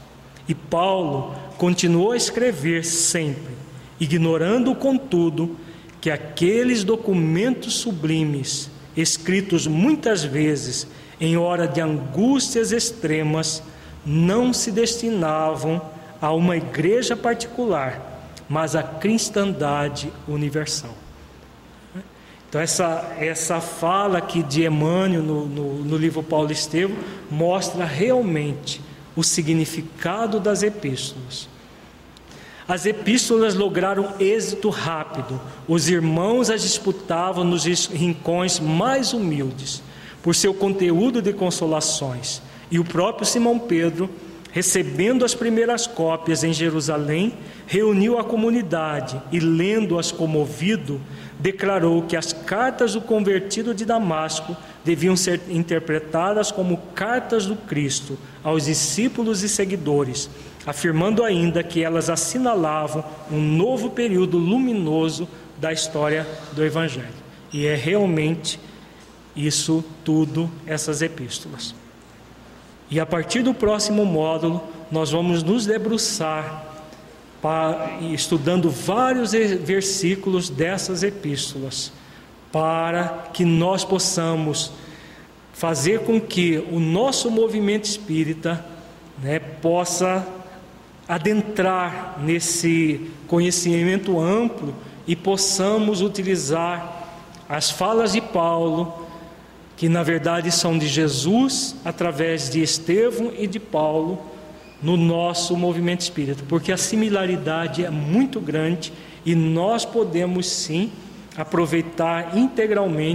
E Paulo, continuou a escrever sempre, ignorando, contudo, que aqueles documentos sublimes, escritos muitas vezes em hora de angústias extremas, não se destinavam a uma igreja particular, mas à cristandade universal. Então, essa, essa fala aqui de Emmanuel no, no, no livro Paulo Estevam mostra realmente o significado das epístolas. As epístolas lograram êxito rápido. Os irmãos as disputavam nos rincões mais humildes, por seu conteúdo de consolações. E o próprio Simão Pedro, recebendo as primeiras cópias em Jerusalém, reuniu a comunidade e, lendo-as comovido, declarou que as cartas do convertido de Damasco deviam ser interpretadas como cartas do Cristo aos discípulos e seguidores afirmando ainda que elas assinalavam um novo período luminoso da história do Evangelho. E é realmente isso tudo, essas epístolas. E a partir do próximo módulo, nós vamos nos debruçar estudando vários versículos dessas epístolas, para que nós possamos fazer com que o nosso movimento espírita né, possa adentrar nesse conhecimento amplo e possamos utilizar as falas de Paulo, que na verdade são de Jesus, através de Estevão e de Paulo, no nosso movimento espírita, porque a similaridade é muito grande e nós podemos sim aproveitar integralmente